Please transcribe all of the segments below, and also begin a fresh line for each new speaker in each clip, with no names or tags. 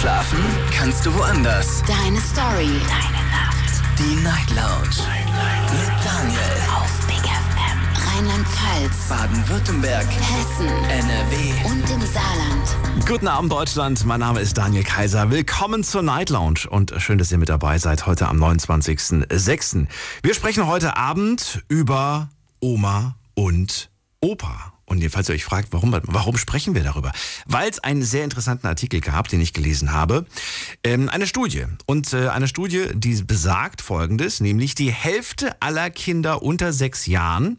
Schlafen kannst du woanders.
Deine Story.
Deine Nacht.
Die Night Lounge. Mit Daniel.
Auf Big FM. Rheinland-Pfalz.
Baden-Württemberg.
Hessen.
NRW.
Und im Saarland.
Guten Abend Deutschland, mein Name ist Daniel Kaiser. Willkommen zur Night Lounge und schön, dass ihr mit dabei seid heute am 29.06. Wir sprechen heute Abend über Oma und Opa. Und falls ihr euch fragt, warum, warum sprechen wir darüber? Weil es einen sehr interessanten Artikel gab, den ich gelesen habe. Ähm, eine Studie. Und äh, eine Studie, die besagt Folgendes, nämlich die Hälfte aller Kinder unter sechs Jahren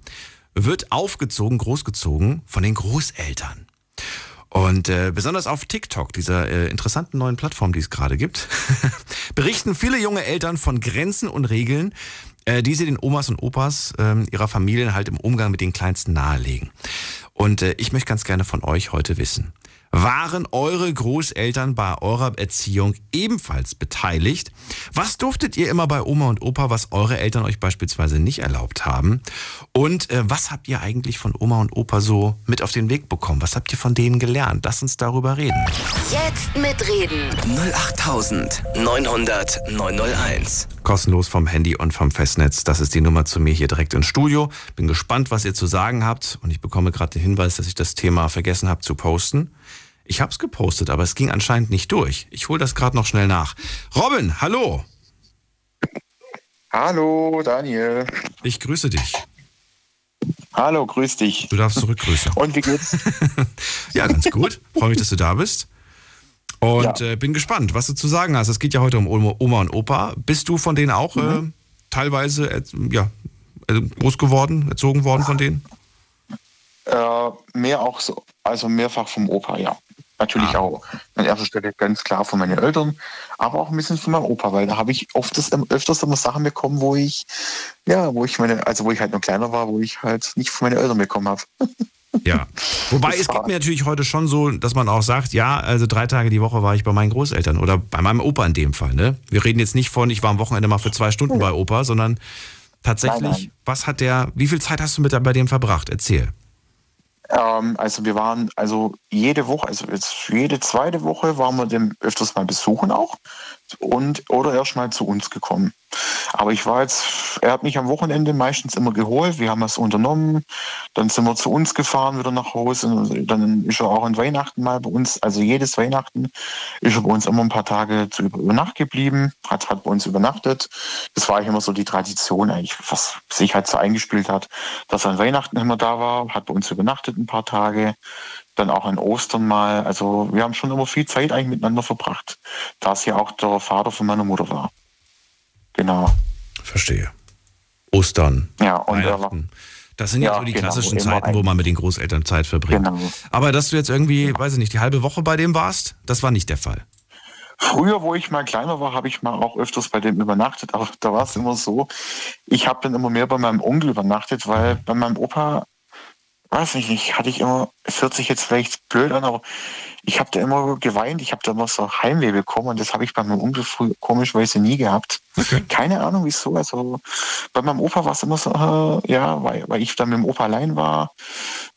wird aufgezogen, großgezogen von den Großeltern. Und äh, besonders auf TikTok, dieser äh, interessanten neuen Plattform, die es gerade gibt, berichten viele junge Eltern von Grenzen und Regeln, äh, die sie den Omas und Opas äh, ihrer Familien halt im Umgang mit den Kleinsten nahelegen. Und äh, ich möchte ganz gerne von euch heute wissen. Waren eure Großeltern bei eurer Erziehung ebenfalls beteiligt? Was durftet ihr immer bei Oma und Opa, was eure Eltern euch beispielsweise nicht erlaubt haben? Und äh, was habt ihr eigentlich von Oma und Opa so mit auf den Weg bekommen? Was habt ihr von denen gelernt? Lass uns darüber reden.
Jetzt mitreden.
08900 901.
Kostenlos vom Handy und vom Festnetz. Das ist die Nummer zu mir hier direkt ins Studio. Bin gespannt, was ihr zu sagen habt. Und ich bekomme gerade den Hinweis, dass ich das Thema vergessen habe zu posten. Ich habe es gepostet, aber es ging anscheinend nicht durch. Ich hole das gerade noch schnell nach. Robin, hallo.
Hallo, Daniel.
Ich grüße dich.
Hallo, grüß dich.
Du darfst zurückgrüßen.
Und wie geht's?
ja, ganz gut. Freue mich, dass du da bist. Und
Ja.
äh, bin gespannt, was du zu sagen hast. Es geht ja heute um Oma und Opa. Bist du von denen auch äh, teilweise äh, ja, äh, groß geworden, erzogen worden von denen?
äh, mehr auch so, also mehrfach vom Opa, ja. Natürlich
Ah.
auch. An erster Stelle ganz klar von meinen Eltern, aber auch ein bisschen von meinem Opa, weil da habe ich oft das, öfters immer Sachen bekommen, wo ich, ja, wo ich meine, also wo ich halt noch kleiner war, wo ich halt nicht von meinen Eltern bekommen habe.
Ja. Wobei
Das
es geht
war-
mir natürlich heute schon so, dass man auch sagt, ja, also drei Tage die Woche war ich bei meinen Großeltern oder bei meinem Opa in dem Fall. Ne? Wir reden jetzt nicht von, ich war am Wochenende mal für zwei Stunden bei Opa, sondern tatsächlich,
Nein, nein.
was hat der, wie viel Zeit hast du mit bei dem verbracht? Erzähl.
Ähm, also wir waren also jede Woche, also jetzt jede zweite Woche waren wir dem öfters mal besuchen auch und oder erst mal zu uns gekommen. Aber ich war jetzt, er hat mich am Wochenende meistens immer geholt, wir haben was unternommen, dann sind wir zu uns gefahren, wieder nach Hause, dann ist er auch an Weihnachten mal bei uns, also jedes Weihnachten ist er bei uns immer ein paar Tage zu über, über Nacht geblieben, hat, hat bei uns übernachtet. Das war eigentlich immer so die Tradition eigentlich, was sich halt so eingespielt hat, dass er an Weihnachten immer da war, hat bei uns übernachtet ein paar Tage, dann auch an Ostern mal. Also wir haben schon immer viel Zeit eigentlich miteinander verbracht, da es ja auch der Vater von meiner Mutter war. Genau.
Verstehe. Ostern,
Ja, und
Weihnachten. Das sind ja,
Ja,
so die
genau,
klassischen Zeiten, wo man mit den Großeltern Zeit verbringt.
Genau.
Aber dass du jetzt irgendwie, weiß ich nicht, die halbe Woche bei dem warst, das war nicht der Fall.
Früher, wo ich mal kleiner war, habe ich mal auch öfters bei dem übernachtet, aber da war es immer so, ich habe dann immer mehr bei meinem Onkel übernachtet, weil bei meinem Opa, weiß ich nicht, hatte ich immer, es hört sich jetzt vielleicht blöd an, aber ich habe da immer geweint, ich habe da immer so Heimweh bekommen und das habe ich bei meinem Onkel früher komischerweise nie gehabt.
Okay.
Keine Ahnung wieso, also bei meinem Opa war es immer so, äh, ja, weil, weil ich dann mit dem Opa allein war,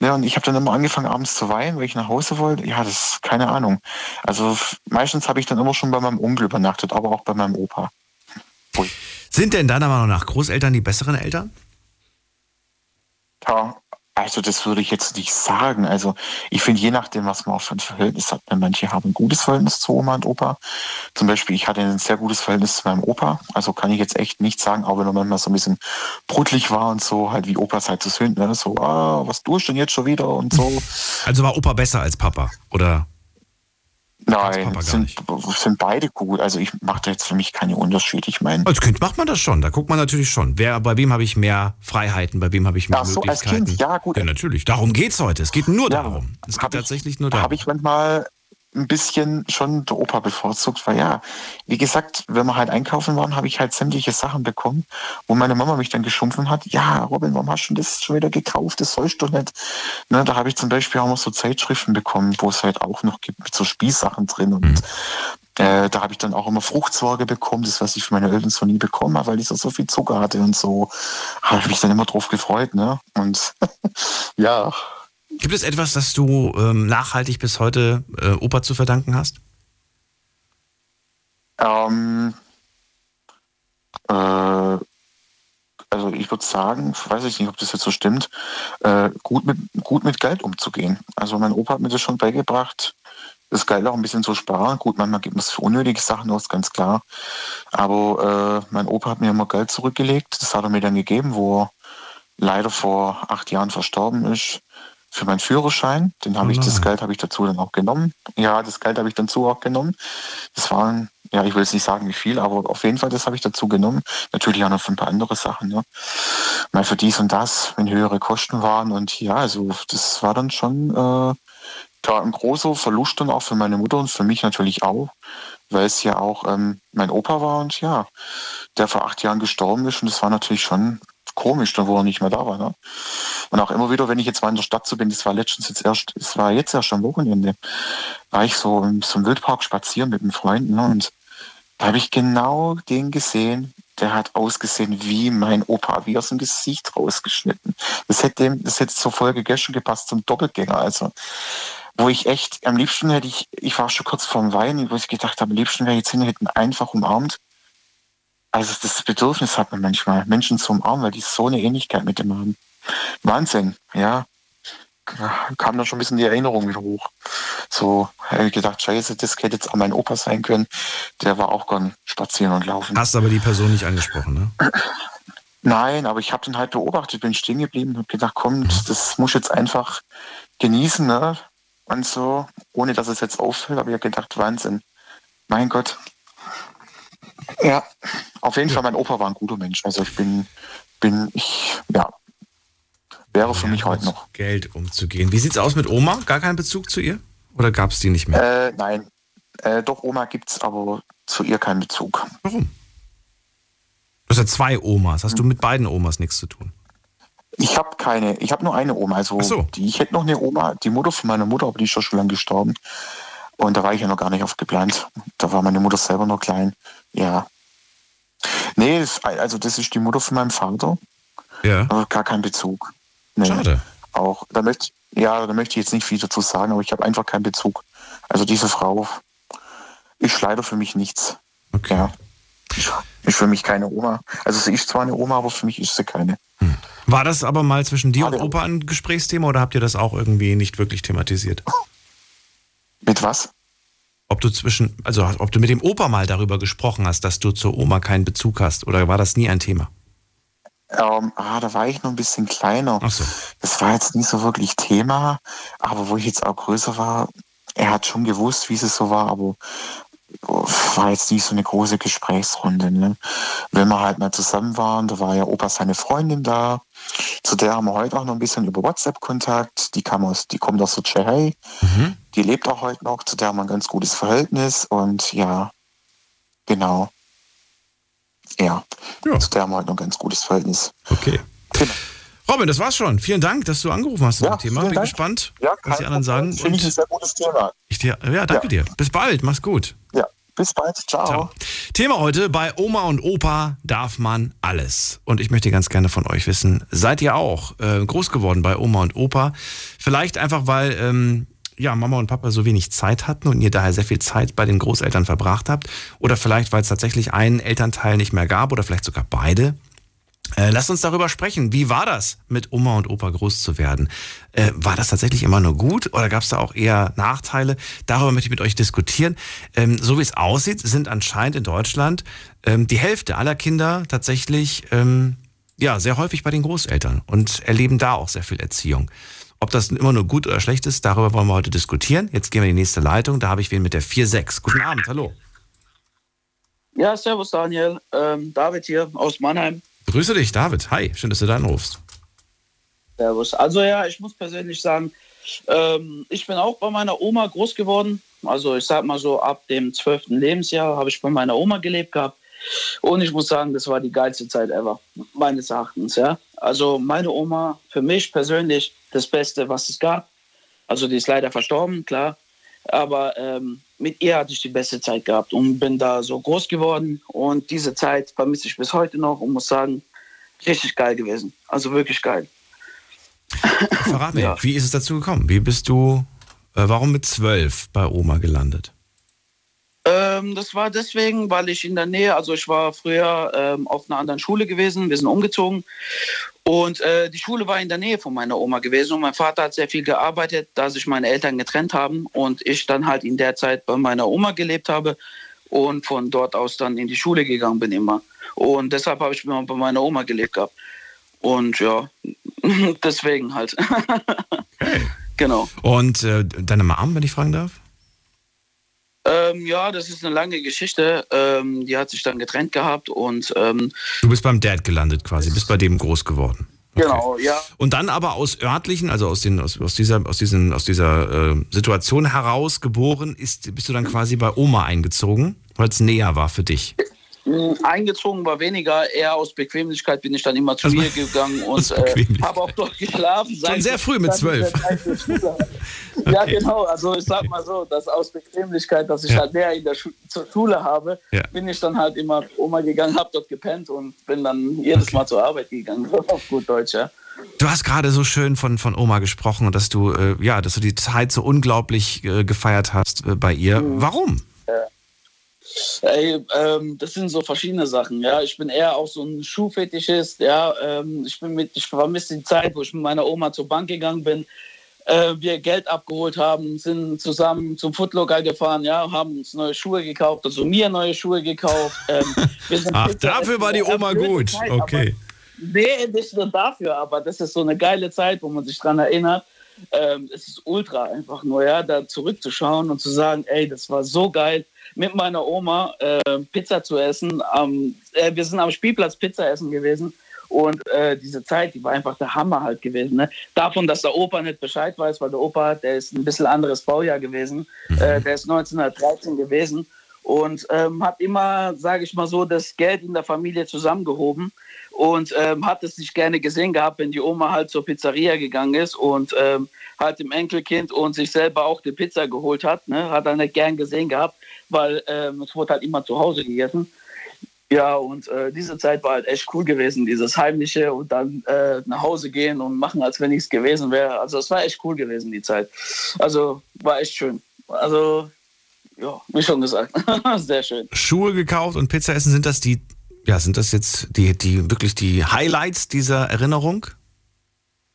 ja, und ich habe dann immer angefangen abends zu weinen, weil ich nach Hause wollte. Ja, das ist keine Ahnung. Also meistens habe ich dann immer schon bei meinem Onkel übernachtet, aber auch bei meinem Opa. Ui.
Sind denn deiner Meinung nach Großeltern die besseren Eltern?
Ja, also das würde ich jetzt nicht sagen. Also ich finde, je nachdem, was man auch für ein Verhältnis hat, ne, manche haben ein gutes Verhältnis zu Oma und Opa. Zum Beispiel, ich hatte ein sehr gutes Verhältnis zu meinem Opa. Also kann ich jetzt echt nicht sagen, auch wenn er manchmal so ein bisschen brutlich war und so, halt wie Opas halt zu sind. Ne? So, ah, was tust du denn jetzt schon wieder und so.
Also war Opa besser als Papa? Oder?
Nein, sind, sind beide gut. Also ich mache da jetzt für mich keine Unterschiede. Ich meine,
Als Kind macht man das schon. Da guckt man natürlich schon. Wer, bei wem habe ich mehr Freiheiten? Bei wem habe ich mehr
Ach so, als
Möglichkeiten?
Kind. Ja, gut.
Ja, natürlich. Darum geht's heute. Es geht nur
Ja,
darum. Es geht
ich-
tatsächlich nur
da
darum.
habe ich manchmal ein bisschen schon der Opa bevorzugt, weil ja, wie gesagt, wenn wir halt einkaufen waren, habe ich halt sämtliche Sachen bekommen, wo meine Mama mich dann geschumpfen hat, ja, Robin, warum hast du das schon wieder gekauft? Das sollst du nicht. Ne, da habe ich zum Beispiel auch noch so Zeitschriften bekommen, wo es halt auch noch gibt mit so Spielsachen drin und äh, da habe ich dann auch immer Fruchtsorge bekommen, das was ich für meine Eltern so nie bekommen habe, weil ich so, so viel Zucker hatte und so. Habe ich mich dann immer drauf gefreut, ne? Und ja,
Gibt es etwas, das du ähm, nachhaltig bis heute äh, Opa zu verdanken hast?
Ähm, äh, also ich würde sagen, weiß ich nicht, ob das jetzt so stimmt, äh, gut, mit, gut mit Geld umzugehen. Also mein Opa hat mir das schon beigebracht, das Geld auch ein bisschen zu sparen. Gut, manchmal gibt es für unnötige Sachen aus, ganz klar. Aber äh, mein Opa hat mir immer Geld zurückgelegt. Das hat er mir dann gegeben, wo er leider vor acht Jahren verstorben ist für meinen Führerschein. Den habe ich, das Geld habe ich dazu dann auch genommen. Ja, das Geld habe ich dazu auch genommen. Das waren, ja, ich will jetzt nicht sagen, wie viel, aber auf jeden Fall, das habe ich dazu genommen. Natürlich auch noch für ein paar andere Sachen, ne? Mal für dies und das, wenn höhere Kosten waren. Und ja, also das war dann schon äh, klar ein großer Verlust dann auch für meine Mutter und für mich natürlich auch, weil es ja auch ähm, mein Opa war und ja, der vor acht Jahren gestorben ist und das war natürlich schon komisch, dann wo er nicht mehr da war. Ne? Und auch immer wieder, wenn ich jetzt mal in der Stadt so bin, das war letztens jetzt erst, es war jetzt erst am Wochenende, war ich so im, so Wildpark spazieren mit einem Freund ne? und da habe ich genau den gesehen, der hat ausgesehen wie mein Opa, wie aus dem Gesicht rausgeschnitten. Das hätte, dem, das hätte zur Folge gestern gepasst zum Doppelgänger. Also, wo ich echt, am liebsten hätte ich, ich war schon kurz vorm Weinen, wo ich gedacht habe, am liebsten wäre jetzt hin, hätten einfach umarmt also das Bedürfnis hat man manchmal, Menschen zu umarmen, weil die so eine Ähnlichkeit mit dem haben. Wahnsinn, ja. Kam dann schon ein bisschen die Erinnerung wieder hoch. So, habe ich gedacht, scheiße, das hätte jetzt auch mein Opa sein können. Der war auch gern spazieren und laufen.
Hast aber die Person nicht angesprochen, ne?
Nein, aber ich habe den halt beobachtet, bin stehen geblieben und habe gedacht, komm, das muss ich jetzt einfach genießen, ne? Und so, ohne dass es jetzt auffällt, habe ich gedacht, Wahnsinn. Mein Gott, ja, auf jeden ja. Fall, mein Opa war ein guter Mensch. Also ich bin, bin ich, ja, wäre für ja, mich heute noch.
Geld umzugehen. Wie sieht's aus mit Oma? Gar keinen Bezug zu ihr? Oder gab es die nicht mehr?
Äh, nein, äh, doch Oma gibt es, aber zu ihr keinen Bezug.
Warum? Du hast ja zwei Omas. Hast du mit beiden Omas nichts zu tun?
Ich habe keine, ich habe nur eine Oma. Also so. die, ich hätte noch eine Oma, die Mutter von meiner Mutter, aber die ist schon schon lange gestorben. Und da war ich ja noch gar nicht oft geplant. Da war meine Mutter selber noch klein. Ja. Nee, also das ist die Mutter von meinem Vater.
Ja.
Aber gar keinen Bezug. Nee.
Schade.
Auch, da möchte, ja, da möchte ich jetzt nicht viel dazu sagen, aber ich habe einfach keinen Bezug. Also diese Frau ist leider für mich nichts.
Okay. Ja.
Ist für mich keine Oma. Also sie ist zwar eine Oma, aber für mich ist sie keine.
Hm. War das aber mal zwischen dir und Opa ein Gesprächsthema oder habt ihr das auch irgendwie nicht wirklich thematisiert?
Mit was?
Ob du zwischen, also ob du mit dem Opa mal darüber gesprochen hast, dass du zur Oma keinen Bezug hast, oder war das nie ein Thema?
Ähm, ah, da war ich noch ein bisschen kleiner.
Ach so.
Das war jetzt nicht so wirklich Thema, aber wo ich jetzt auch größer war, er hat schon gewusst, wie es so war, aber war jetzt nicht so eine große Gesprächsrunde. Ne? Wenn wir halt mal zusammen waren, da war ja Opa seine Freundin da. Zu der haben wir heute auch noch ein bisschen über WhatsApp Kontakt. Die kam aus, die kommt aus der Tschechei. Mhm. Die lebt auch heute noch. Zu der haben wir ein ganz gutes Verhältnis. Und ja, genau. Ja, ja. zu der haben wir heute noch ein ganz gutes Verhältnis.
Okay. Genau. Robin, das war's schon. Vielen Dank, dass du angerufen hast zu ja, dem Thema. Bin Dank. gespannt, ja, was die anderen sagen.
Finde ich ein sehr gutes Thema.
Ich dir, ja, danke ja. dir. Bis bald. Mach's gut.
Ja. Bis bald. Ciao. Ciao.
Thema heute: Bei Oma und Opa darf man alles. Und ich möchte ganz gerne von euch wissen: Seid ihr auch äh, groß geworden bei Oma und Opa? Vielleicht einfach, weil ähm, ja, Mama und Papa so wenig Zeit hatten und ihr daher sehr viel Zeit bei den Großeltern verbracht habt. Oder vielleicht, weil es tatsächlich einen Elternteil nicht mehr gab oder vielleicht sogar beide. Äh, lasst uns darüber sprechen. Wie war das, mit Oma und Opa groß zu werden? Äh, war das tatsächlich immer nur gut oder gab es da auch eher Nachteile? Darüber möchte ich mit euch diskutieren. Ähm, so wie es aussieht, sind anscheinend in Deutschland ähm, die Hälfte aller Kinder tatsächlich ähm, ja, sehr häufig bei den Großeltern und erleben da auch sehr viel Erziehung. Ob das immer nur gut oder schlecht ist, darüber wollen wir heute diskutieren. Jetzt gehen wir in die nächste Leitung. Da habe ich wen mit der 4.6. Guten Abend, hallo.
Ja, servus Daniel. Ähm, David hier aus Mannheim.
Grüße dich, David. Hi, schön, dass du da anrufst.
Servus. Also ja, ich muss persönlich sagen, ähm, ich bin auch bei meiner Oma groß geworden. Also ich sag mal so, ab dem 12. Lebensjahr habe ich bei meiner Oma gelebt gehabt. Und ich muss sagen, das war die geilste Zeit ever, meines Erachtens. Ja? Also meine Oma, für mich persönlich das Beste, was es gab. Also die ist leider verstorben, klar. Aber ähm, mit ihr hatte ich die beste Zeit gehabt und bin da so groß geworden. Und diese Zeit vermisse ich bis heute noch und muss sagen, richtig geil gewesen. Also wirklich geil.
Verrat mir, ja. wie ist es dazu gekommen? Wie bist du, äh, warum mit zwölf bei Oma gelandet?
Äh, Ähm, das war deswegen, weil ich in der Nähe, also ich war früher ähm, auf einer anderen Schule gewesen, wir sind umgezogen und äh, die Schule war in der Nähe von meiner Oma gewesen und mein Vater hat sehr viel gearbeitet, da sich meine Eltern getrennt haben und ich dann halt in der Zeit bei meiner Oma gelebt habe und von dort aus dann in die Schule gegangen bin immer. Und deshalb habe ich immer bei meiner Oma gelebt gehabt. Und ja, deswegen halt. genau.
Und äh, deine Mom, wenn ich fragen darf?
Ähm, ja, das ist eine lange Geschichte. Ähm, die hat sich dann getrennt gehabt und ähm,
Du bist beim Dad gelandet quasi, bist bei dem groß geworden. Okay.
genau, ja.
Und dann aber aus örtlichen, also aus, den, aus, aus dieser, aus diesen, aus dieser äh, Situation heraus geboren, ist, bist du dann quasi bei Oma eingezogen, weil es näher war für dich.
Mm, Eingezogen war weniger, eher aus Bequemlichkeit bin ich dann immer zu
Also-
ihr gegangen und äh, habe auch dort geschlafen.
Schon sehr früh mit zwölf.
hatte. Ja, genau. Also ich sag mal so, dass aus Bequemlichkeit, dass ich
Ja.
halt näher in der Schu zur Schule habe,
Ja.
bin ich dann halt immer Oma gegangen, habe dort gepennt und bin dann jedes Mal zur Arbeit gegangen, auf gut Deutsch, ja.
Du hast gerade so schön von, von Oma gesprochen und dass du, äh, ja, dass du die Zeit so unglaublich äh, gefeiert hast äh, bei ihr. Warum?
Ey, ähm, das sind so verschiedene Sachen. Ja, ich bin eher auch so ein Schuhfetischist. Ja, ähm, ich bin mit, ich vermisse die Zeit, wo ich mit meiner Oma zur Bank gegangen bin. Äh, wir Geld abgeholt haben, sind zusammen zum Footlocker gefahren, ja, haben uns neue Schuhe gekauft, also mir neue Schuhe gekauft. Ähm,
Ach,
Pizza
dafür war die Oma gut.
Zeit,
Okay.
Aber, nee, nicht nur dafür, aber das ist so eine geile Zeit, wo man sich dran erinnert. Ähm, es ist ultra einfach nur, ja, da zurückzuschauen und zu sagen, ey, das war so geil, mit meiner Oma äh, Pizza zu essen. Ähm, äh, wir sind am Spielplatz Pizza essen gewesen. Und äh, diese Zeit, die war einfach der Hammer halt gewesen. Ne? Davon, dass der Opa nicht Bescheid weiß, weil der Opa, der ist ein bisschen anderes Baujahr gewesen. Äh, der ist 1913 gewesen und ähm, hat immer, sage ich mal so, das Geld in der Familie zusammengehoben und ähm, hat es nicht gerne gesehen gehabt, wenn die Oma halt zur Pizzeria gegangen ist und ähm, halt dem Enkelkind und sich selber auch die Pizza geholt hat. Ne? Hat er nicht gern gesehen gehabt, weil ähm, es wurde halt immer zu Hause gegessen. Ja, und äh, diese Zeit war halt echt cool gewesen, dieses Heimliche und dann äh, nach Hause gehen und machen, als wenn nichts gewesen wäre. Also es war echt cool gewesen, die Zeit. Also war echt schön. Also, ja, wie schon gesagt, sehr schön.
Schuhe gekauft und Pizza essen, sind das die, ja, sind das jetzt die, die wirklich die Highlights dieser Erinnerung?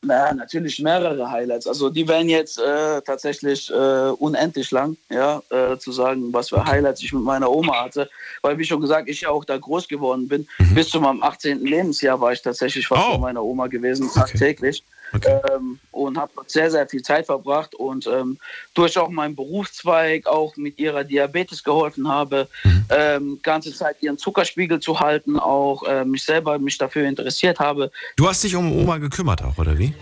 Na, natürlich mehrere Highlights. Also die werden jetzt äh, tatsächlich äh, unendlich lang, ja, äh, zu sagen, was für Highlights ich mit meiner Oma hatte. Weil, wie schon gesagt, ich ja auch da groß geworden bin. Bis zu meinem 18. Lebensjahr war ich tatsächlich fast
Oh.
bei meiner Oma gewesen, tagtäglich.
Okay.
Ähm, und habe dort sehr, sehr viel Zeit verbracht und ähm, durch auch meinen Berufszweig auch mit ihrer Diabetes geholfen habe, ähm, ganze Zeit ihren Zuckerspiegel zu halten, auch äh, mich selber mich dafür interessiert habe,
Du hast dich um Oma gekümmert auch, oder wie?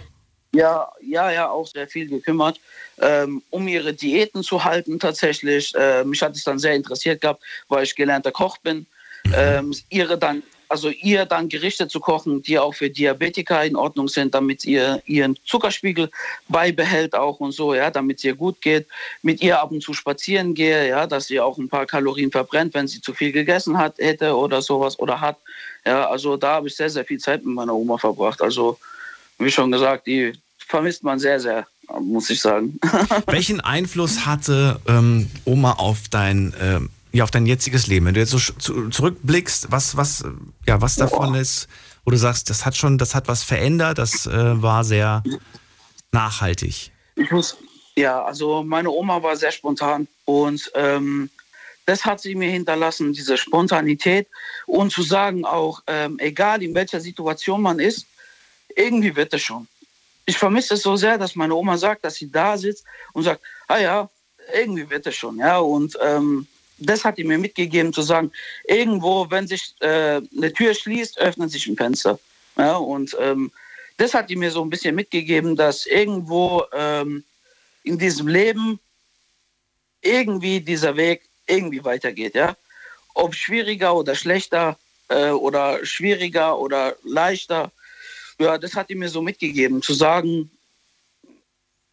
ja, ja, ja, auch sehr viel gekümmert, ähm, um ihre Diäten zu halten tatsächlich. Äh, mich hat es dann sehr interessiert gehabt, weil ich gelernter Koch bin. Ähm, ihre dann, also ihr dann Gerichte zu kochen, die auch für Diabetiker in Ordnung sind, damit ihr ihren Zuckerspiegel beibehält auch und so, ja, damit es ihr gut geht. Mit ihr ab und zu spazieren gehe, ja, dass sie auch ein paar Kalorien verbrennt, wenn sie zu viel gegessen hat, hätte oder sowas oder hat. Ja, also da habe ich sehr, sehr viel Zeit mit meiner Oma verbracht. Also wie schon gesagt, die vermisst man sehr, sehr, muss ich sagen.
Welchen Einfluss hatte ähm, Oma auf dein, ähm, ja, auf dein jetziges Leben? Wenn du jetzt so zu, zurückblickst, was, was, ja, was davon ist, wo du sagst, das hat schon, das hat was verändert, das äh, war sehr nachhaltig.
Ich muss, ja, also meine Oma war sehr spontan und ähm, das hat sie mir hinterlassen, diese Spontanität und zu sagen auch, ähm, egal in welcher Situation man ist, irgendwie wird es schon. Ich vermisse es so sehr, dass meine Oma sagt, dass sie da sitzt und sagt, ah ja, irgendwie wird es schon, ja, und ähm, das hat sie mir mitgegeben, zu sagen, irgendwo, wenn sich äh, eine Tür schließt, öffnet sich ein Fenster. Ja, und ähm, das hat die mir so ein bisschen mitgegeben, dass irgendwo ähm, in diesem Leben irgendwie dieser Weg irgendwie weitergeht, ja. Ob schwieriger oder schlechter äh, oder schwieriger oder leichter, ja, das hat die mir so mitgegeben, zu sagen,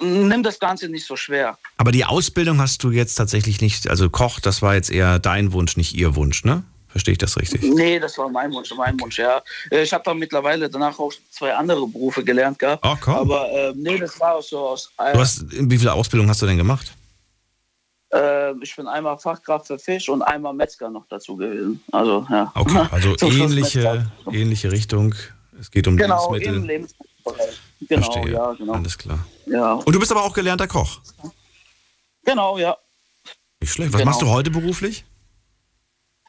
nimm das Ganze nicht so schwer.
Aber die Ausbildung hast du jetzt tatsächlich nicht, also Koch, das war jetzt eher dein Wunsch, nicht ihr Wunsch, ne? Verstehe ich das richtig?
Nee, das war mein Wunsch, mein Wunsch, ja. Äh, Ich habe dann mittlerweile danach auch zwei andere Berufe gelernt gehabt.
Oh, komm.
Aber ähm, nee, das war auch so aus. Äh,
Du hast, wie viele Ausbildungen hast du denn gemacht?
Äh, ich bin einmal Fachkraft für Fisch und einmal Metzger noch dazu gewesen. Also, ja.
Okay, also ähnliche, ähnliche Richtung. Es geht um
Genau,
Lebensmittel.
im Lebensmittelbereich. Genau,
Verstehe.
ja, genau.
Alles klar.
Ja,
Und du bist aber auch gelernter Koch.
genau, ja.
Nicht schlecht. Was
Genau.
machst du heute beruflich?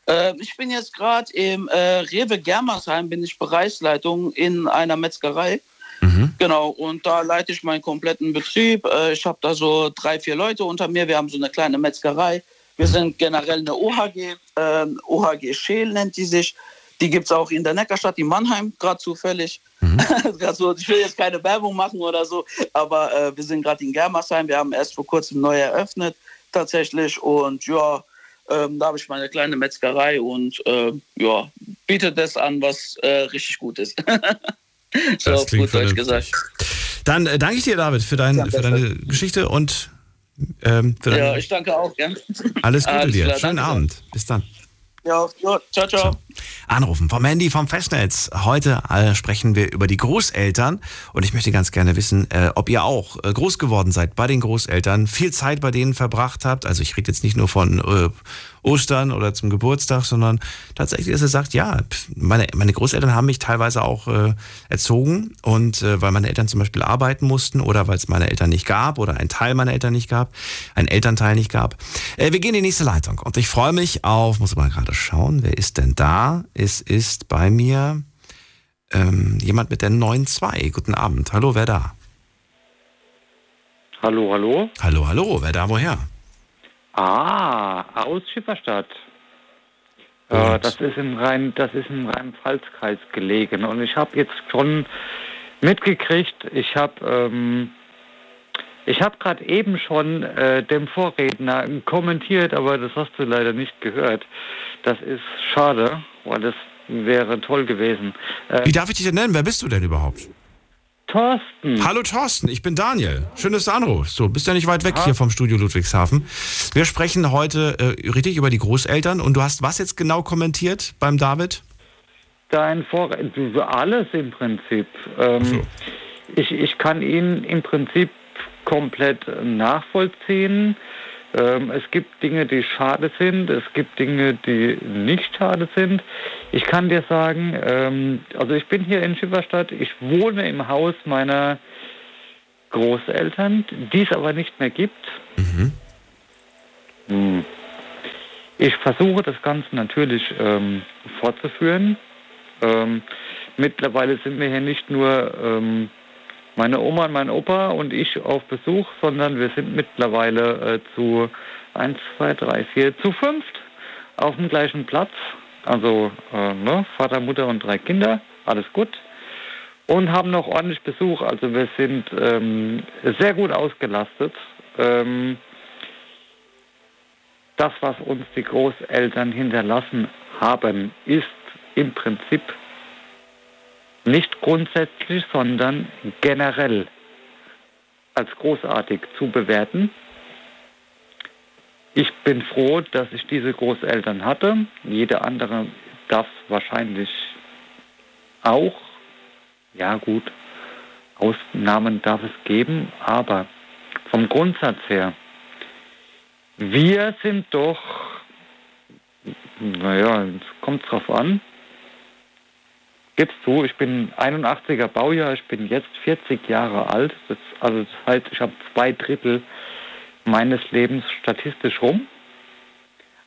Äh, ich bin jetzt gerade im äh, Rewe Germersheim, bin ich Bereichsleitung in einer Metzgerei.
Mhm.
Genau, und da leite ich meinen kompletten Betrieb. Äh, ich habe da so drei, vier Leute unter mir. Wir haben so eine kleine Metzgerei. Wir sind generell eine OHG, ähm, OHG Scheel nennt die sich. Die gibt es auch in der Neckarstadt, in Mannheim, gerade zufällig. So, ich will jetzt keine Werbung machen oder so, aber äh, wir sind gerade in Germersheim. Wir haben erst vor kurzem neu eröffnet, tatsächlich. Und ja, ähm, da habe ich meine kleine Metzgerei und äh, ja, biete das an, was äh, richtig gut ist. so auf gut Deutsch gesagt.
Dann äh, danke ich dir, David, für, dein,
Ja,
für deine Geschichte und ähm, für
Ja,
deine,
ich danke auch. Gern.
alles Gute
Alles
dir.
klar,
Schönen. Abend. Bis dann.
Ja, ja, ciao, ciao.
Anrufen vom Handy, vom Festnetz. Heute äh, sprechen wir über die Großeltern und ich möchte ganz gerne wissen, äh, ob ihr auch äh, groß geworden seid bei den Großeltern, viel Zeit bei denen verbracht habt. Also ich rede jetzt nicht nur von äh, Ostern oder zum Geburtstag, sondern tatsächlich, dass ihr sagt, ja, meine, meine Großeltern haben mich teilweise auch äh, erzogen und äh, weil meine Eltern zum Beispiel arbeiten mussten oder weil es meine Eltern nicht gab oder ein Teil meiner Eltern nicht gab, ein Elternteil nicht gab. Äh, wir gehen in die nächste Leitung und ich freue mich auf, muss mal gerade schauen, wer ist denn da? Es ist bei mir ähm, jemand mit der 9.2. Guten Abend. Hallo, wer da?
Hallo, hallo.
Hallo, hallo, wer da, woher?
Ah, aus Schifferstadt. Äh, das ist im Rhein, das ist im Rhein-Pfalz-Kreis gelegen. Und ich habe jetzt schon mitgekriegt, ich habe ähm, ich habe gerade eben schon äh, dem Vorredner kommentiert, aber das hast du leider nicht gehört. Das ist schade, weil das wäre toll gewesen. Äh,
Wie darf ich dich denn nennen? Wer bist du denn überhaupt?
Thorsten.
Hallo Thorsten, ich bin Daniel. Schön, dass du anrufst. So, bist ja nicht weit weg hier vom Studio Ludwigshafen. Wir sprechen heute äh, richtig über die Großeltern und du hast was jetzt genau kommentiert beim David?
Dein Vorredner, alles im Prinzip. Ähm,
so.
ich, ich kann ihn im Prinzip komplett nachvollziehen. Ähm, es gibt Dinge, die schade sind, es gibt Dinge, die nicht schade sind. Ich kann dir sagen, ähm, also ich bin hier in Schifferstadt, ich wohne im Haus meiner Großeltern, die es aber nicht mehr gibt. Hm. Ich versuche das Ganze natürlich ähm, fortzuführen. Ähm, mittlerweile sind wir hier nicht nur ähm, meine Oma und mein Opa und ich auf Besuch, sondern wir sind mittlerweile äh, zu 1, 2, 3, 4, zu fünft auf dem gleichen Platz. Also äh, ne, Vater, Mutter und drei Kinder, alles gut. Und haben noch ordentlich Besuch. Also wir sind ähm, sehr gut ausgelastet. Ähm, das, was uns die Großeltern hinterlassen haben, ist im Prinzip nicht grundsätzlich, sondern generell als großartig zu bewerten. Ich bin froh, dass ich diese Großeltern hatte. Jeder andere darf wahrscheinlich auch. Ja gut, Ausnahmen darf es geben, aber vom Grundsatz her, wir sind doch, naja, es kommt drauf an, gibst du, ich bin 81er Baujahr, ich bin jetzt 40 Jahre alt. Das, also das heißt, ich habe zwei Drittel meines Lebens statistisch rum.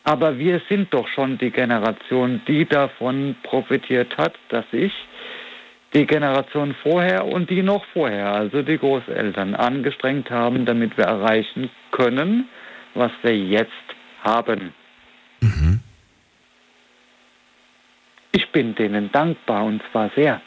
Aber wir sind doch schon die Generation, die davon profitiert hat, dass sich die Generation vorher und die noch vorher, also die Großeltern, angestrengt haben, damit wir erreichen können, was wir jetzt haben. Bin denen dankbar und zwar sehr.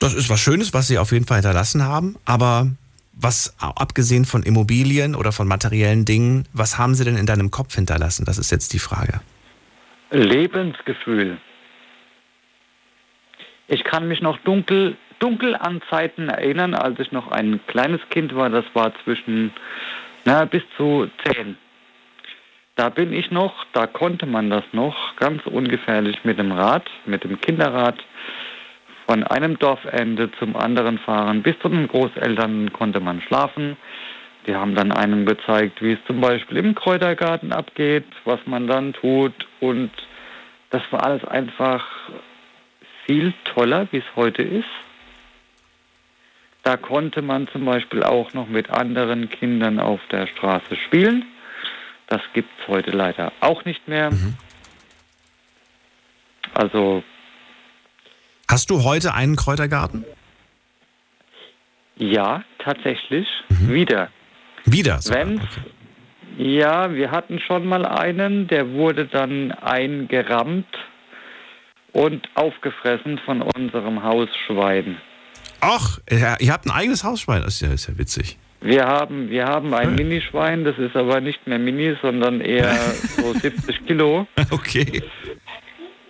Das ist was Schönes, was sie auf jeden Fall hinterlassen haben, aber was abgesehen von Immobilien oder von materiellen Dingen, was haben sie denn in deinem Kopf hinterlassen? Das ist jetzt die Frage.
Lebensgefühl. Ich kann mich noch dunkel, dunkel an Zeiten erinnern, als ich noch ein kleines Kind war. Das war zwischen na, bis zu zehn. Da bin ich noch, da konnte man das noch ganz ungefährlich mit dem Rad, mit dem Kinderrad von einem Dorfende zum anderen fahren. Bis zu den Großeltern konnte man schlafen. die haben dann einem gezeigt, wie es zum Beispiel im Kräutergarten abgeht, was man dann tut. Und das war alles einfach viel toller, wie es heute ist. Da konnte man zum Beispiel auch noch mit anderen Kindern auf der Straße spielen. Das gibt es heute leider auch nicht mehr.
Mhm.
Also
Hast du heute einen Kräutergarten?
ja, tatsächlich
Mhm.
wieder.
Wieder. Okay.
ja, wir hatten schon mal einen, der wurde dann eingerammt und aufgefressen von unserem Hausschwein.
Ach, ihr ihr habt ein eigenes Hausschwein. Das ist ja, ist ja witzig.
Wir haben, wir haben ein. Minischwein, das ist aber nicht mehr Mini, sondern eher so 70 Kilo.
Okay.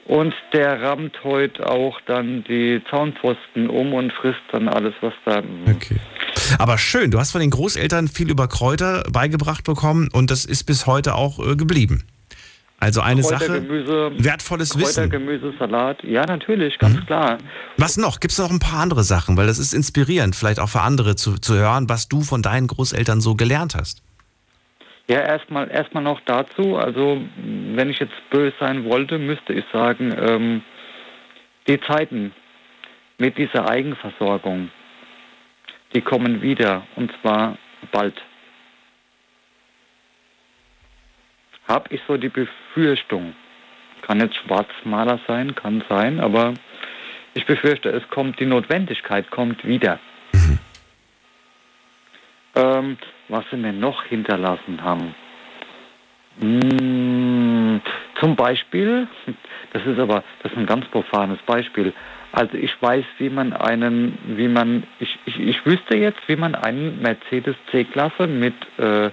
Und der rammt heute auch dann die Zaunpfosten um und frisst dann alles, was da.
Okay. Aber schön, du hast von den Großeltern viel über Kräuter beigebracht bekommen und das ist bis heute auch äh, geblieben. Also eine Sache, wertvolles Wissen.
Kräutergemüse, Salat. Ja, natürlich, ganz
Mhm.
klar.
Was noch? Gibt es noch ein paar andere Sachen? Weil das ist inspirierend, vielleicht auch für andere zu, zu hören, was du von deinen Großeltern so gelernt hast.
Ja, erstmal erstmal noch dazu. Also, wenn ich jetzt böse sein wollte, müsste ich sagen, ähm, die Zeiten mit dieser Eigenversorgung, die kommen wieder und zwar bald. Hab ich so die Befürchtung. Kann jetzt Schwarzmaler sein, kann sein, aber ich befürchte, es kommt, die Notwendigkeit kommt wieder. Ähm, was sie mir noch hinterlassen haben. Mm, zum Beispiel, das ist aber, das ist ein ganz profanes Beispiel. Also ich weiß, wie man einen, wie man, ich, ich, ich wüsste jetzt, wie man einen Mercedes C-Klasse mit äh,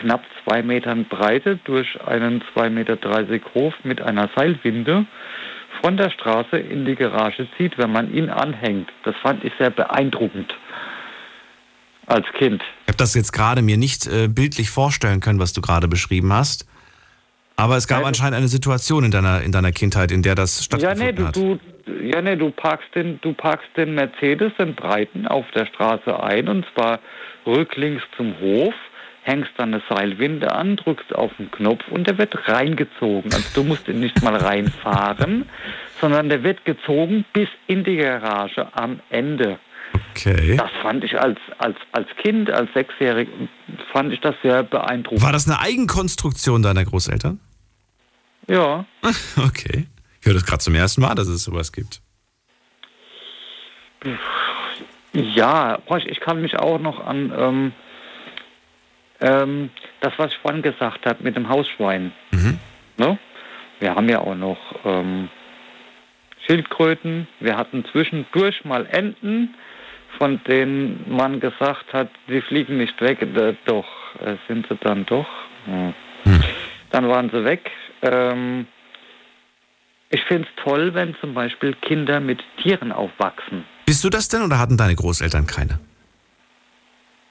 knapp zwei Metern Breite durch einen 2,30 Meter Hof mit einer Seilwinde von der Straße in die Garage zieht, wenn man ihn anhängt. Das fand ich sehr beeindruckend als Kind.
Ich habe das jetzt gerade mir nicht äh, bildlich vorstellen können, was du gerade beschrieben hast. Aber es gab
Nein,
anscheinend eine Situation in deiner, in deiner Kindheit, in der das
Ja,
stattgefunden
nee, du,
hat.
du, ja, nee, du parkst den, du parkst den Mercedes, den breiten, auf der Straße ein und zwar rücklings zum Hof, hängst dann eine Seilwinde an, drückst auf den Knopf und der wird reingezogen. Also du musst ihn nicht mal reinfahren, sondern der wird gezogen bis in die Garage am Ende.
Okay.
Das fand ich als, als, als Kind, als Sechsjährig, fand ich das sehr beeindruckend.
War das eine Eigenkonstruktion deiner Großeltern?
Ja.
Okay. Ich höre das gerade zum ersten Mal, dass es sowas gibt.
Ja, ich kann mich auch noch an ähm, ähm, das, was ich vorhin gesagt habe mit dem Hausschwein.
Mhm.
Ne? Wir haben ja auch noch ähm, Schildkröten. Wir hatten zwischendurch mal Enten, von denen man gesagt hat, die fliegen nicht weg. Äh, doch, äh, sind sie dann doch. Hm.
Hm.
Dann waren sie weg. Ähm, ich finde es toll, wenn zum Beispiel Kinder mit Tieren aufwachsen.
Bist du das denn oder hatten deine Großeltern keine?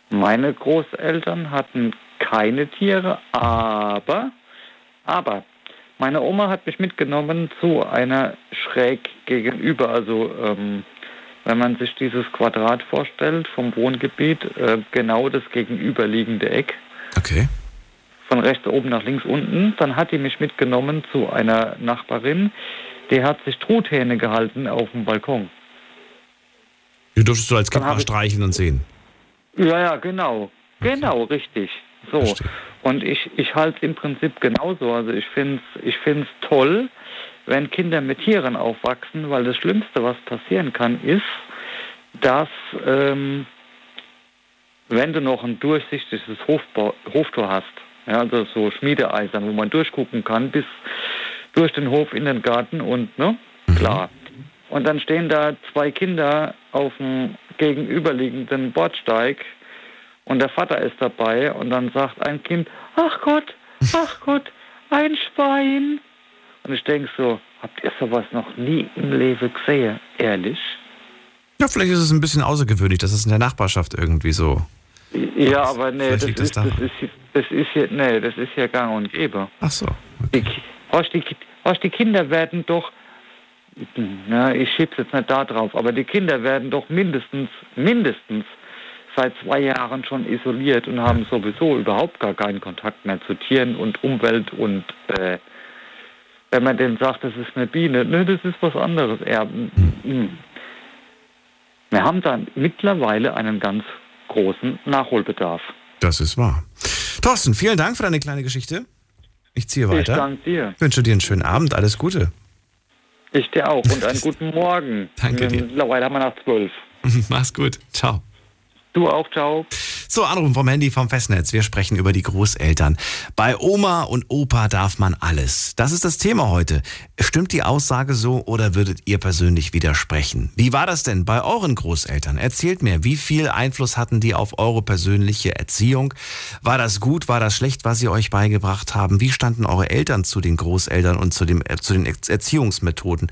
Meine Großeltern hatten keine Tiere, aber, aber, meine Oma hat mich mitgenommen zu einer schräg gegenüber, also ähm, wenn man sich dieses Quadrat vorstellt vom Wohngebiet, äh, genau das gegenüberliegende Eck,
Okay.
von rechts oben nach links unten, dann hat die mich mitgenommen zu einer Nachbarin, die hat sich Truthähne gehalten auf dem Balkon.
Die durftest du als Kind mal
ich-
streicheln und sehen.
Ja, ja, genau. Genau, richtig. So.
Verstehe.
Und ich, ich halte es im Prinzip genauso. Also ich finde es ich find's toll, wenn Kinder mit Tieren aufwachsen, weil das Schlimmste, was passieren kann, ist, dass ähm, wenn du noch ein durchsichtiges Hofbau, Hoftor hast, ja, also so Schmiedeeisern, wo man durchgucken kann bis durch den Hof in den Garten und, ne, klar. Und dann stehen da zwei Kinder auf dem gegenüberliegenden Bordsteig und der Vater ist dabei und dann sagt ein Kind, ach Gott, ach Gott, ein Schwein. Und ich denke so, habt ihr sowas noch nie im Leben gesehen? Ehrlich?
Ja, vielleicht ist es ein bisschen außergewöhnlich, dass es in der Nachbarschaft irgendwie so.
Ja, aber nee, das ist, das
daran.
ist, das ist hier, nee, das ist hier gang und gäbe.
Ach so.
Die, Horst, die, Horst, die Kinder werden doch, na, ich schieb's jetzt nicht da drauf, aber die Kinder werden doch mindestens, mindestens seit zwei Jahren schon isoliert und haben sowieso überhaupt gar keinen Kontakt mehr zu Tieren und Umwelt und äh, wenn man denen sagt, das ist eine Biene, ne, das ist was anderes. Ja, wir haben dann mittlerweile einen ganz großen Nachholbedarf.
Das ist wahr. Thorsten, vielen Dank für deine kleine Geschichte. Ich ziehe weiter.
Ich danke dir.
Ich wünsche dir einen schönen Abend, alles Gute.
Ich dir auch und einen guten Morgen.
Danke dir.
Mittlerweile haben wir nach zwölf.
Mach's gut. Ciao.
Du auch, ciao.
So, Anrufen vom Handy vom Festnetz. Wir sprechen über die Großeltern. Bei Oma und Opa darf man alles. Das ist das Thema heute. Stimmt die Aussage so oder würdet ihr persönlich widersprechen? Wie war das denn bei euren Großeltern? Erzählt mir, wie viel Einfluss hatten die auf eure persönliche Erziehung? War das gut? War das schlecht, was sie euch beigebracht haben? Wie standen eure Eltern zu den Großeltern und zu, dem, äh, zu den Erziehungsmethoden?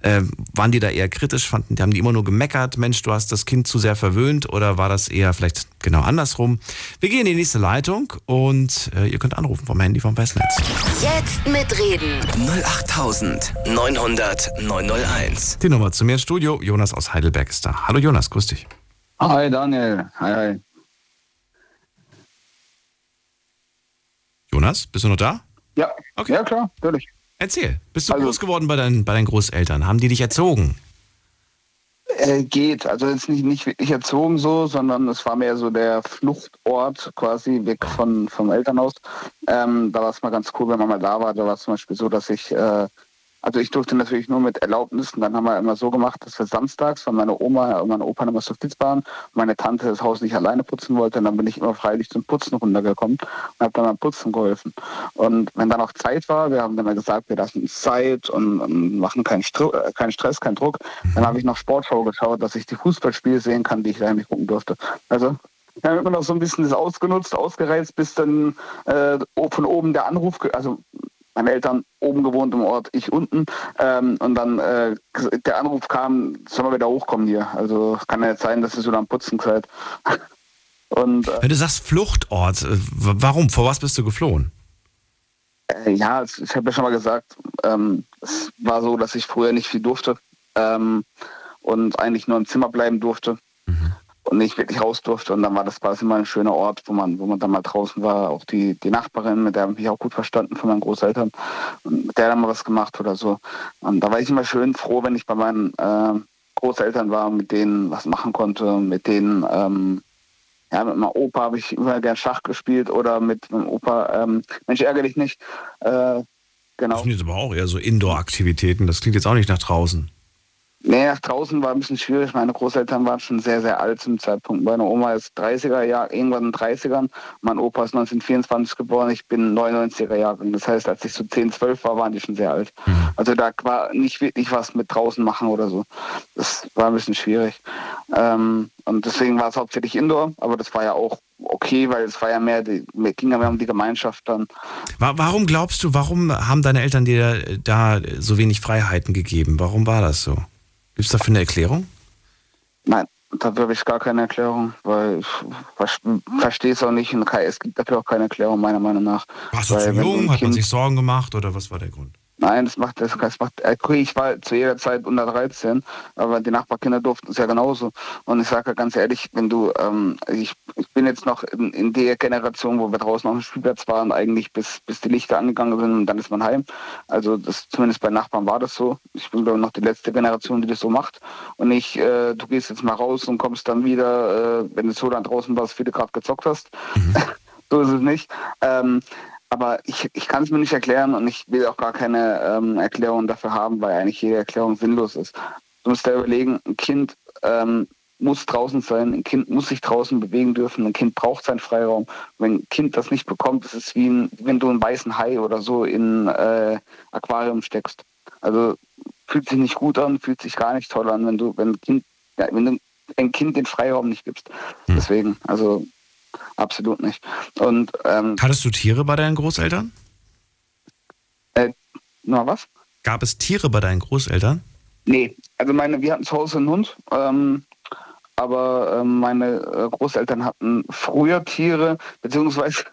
Äh, waren die da eher kritisch? Fanden, haben die immer nur gemeckert? Mensch, du hast das Kind zu sehr verwöhnt? Oder war das eher vielleicht genau andersrum. Wir gehen in die nächste Leitung und äh, ihr könnt anrufen vom Handy vom Festnetz.
Jetzt mitreden.
08900 901.
Die Nummer zu mir ins Studio. Jonas aus Heidelberg ist da. Hallo Jonas, grüß dich.
Hi Daniel. Hi, hi.
Jonas, bist du noch da?
Ja,
Okay.
ja klar, natürlich.
Erzähl, bist du
Also-
groß geworden bei deinen, bei deinen Großeltern? Haben die dich erzogen?
Äh, geht. Also jetzt nicht, nicht wirklich erzogen so, sondern es war mehr so der Fluchtort quasi weg von, vom Elternhaus. Ähm, da war es mal ganz cool, wenn man mal da war. Da war es zum Beispiel so, dass ich, äh, also ich durfte natürlich nur mit Erlaubnis und dann haben wir immer so gemacht, dass wir samstags, weil meine Oma und meine Opa immer so fit waren meine Tante das Haus nicht alleine putzen wollte, dann bin ich immer freiwillig zum Putzen runtergekommen und habe dann beim Putzen geholfen. Und wenn dann auch Zeit war, wir haben dann mal gesagt, wir lassen uns Zeit und, und machen keinen, Stru äh, keinen Stress, keinen Druck, dann habe ich noch Sportschau geschaut, dass ich die Fußballspiele sehen kann, die ich daheim nicht gucken durfte. Also wir haben immer noch so ein bisschen das ausgenutzt, ausgereizt, bis dann äh, von oben der Anruf, also meine Eltern oben gewohnt im Ort, ich unten. Ähm, und dann äh, der Anruf kam, sollen wir wieder hochkommen hier. Also kann ja jetzt sein, dass ihr so am Putzen seid. Und äh,
Wenn du sagst Fluchtort, äh, warum? Vor was bist du geflohen?
Äh, Ja, ich habe ja schon mal gesagt, ähm, es war so, dass ich früher nicht viel durfte ähm, und eigentlich nur im Zimmer bleiben durfte und nicht wirklich raus durfte. Und dann war das quasi mal ein schöner Ort, wo man, wo man dann mal draußen war. Auch die, die Nachbarin, mit der habe ich mich auch gut verstanden von meinen Großeltern, und mit der dann mal was gemacht oder so. Und da war ich immer schön froh, wenn ich bei meinen äh, Großeltern war, mit denen was machen konnte, mit denen ähm, ja, mit meinem Opa habe ich immer gern Schach gespielt oder mit meinem Opa, ähm, Mensch, ärgere dich nicht. Äh,
Das
genau.
sind jetzt aber auch eher so Indoor-Aktivitäten. Das klingt jetzt auch nicht nach draußen.
Nee, nach draußen war ein bisschen schwierig. Meine Großeltern waren schon sehr, sehr alt zum Zeitpunkt. Meine Oma ist 30er Jahr, irgendwann in den 30ern. Mein Opa ist 1924 geboren, ich bin 99er Jahre. Das heißt, als ich so 10, 12 war, waren die schon sehr alt. Also da war nicht wirklich was mit draußen machen oder so. Das war ein bisschen schwierig. Ähm, und deswegen war es hauptsächlich Indoor, aber das war ja auch okay, weil es war ja mehr, die, ging ja mehr um die Gemeinschaft dann.
Wa- Warum glaubst du, warum haben deine Eltern dir da so wenig Freiheiten gegeben? Warum war das so? Gibt es dafür eine Erklärung?
Nein, dafür habe ich gar keine Erklärung, weil ich ver- verstehe es auch nicht und es gibt dafür auch keine Erklärung, meiner Meinung nach.
Warst du
Weil
zu jung? Hat man sich Sorgen gemacht oder was war der Grund?
Nein, das macht, das, das macht, äh, okay, ich war zu jeder Zeit unter 13, aber die Nachbarkinder durften es ja genauso. Und ich sage ja ganz ehrlich, wenn du, ähm, ich, ich bin jetzt noch in, in der Generation, wo wir draußen auf dem Spielplatz waren, eigentlich bis, bis die Lichter angegangen sind und dann ist man heim. Also das, zumindest bei Nachbarn war das so. Ich bin glaube ich noch die letzte Generation, die das so macht. Und nicht, äh, du gehst jetzt mal raus und kommst dann wieder, äh, wenn du so dann draußen warst, wie du gerade gezockt hast. so ist es nicht. Ähm, aber ich, ich kann es mir nicht erklären und ich will auch gar keine ähm, Erklärung dafür haben, weil eigentlich jede Erklärung sinnlos ist. Du musst dir überlegen, ein Kind ähm, muss draußen sein, ein Kind muss sich draußen bewegen dürfen, ein Kind braucht seinen Freiraum. Wenn ein Kind das nicht bekommt, ist es wie ein, wenn du einen weißen Hai oder so in äh, Aquarium steckst. Also fühlt sich nicht gut an, fühlt sich gar nicht toll an, wenn du, wenn ein Kind, ja, wenn du ein Kind den Freiraum nicht gibst. Deswegen, also absolut nicht. Und ähm,
Hattest du Tiere bei deinen Großeltern?
äh, na was?
Gab es Tiere bei deinen Großeltern?
Nee, also meine, wir hatten zu Hause einen Hund, ähm, aber ähm, meine äh, Großeltern hatten früher Tiere, beziehungsweise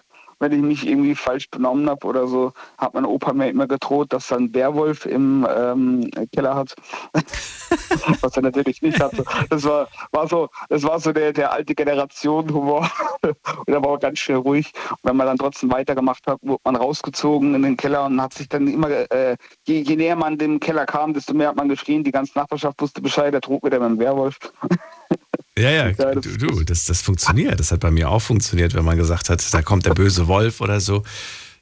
wenn ich mich irgendwie falsch benommen habe oder so, hat mein Opa mir immer gedroht, dass er einen Werwolf im ähm, Keller hat. Was er natürlich nicht hatte. Das war, war so, das war so der, der alte Generation Humor. und er war auch ganz schnell ruhig. Und wenn man dann trotzdem weitergemacht hat, wurde man rausgezogen in den Keller und hat sich dann immer, äh, je, je näher man dem Keller kam, desto mehr hat man geschrien. Die ganze Nachbarschaft wusste Bescheid, der trug wieder mit dem Werwolf.
Ja, ja, du, du, das, das funktioniert. Das hat bei mir auch funktioniert, wenn man gesagt hat, da kommt der böse Wolf oder so.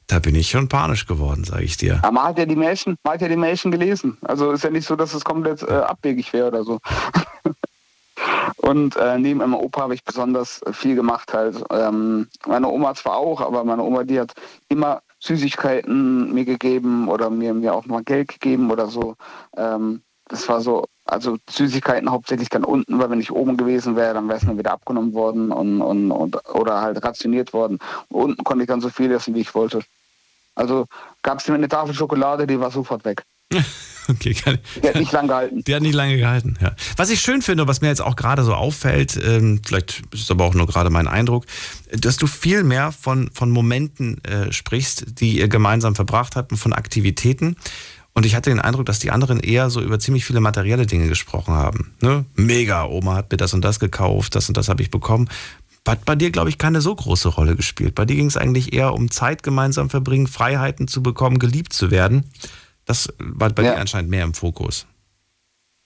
Da bin ich schon panisch geworden, sage ich dir.
Aber man hat ja die Märchen, man hat ja die Märchen gelesen. Also ist ja nicht so, dass es komplett äh, abwegig wäre oder so. Und äh, neben meinem Opa habe ich besonders viel gemacht halt. Ähm, meine Oma zwar auch, aber meine Oma, die hat immer Süßigkeiten mir gegeben oder mir, mir auch mal Geld gegeben oder so. Ähm, das war so, also Süßigkeiten hauptsächlich dann unten, weil wenn ich oben gewesen wäre, dann wäre es mir wieder abgenommen worden und, und, und, oder halt rationiert worden. Und unten konnte ich dann so viel essen, wie ich wollte. Also gab es mir eine Tafel Schokolade, die war sofort weg.
Okay, kann,
die hat nicht lange gehalten.
Die hat nicht lange gehalten, ja. Was ich schön finde, was mir jetzt auch gerade so auffällt, ähm, vielleicht ist es aber auch nur gerade mein Eindruck, dass du viel mehr von, von Momenten äh, sprichst, die ihr gemeinsam verbracht habt und von Aktivitäten. Und ich hatte den Eindruck, dass die anderen eher so über ziemlich viele materielle Dinge gesprochen haben. Ne? Mega, Oma hat mir das und das gekauft, das und das habe ich bekommen. Hat bei dir, glaube ich, keine so große Rolle gespielt. Bei dir ging es eigentlich eher um Zeit gemeinsam verbringen, Freiheiten zu bekommen, geliebt zu werden. Das war bei ja. dir anscheinend mehr im Fokus.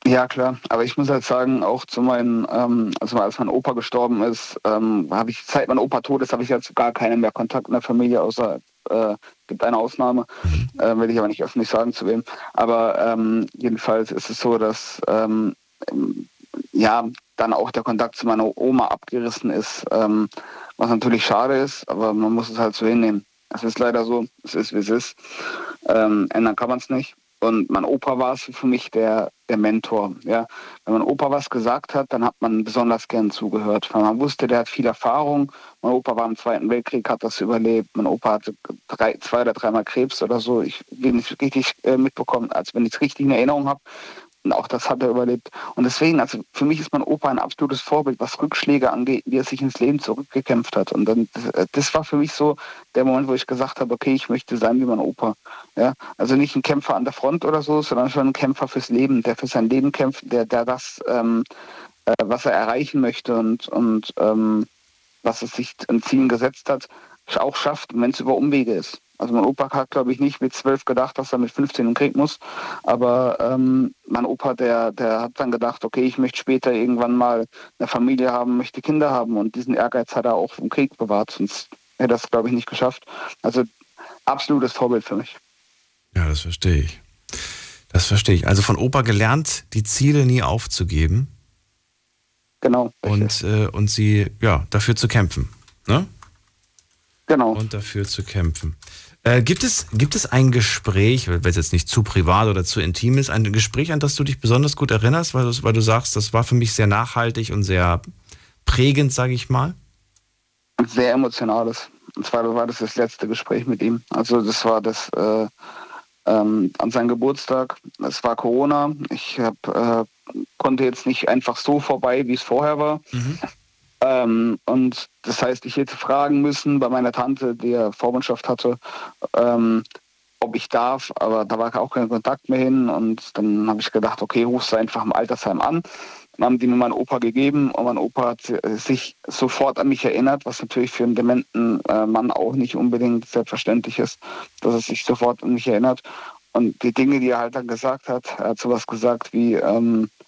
Ja, klar. Aber ich muss halt sagen, auch zu meinen, ähm, also als mein Opa gestorben ist, ähm, habe ich, seit mein Opa tot ist, habe ich jetzt gar keinen mehr Kontakt in der Familie, außer äh, gibt eine Ausnahme, äh, will ich aber nicht öffentlich sagen zu wem. Aber ähm, jedenfalls ist es so, dass ähm, ja dann auch der Kontakt zu meiner Oma abgerissen ist, ähm, was natürlich schade ist, aber man muss es halt so hinnehmen. Es ist leider so, es ist wie es ist. Ähm, ändern kann man es nicht. Und mein Opa war es für mich der, der Mentor. Ja. Wenn mein Opa was gesagt hat, dann hat man besonders gern zugehört. Weil man wusste, der hat viel Erfahrung. Mein Opa war im Zweiten Weltkrieg, hat das überlebt. Mein Opa hatte drei, zwei oder dreimal Krebs oder so. Ich will nicht richtig äh, mitbekommen, als wenn ich es richtig in Erinnerung habe. Und auch das hat er überlebt. Und deswegen, also für mich ist mein Opa ein absolutes Vorbild, was Rückschläge angeht, wie er sich ins Leben zurückgekämpft hat. Und dann, das war für mich so der Moment, wo ich gesagt habe, okay, ich möchte sein wie mein Opa. Ja, also nicht ein Kämpfer an der Front oder so, sondern schon ein Kämpfer fürs Leben, der für sein Leben kämpft, der, der das, ähm, äh, was er erreichen möchte und, und ähm, was er sich an Zielen gesetzt hat, auch schafft, wenn es über Umwege ist. Also mein Opa hat, glaube ich, nicht mit zwölf gedacht, dass er mit 15 einen Krieg muss. Aber ähm, mein Opa, der, der hat dann gedacht, okay, ich möchte später irgendwann mal eine Familie haben, möchte Kinder haben. Und diesen Ehrgeiz hat er auch vom Krieg bewahrt, sonst hätte er das, glaube ich, nicht geschafft. Also absolutes Vorbild für mich.
Ja, das verstehe ich. Das verstehe ich. Also von Opa gelernt, die Ziele nie aufzugeben.
Genau.
Und, äh, und sie, ja, dafür zu kämpfen. Ne?
Genau.
Und dafür zu kämpfen. Äh, gibt, es, gibt es ein Gespräch, wenn es jetzt nicht zu privat oder zu intim ist, ein Gespräch, an das du dich besonders gut erinnerst, weil du, weil du sagst, das war für mich sehr nachhaltig und sehr prägend, sage ich mal?
Sehr emotionales. Und zwar war das das letzte Gespräch mit ihm. Also das war das äh, ähm, an seinem Geburtstag. Es war Corona. Ich hab, äh, konnte jetzt nicht einfach so vorbei, wie es vorher war. Mhm. Ähm, und das heißt, ich hätte fragen müssen bei meiner Tante, die ja Vormundschaft hatte, ähm, ob ich darf, aber da war auch kein Kontakt mehr hin. Und dann habe ich gedacht, okay, rufst du einfach im Altersheim an. Dann haben die mir meinen Opa gegeben und mein Opa hat sich sofort an mich erinnert, was natürlich für einen dementen äh, Mann auch nicht unbedingt selbstverständlich ist, dass er sich sofort an mich erinnert. Und die Dinge, die er halt dann gesagt hat, er hat sowas gesagt wie, ähm, äh,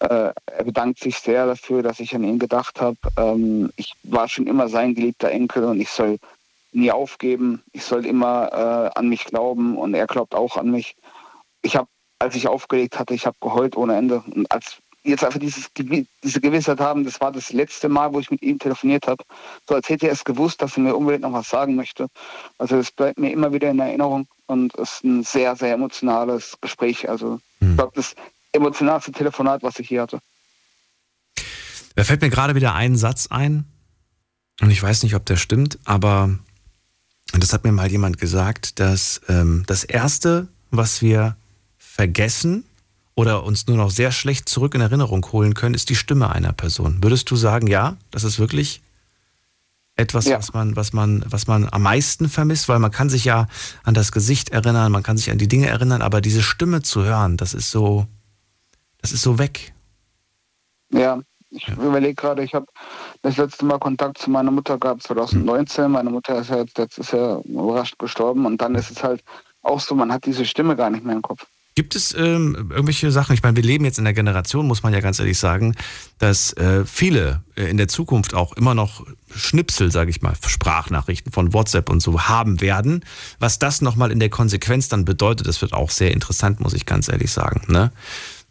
er bedankt sich sehr dafür, dass ich an ihn gedacht habe. Ähm, ich war schon immer sein geliebter Enkel und ich soll nie aufgeben. Ich soll immer äh, an mich glauben und er glaubt auch an mich. Ich habe, als ich aufgelegt hatte, ich habe geheult ohne Ende. Und als jetzt einfach dieses, diese Gewissheit haben, das war das letzte Mal, wo ich mit ihm telefoniert habe. So als hätte er es gewusst, dass er mir unbedingt noch was sagen möchte. Also das bleibt mir immer wieder in Erinnerung und es ist ein sehr, sehr emotionales Gespräch. Also hm. ich glaube, das emotionalste Telefonat, was ich hier hatte.
Da fällt mir gerade wieder ein Satz ein. Und ich weiß nicht, ob der stimmt, aber das hat mir mal jemand gesagt, dass ähm, das Erste, was wir vergessen oder uns nur noch sehr schlecht zurück in Erinnerung holen können, ist die Stimme einer Person. Würdest du sagen, ja, das ist wirklich etwas,
Ja.
was man, was man, was man am meisten vermisst, weil man kann sich ja an das Gesicht erinnern, man kann sich an die Dinge erinnern, aber diese Stimme zu hören, das ist so, das ist so weg.
Ja, ich überlege gerade, ich habe das letzte Mal Kontakt zu meiner Mutter gehabt, 2019. Meine Mutter ist ja jetzt letztes Jahr überrascht gestorben und dann ist es halt auch so, man hat diese Stimme gar nicht mehr im Kopf.
Gibt es ähm, irgendwelche Sachen? Ich meine, wir leben jetzt in der Generation, muss man ja ganz ehrlich sagen, dass äh, viele äh, in der Zukunft auch immer noch Schnipsel, sage ich mal, Sprachnachrichten von WhatsApp und so haben werden. Was das nochmal in der Konsequenz dann bedeutet, das wird auch sehr interessant, muss ich ganz ehrlich sagen. Ne?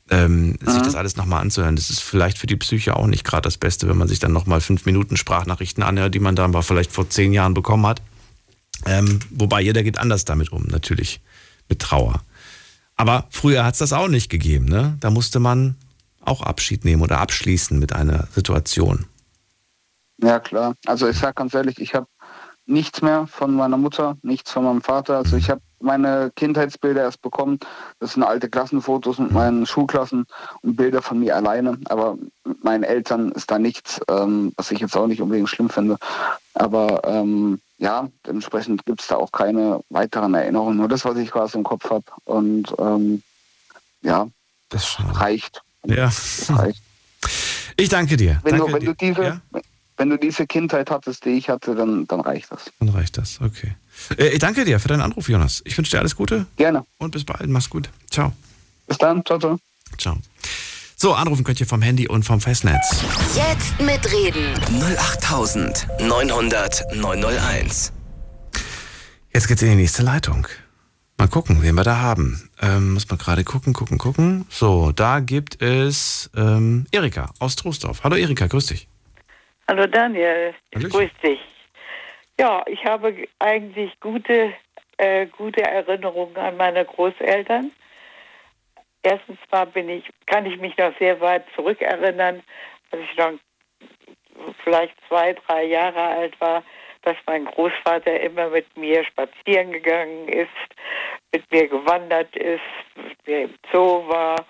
Ähm, Sich das alles nochmal anzuhören, das ist vielleicht für die Psyche auch nicht gerade das Beste, wenn man sich dann nochmal fünf Minuten Sprachnachrichten anhört, die man dann mal vielleicht vor zehn Jahren bekommen hat. Ähm, wobei jeder geht anders damit um, natürlich mit Trauer. Aber früher hat es das auch nicht gegeben. Ne? Da musste man auch Abschied nehmen oder abschließen mit einer Situation.
Ja, klar. Also ich sag ganz ehrlich, ich habe nichts mehr von meiner Mutter, nichts von meinem Vater. Also ich habe meine Kindheitsbilder erst bekommen. Das sind alte Klassenfotos mit meinen Schulklassen und Bilder von mir alleine. Aber mit meinen Eltern ist da nichts, ähm, was ich jetzt auch nicht unbedingt schlimm finde. Aber ähm, ja, dementsprechend gibt es da auch keine weiteren Erinnerungen. Nur das, was ich gerade so im Kopf habe. Und ähm, ja,
Das
reicht.
Ja.
Das reicht.
Ich danke dir.
Wenn,
danke
du, wenn, du
dir.
diese,
Ja?
wenn du diese Kindheit hattest, die ich hatte, dann, dann reicht das.
Dann reicht das. Okay. Äh, ich danke dir für deinen Anruf, Jonas. Ich wünsche dir alles Gute
Gerne.
und bis bald. Mach's gut. Ciao.
Bis dann. Ciao, ciao.
Ciao. So, anrufen könnt ihr vom Handy und vom Festnetz.
Jetzt mitreden.
08900 901.
Jetzt geht's in die nächste Leitung. Mal gucken, wen wir da haben. Ähm, muss man gerade gucken, gucken, gucken. So, da gibt es ähm, Erika aus Troisdorf. Hallo Erika, grüß dich.
Hallo Daniel, ich grüße dich. Ja, ich habe eigentlich gute, äh, gute Erinnerungen an meine Großeltern. Erstens mal bin ich, kann ich mich noch sehr weit zurückerinnern, als ich noch vielleicht zwei, drei Jahre alt war, dass mein Großvater immer mit mir spazieren gegangen ist, mit mir gewandert ist, mit mir im Zoo war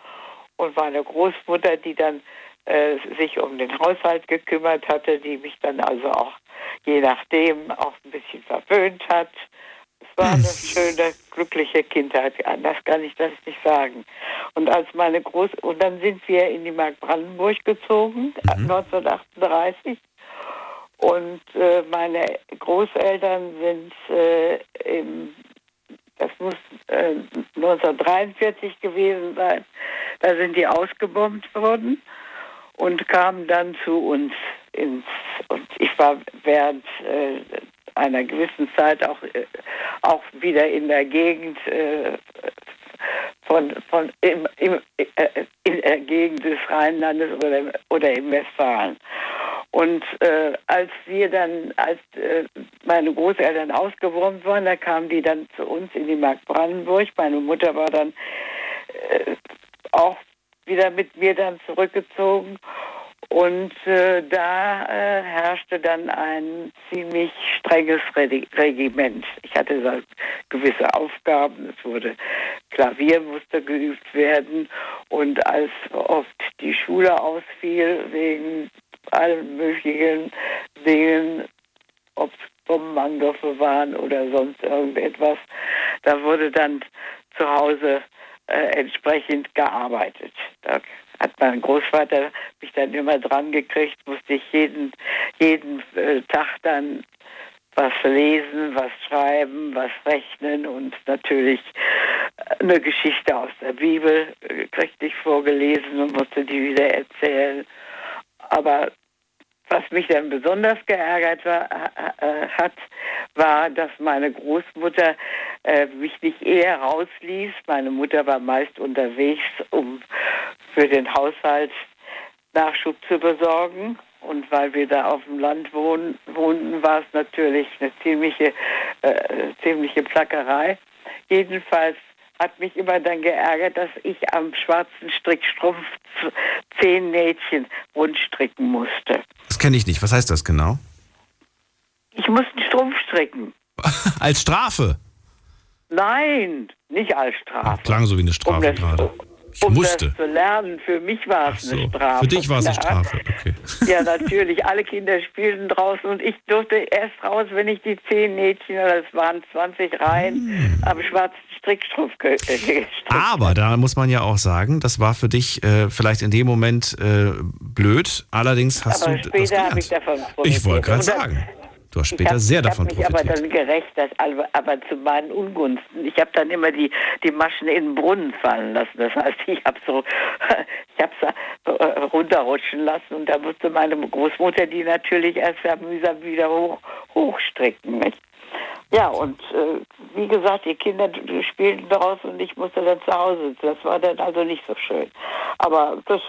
und meine Großmutter, die dann äh, sich um den Haushalt gekümmert hatte, die mich dann also auch je nachdem auch ein bisschen verwöhnt hat. Es war eine schöne, glückliche Kindheit. Anders kann ich das nicht sagen. Und als meine Groß und dann sind wir in die Mark Brandenburg gezogen, 1938. Und äh, meine Großeltern sind äh, im, das muss äh, 1943 gewesen sein, da sind die ausgebombt worden und kamen dann zu uns ins war während äh, einer gewissen Zeit auch äh, auch wieder in der Gegend äh, von von im, im, äh, in der Gegend des Rheinlandes oder oder im Westfalen und äh, als wir dann, als äh, meine Großeltern ausgeworfen waren, da kamen die dann zu uns in die Mark Brandenburg. Meine Mutter war dann äh, auch wieder mit mir dann zurückgezogen. Und äh, da äh, herrschte dann ein ziemlich strenges Regi- Regiment. Ich hatte so gewisse Aufgaben. Es wurde Klavier musste geübt werden. Und als oft die Schule ausfiel wegen allen möglichen Dingen, ob es Bombenangriffe waren oder sonst irgendetwas, da wurde dann zu Hause äh, entsprechend gearbeitet. Da hat mein Großvater mich dann immer dran gekriegt, musste ich jeden, jeden äh, Tag dann was lesen, was schreiben, was rechnen und natürlich eine Geschichte aus der Bibel äh, kriegte ich vorgelesen und musste die wieder erzählen. Aber was mich dann besonders geärgert war, äh, hat, war, dass meine Großmutter äh, mich nicht eher rausließ. Meine Mutter war meist unterwegs, um für den Haushalt Nachschub zu besorgen. Und weil wir da auf dem Land wohnen, wohnten, war es natürlich eine ziemliche, äh, ziemliche Plackerei. Jedenfalls hat mich immer dann geärgert, dass ich am schwarzen Strickstrumpf zehn Nähtchen rund stricken musste.
Das kenne ich nicht. Was heißt das genau?
Ich musste einen Strumpf stricken.
Als Strafe.
Nein, nicht als Strafe.
Klang so wie eine Strafe
Um
gerade. Ich
um
musste.
das zu lernen. Für mich war es
So.
eine Strafe.
Für dich war es eine. Strafe. Okay.
Ja, natürlich. Alle Kinder spielten draußen und ich durfte erst raus, wenn ich die zehn Mädchen, oder es waren 20 Reihen, am schwarzen Strickstrumpf ge äh, gestrickt
Aber da muss man ja auch sagen, das war für dich äh, vielleicht in dem Moment äh, blöd. Allerdings hast
Aber
du
später habe ich
gelernt.
davon profitiert.
Ich wollte gerade sagen, du hast
Ich
später
hab-
sehr
ich hab
davon
mich aber
profitiert.
dann gerecht, aber, aber zu meinen Ungunsten. Ich habe dann immer die, die Maschen in den Brunnen fallen lassen. Das heißt, ich habe so, ich habe es äh, runterrutschen lassen und da musste meine Großmutter die natürlich erst ja mühsam wieder hoch, hochstricken. Nicht? Ja, und äh, wie gesagt, die Kinder spielten draußen und ich musste dann zu Hause sitzen. Das war dann also nicht so schön. Aber das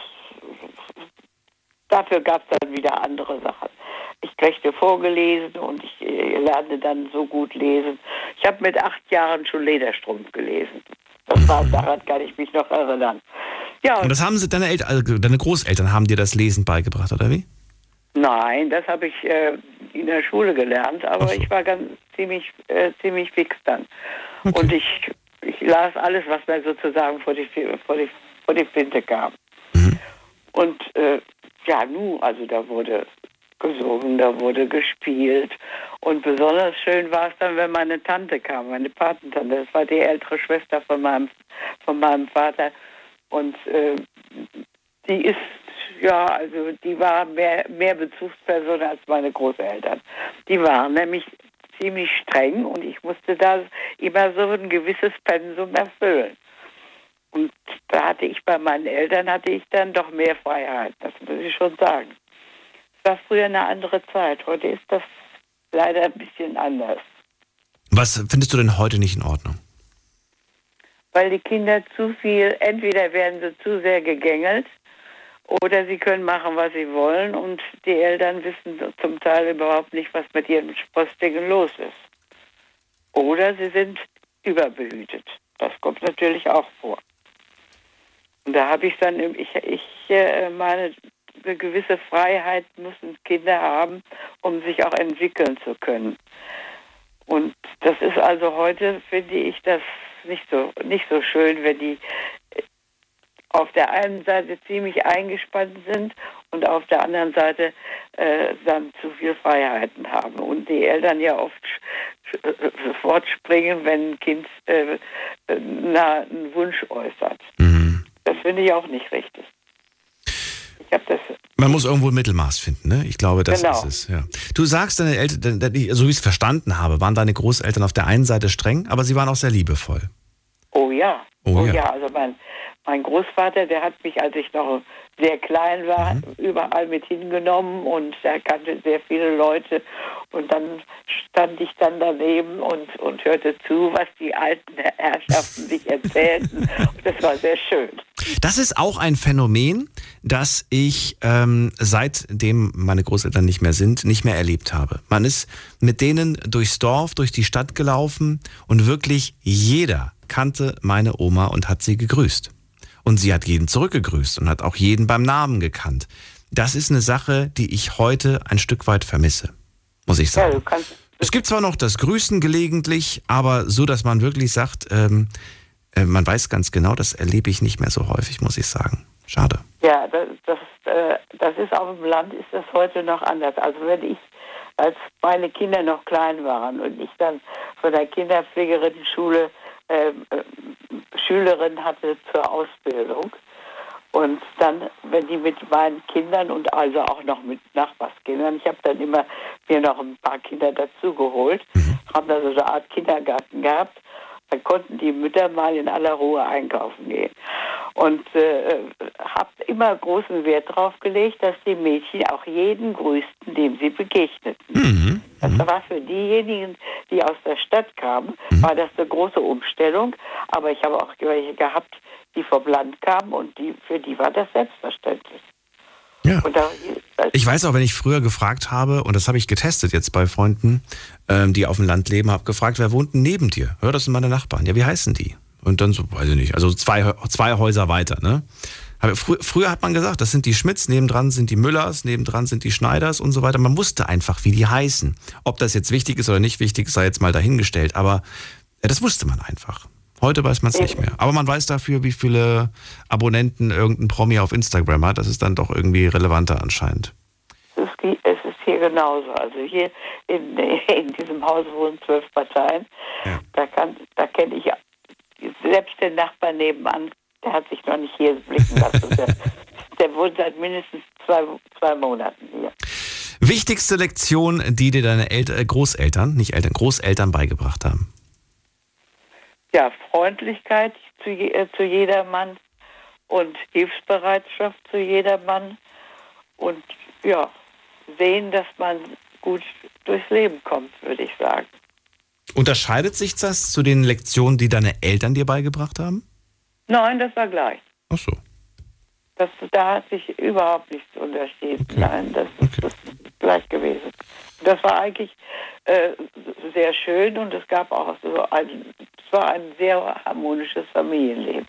dafür gab es dann wieder andere Sachen. Ich kriegte vorgelesen und ich äh, lernte dann so gut lesen. Ich habe mit acht Jahren schon Lederstrumpf gelesen. Das war, daran kann ich mich noch erinnern. Ja,
Und das haben sie, deine, Eltern, also deine Großeltern haben dir das Lesen beigebracht, oder wie?
nein, das habe ich äh, in der Schule gelernt, aber
so.
ich war ganz ziemlich, äh, ziemlich fix dann. Und ich, ich las alles, was mir sozusagen vor die, vor die, vor die Flinte kam.
Mhm.
Und äh, ja, nu, also da wurde gesungen, da wurde gespielt. Und besonders schön war es dann, wenn meine Tante kam, meine Patentante. Das war die ältere Schwester von meinem, von meinem Vater. Und äh, die ist, ja, also die war mehr, mehr Bezugsperson als meine Großeltern. Die waren nämlich ziemlich streng und ich musste da immer so ein gewisses Pensum erfüllen. Und da hatte ich bei meinen Eltern hatte ich dann doch mehr Freiheit, das muss ich schon sagen. War früher eine andere Zeit, heute ist das leider ein bisschen anders.
Was findest du denn heute nicht in Ordnung?
Weil die Kinder zu viel, entweder werden sie zu sehr gegängelt oder sie können machen, was sie wollen und die Eltern wissen zum Teil überhaupt nicht, was mit ihren Sprostigen los ist. Oder sie sind überbehütet. Das kommt natürlich auch vor. Und da habe ich dann, ich, ich äh, meine, eine gewisse Freiheit müssen Kinder haben, um sich auch entwickeln zu können. Und das ist also heute, finde ich, das nicht so, nicht so schön, wenn die auf der einen Seite ziemlich eingespannt sind und auf der anderen Seite äh, dann zu viel Freiheiten haben. Und die Eltern ja oft sch- äh, sofort springen, wenn ein Kind äh, äh, na, einen Wunsch äußert.
Mhm.
Das finde ich auch nicht richtig. Ich habe das
Man muss irgendwo ein Mittelmaß finden, ne? Ich glaube, das
Genau.
ist es, ja. Du sagst, deine Eltern, so wie ich es verstanden habe, waren deine Großeltern auf der einen Seite streng, aber sie waren auch sehr liebevoll.
Oh ja.
Oh
Oh,
ja.
ja. also mein, mein Großvater, der hat mich, als ich noch sehr klein war,
Mhm.
überall mit hingenommen und er kannte sehr viele Leute. Und dann stand ich dann daneben und, und hörte zu, was die alten Herrschaften sich erzählten. Und das war sehr schön.
Das ist auch ein Phänomen, das ich ähm, seitdem meine Großeltern nicht mehr sind, nicht mehr erlebt habe. Man ist mit denen durchs Dorf, durch die Stadt gelaufen und wirklich jeder kannte meine Oma und hat sie gegrüßt. Und sie hat jeden zurückgegrüßt und hat auch jeden beim Namen gekannt. Das ist eine Sache, die ich heute ein Stück weit vermisse, muss ich
Ja,
sagen.
kannst,
Es gibt zwar noch das Grüßen gelegentlich, aber so, dass man wirklich sagt, ähm, äh, man weiß ganz genau, das erlebe ich nicht mehr so häufig, muss ich sagen. Schade.
Ja, das, das, äh, das ist auf dem Land ist das heute noch anders. Also wenn ich, als meine Kinder noch klein waren und ich dann von der Kinderpflegerinnenschule ähm, äh, Schülerin hatte zur Ausbildung und dann, wenn die mit meinen Kindern und also auch noch mit Nachbarskindern, ich habe dann immer mir noch ein paar Kinder dazugeholt, haben da so eine Art Kindergarten gehabt. Dann konnten die Mütter mal in aller Ruhe einkaufen gehen. Und äh, habe immer großen Wert darauf gelegt, dass die Mädchen auch jeden grüßten, dem sie begegneten.
Mhm.
Das war für diejenigen, die aus der Stadt kamen, war das eine große Umstellung. Aber ich habe auch welche gehabt, die vom Land kamen und die, für die war das selbstverständlich.
Ja.
Da,
Ich weiß auch, wenn ich früher gefragt habe, und das habe ich getestet jetzt bei Freunden, ähm, die auf dem Land leben, habe gefragt, wer wohnt denn neben dir? Hör, das sind meine Nachbarn. Ja, wie heißen die? Und dann so, weiß ich nicht, also zwei, zwei Häuser weiter, ne? Aber frü früher hat man gesagt, das sind die Schmidts, nebendran sind die Müllers, nebendran sind die Schneiders und so weiter. Man wusste einfach, wie die heißen. Ob das jetzt wichtig ist oder nicht wichtig, sei jetzt mal dahingestellt. Aber ja, das wusste man einfach. Heute weiß man es nicht mehr. Aber man weiß dafür, wie viele Abonnenten irgendein Promi auf Instagram hat. Das ist dann doch irgendwie relevanter anscheinend.
Es ist, die, es ist hier genauso. Also hier in, in diesem Haus wohnen zwölf Parteien.
Ja.
Da, kann, da kenne ich selbst den Nachbarn nebenan, der hat sich noch nicht hier blicken lassen. der, der wohnt seit mindestens zwei, zwei Monaten hier.
Wichtigste Lektion, die dir deine El Großeltern, nicht Eltern, Großeltern beigebracht haben?
Ja, Freundlichkeit zu, äh, zu jedermann und Hilfsbereitschaft zu jedermann und ja, sehen, dass man gut durchs Leben kommt, würde ich sagen.
Unterscheidet sich das zu den Lektionen, die deine Eltern dir beigebracht haben?
Nein, das war gleich.
Ach so.
Das, da hat sich überhaupt nichts unterschieden.
Okay.
Nein, das, ist- das ist gleich gewesen. Das war eigentlich äh, sehr schön und es gab auch so ein, es war ein sehr harmonisches Familienleben.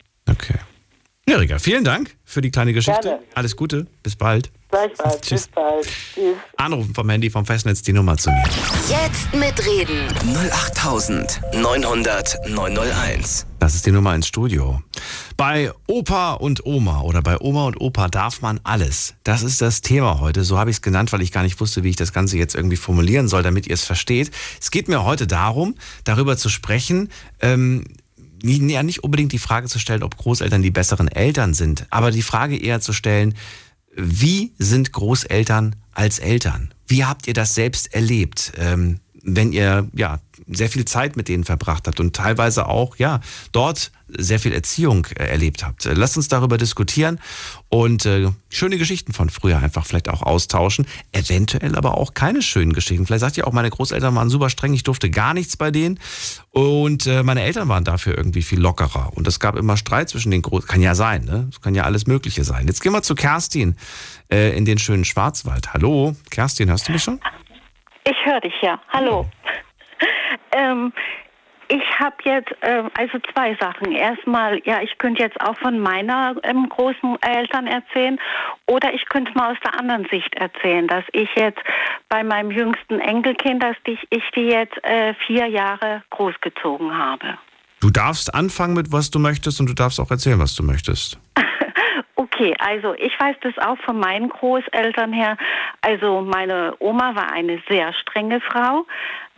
Erika, vielen Dank für die kleine Geschichte.
Gerne.
Alles Gute, bis bald.
Gleichfalls.
Tschüss.
Bis bald. Tschüss.
Anrufen vom Handy vom Festnetz die Nummer zu mir.
Jetzt mitreden.
08900 901.
Das ist die Nummer ins Studio. Bei Opa und Oma oder bei Oma und Opa darf man alles. Das ist das Thema heute. So habe ich es genannt, weil ich gar nicht wusste, wie ich das Ganze jetzt irgendwie formulieren soll, damit ihr es versteht. Es geht mir heute darum, darüber zu sprechen, ähm, ja, nicht unbedingt die Frage zu stellen, ob Großeltern die besseren Eltern sind, aber die Frage eher zu stellen, wie sind Großeltern als Eltern? Wie habt ihr das selbst erlebt? Ähm, wenn ihr ja sehr viel Zeit mit denen verbracht habt und teilweise auch ja dort sehr viel Erziehung äh, erlebt habt. Äh, Lasst uns darüber diskutieren und äh, schöne Geschichten von früher einfach vielleicht auch austauschen. Eventuell aber auch keine schönen Geschichten. Vielleicht sagt ihr auch, meine Großeltern waren super streng, ich durfte gar nichts bei denen und äh, meine Eltern waren dafür irgendwie viel lockerer und es gab immer Streit zwischen den Groß. Kann ja sein, ne? Es kann ja alles Mögliche sein. Jetzt gehen wir zu Kerstin äh, in den schönen Schwarzwald. Hallo, Kerstin, hörst du mich schon?
Ich höre dich ja. Hallo. ähm, ich habe jetzt ähm, also zwei Sachen. Erstmal, ja, ich könnte jetzt auch von meiner ähm, großen Eltern erzählen oder ich könnte mal aus der anderen Sicht erzählen, dass ich jetzt bei meinem jüngsten Enkelkind, dass ich, ich die jetzt äh, vier Jahre großgezogen habe.
Du darfst anfangen mit was du möchtest und du darfst auch erzählen, was du möchtest.
Okay, also ich weiß das auch von meinen Großeltern her. Also meine Oma war eine sehr strenge Frau.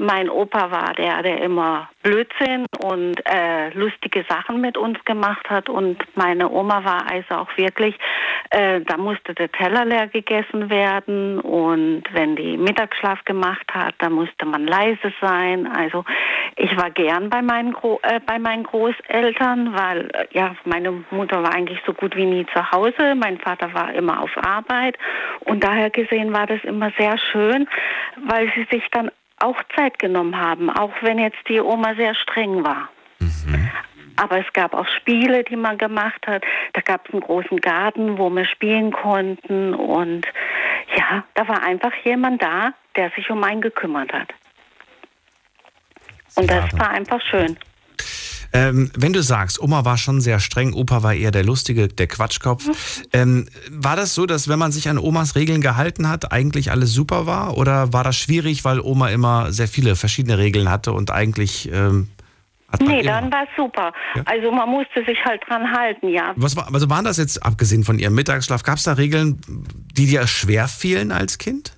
Mein Opa war der, der immer Blödsinn und äh, lustige Sachen mit uns gemacht hat. Und meine Oma war also auch wirklich, äh, da musste der Teller leer gegessen werden. Und wenn die Mittagsschlaf gemacht hat, da musste man leise sein. Also ich war gern bei meinen, Gro äh, bei meinen Großeltern, weil äh, ja meine Mutter war eigentlich so gut wie nie zu Hause. Mein Vater war immer auf Arbeit. Und daher gesehen war das immer sehr schön, weil sie sich dann auch Zeit genommen haben, auch wenn jetzt die Oma sehr streng war. Aber es gab auch Spiele, die man gemacht hat. Da gab es einen großen Garten, wo wir spielen konnten. Und ja, da war einfach jemand da, der sich um einen gekümmert hat. Und das war einfach schön.
Ähm, wenn du sagst, Oma war schon sehr streng, Opa war eher der Lustige, der Quatschkopf, ähm, war das so, dass wenn man sich an Omas Regeln gehalten hat, eigentlich alles super war? Oder war das schwierig, weil Oma immer sehr viele verschiedene Regeln hatte und eigentlich ähm,
Nee,
immer...
dann war es super.
Ja.
Also man musste sich halt dran halten, ja.
Was war, also waren das jetzt, abgesehen von ihrem Mittagsschlaf, gab es da Regeln, die dir schwer fielen als Kind?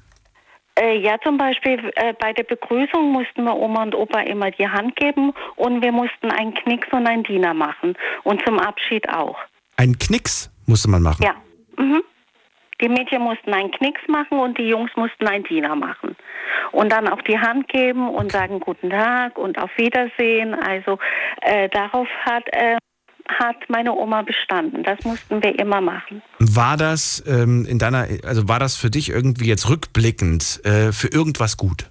Äh, ja, zum Beispiel äh, bei der Begrüßung mussten wir Oma und Opa immer die Hand geben und wir mussten einen Knicks und einen Diener machen. Und zum Abschied auch.
Ein Knicks musste man machen.
Ja. Mhm. Die Mädchen mussten einen Knicks machen und die Jungs mussten einen Diener machen. Und dann auch die Hand geben und sagen Guten Tag und auf Wiedersehen. Also äh, darauf hat, äh, hat meine Oma bestanden. Das mussten wir immer machen.
War das ähm, in deiner, also war das für dich irgendwie jetzt rückblickend äh, für irgendwas gut?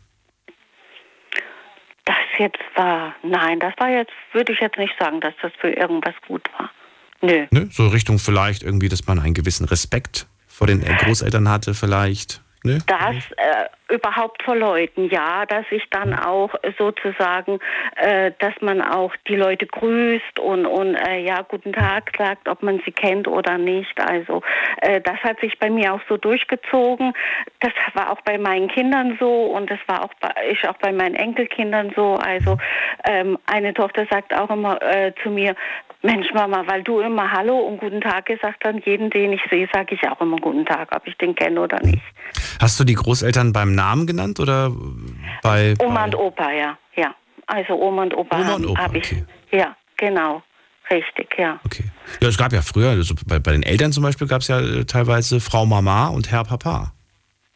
Das jetzt war, nein, das war jetzt, würde ich jetzt nicht sagen, dass das für irgendwas gut war. Nö.
Ne? So Richtung vielleicht irgendwie, dass man einen gewissen Respekt vor den Großeltern hatte, vielleicht. Ne?
Das äh, überhaupt vor Leuten, ja, dass ich dann auch sozusagen, äh, dass man auch die Leute grüßt und, und äh, ja, guten Tag sagt, ob man sie kennt oder nicht. Also äh, das hat sich bei mir auch so durchgezogen. Das war auch bei meinen Kindern so und das war auch bei, ist auch bei meinen Enkelkindern so. Also ähm, eine Tochter sagt auch immer äh, zu mir, Mensch, Mama, weil du immer Hallo und guten Tag gesagt hast, jeden, den ich sehe, sage ich auch immer guten Tag, ob ich den kenne oder nicht.
Hast du die Großeltern beim Namen genannt oder bei.
Oma
bei
und Opa, ja, ja. Also Oma und Opa
Oma
habe
und Opa,
hab ich.
okay.
Ja, genau. Richtig, ja.
Okay. Ja, es gab ja früher, also bei, bei den Eltern zum Beispiel gab es ja äh, teilweise Frau Mama und Herr Papa.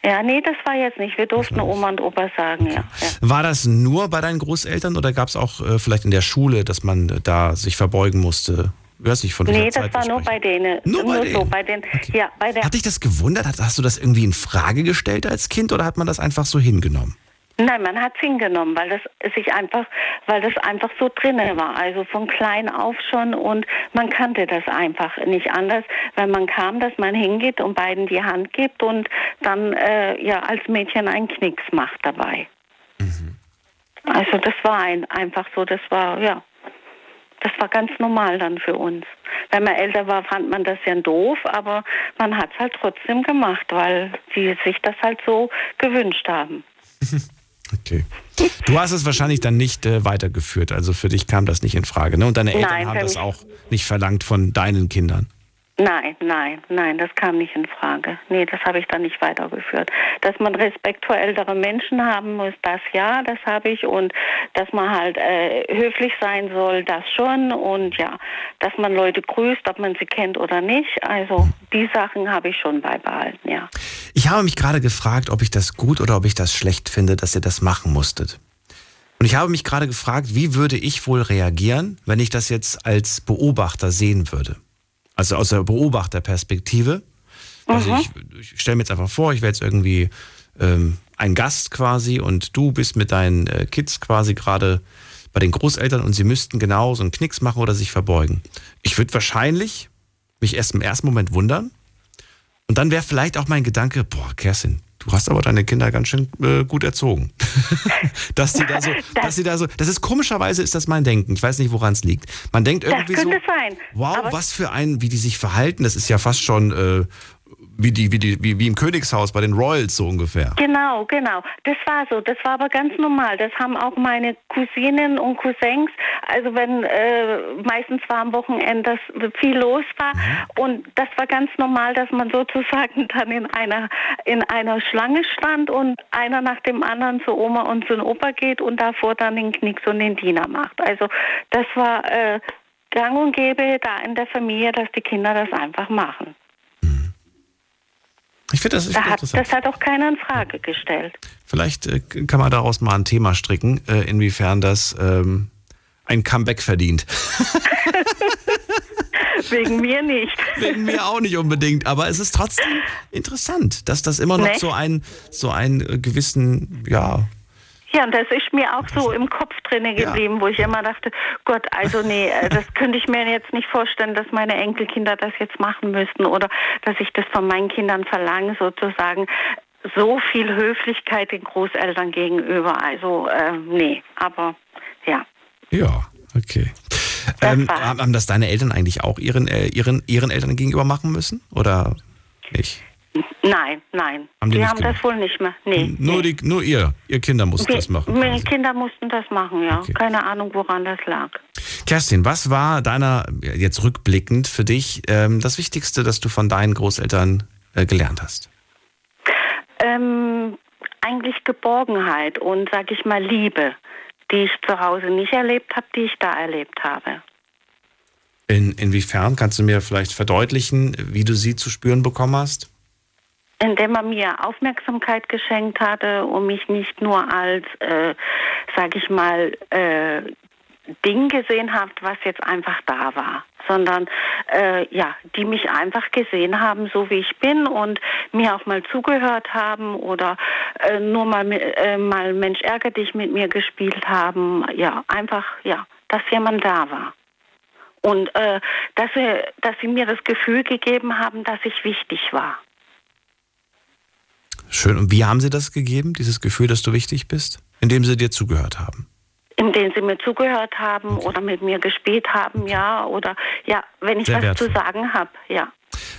Ja, nee, das war jetzt nicht. Wir durften Oma und Opa sagen, ja. ja.
War das nur bei deinen Großeltern oder gab es auch äh, vielleicht in der Schule, dass man da sich verbeugen musste? Hörst nicht von
Nee, das war nur bei denen.
Nur bei
so,
denen?
bei den, ja, bei der
Hat dich das gewundert? Hast, hast du das irgendwie in Frage gestellt als Kind oder hat man das einfach so hingenommen?
Nein, man hat es hingenommen, weil das sich einfach, weil das einfach so drinne war. Also von klein auf schon und man kannte das einfach nicht anders, weil man kam, dass man hingeht und beiden die Hand gibt und dann äh, ja als Mädchen einen Knicks macht dabei. Also das war ein, einfach so, das war ja, das war ganz normal dann für uns. Wenn man älter war, fand man das ja doof, aber man hat es halt trotzdem gemacht, weil sie sich das halt so gewünscht haben.
Okay. Du hast es wahrscheinlich dann nicht äh, weitergeführt, also für dich kam das nicht in Frage. Ne? Und deine Eltern
Nein,
haben das auch nicht verlangt von deinen Kindern.
Nein, nein, nein, das kam nicht in Frage. Nee, das habe ich dann nicht weitergeführt. Dass man Respekt vor ältere Menschen haben muss, das ja, das habe ich. Und dass man halt äh, höflich sein soll, das schon. Und ja, dass man Leute grüßt, ob man sie kennt oder nicht. Also die Sachen habe ich schon beibehalten, ja.
Ich habe mich gerade gefragt, ob ich das gut oder ob ich das schlecht finde, dass ihr das machen musstet. Und ich habe mich gerade gefragt, wie würde ich wohl reagieren, wenn ich das jetzt als Beobachter sehen würde? Also aus der Beobachterperspektive. Also
Mhm.
ich, ich stelle mir jetzt einfach vor, ich wäre jetzt irgendwie ähm, ein Gast quasi und du bist mit deinen äh, Kids quasi gerade bei den Großeltern und sie müssten genau so einen Knicks machen oder sich verbeugen. Ich würde wahrscheinlich mich erst im ersten Moment wundern und dann wäre vielleicht auch mein Gedanke, boah, Kerstin, du hast aber deine Kinder ganz schön äh, gut erzogen. dass die da so, dass sie da so, das ist komischerweise ist das mein Denken. Ich weiß nicht, woran es liegt. Man denkt
Das
irgendwie so,
könnte sein.
wow, was für ein, wie die sich verhalten. Das ist ja fast schon äh, wie die, wie die, wie, wie im Königshaus bei den Royals so ungefähr.
Genau, genau. Das war so. Das war aber ganz normal. Das haben auch meine Cousinen und Cousins. Also wenn äh, meistens war am Wochenende viel los war und das war ganz normal, dass man sozusagen dann in einer in einer Schlange stand und einer nach dem anderen zur Oma und zum Opa geht und davor dann den Knicks und den Diener macht. Also das war äh, gang und gäbe da in der Familie, dass die Kinder das einfach machen.
Ich finde das, ich
Da
find
hat, das hat auch keiner in Frage gestellt.
Vielleicht äh, kann man daraus mal ein Thema stricken, äh, inwiefern das ähm, ein Comeback verdient.
Wegen mir nicht.
Wegen mir auch nicht unbedingt, aber es ist trotzdem interessant, dass das immer noch
Nicht?
so ein so einen gewissen, ja,
Ja, und das ist mir auch so im Kopf drinne geblieben, wo ich immer dachte, Gott, also nee, äh, das könnte ich mir jetzt nicht vorstellen, dass meine Enkelkinder das jetzt machen müssten oder dass ich das von meinen Kindern verlange, sozusagen. So viel Höflichkeit den Großeltern gegenüber. Also, äh, nee, aber ja.
ja, okay. Ähm, haben haben das deine Eltern eigentlich auch ihren, äh, ihren, ihren Eltern gegenüber machen müssen? Oder nicht?
Nein, nein.
Haben die
die haben
gemacht?
das wohl nicht mehr. Nee.
Nur, die, nur ihr, ihr Kinder mussten das machen.
Meine Kinder mussten das machen, ja. Keine Ahnung, woran das lag.
Kerstin, was war deiner, jetzt rückblickend für dich, ähm, das Wichtigste, das du von deinen Großeltern äh, gelernt hast?
Ähm, eigentlich Geborgenheit und, sag ich mal, Liebe, die ich zu Hause nicht erlebt habe, die ich da erlebt habe.
In, inwiefern kannst du mir vielleicht verdeutlichen, wie du sie zu spüren bekommen hast?
Indem er mir Aufmerksamkeit geschenkt hatte und mich nicht nur als, äh, sag ich mal, äh, Ding gesehen hat, was jetzt einfach da war, sondern äh, ja, die mich einfach gesehen haben, so wie ich bin und mir auch mal zugehört haben oder äh, nur mal äh, mal Mensch ärger dich mit mir gespielt haben, ja, einfach ja, dass jemand da war. Und äh, dass, sie, dass sie mir das Gefühl gegeben haben, dass ich wichtig war.
Schön. Und wie haben sie das gegeben, dieses Gefühl, dass du wichtig bist? Indem sie dir zugehört haben.
Indem sie mir zugehört haben oder mit mir gespielt haben, ja. Oder ja, wenn ich
Sehr
was
wertvoll.
zu sagen habe, ja.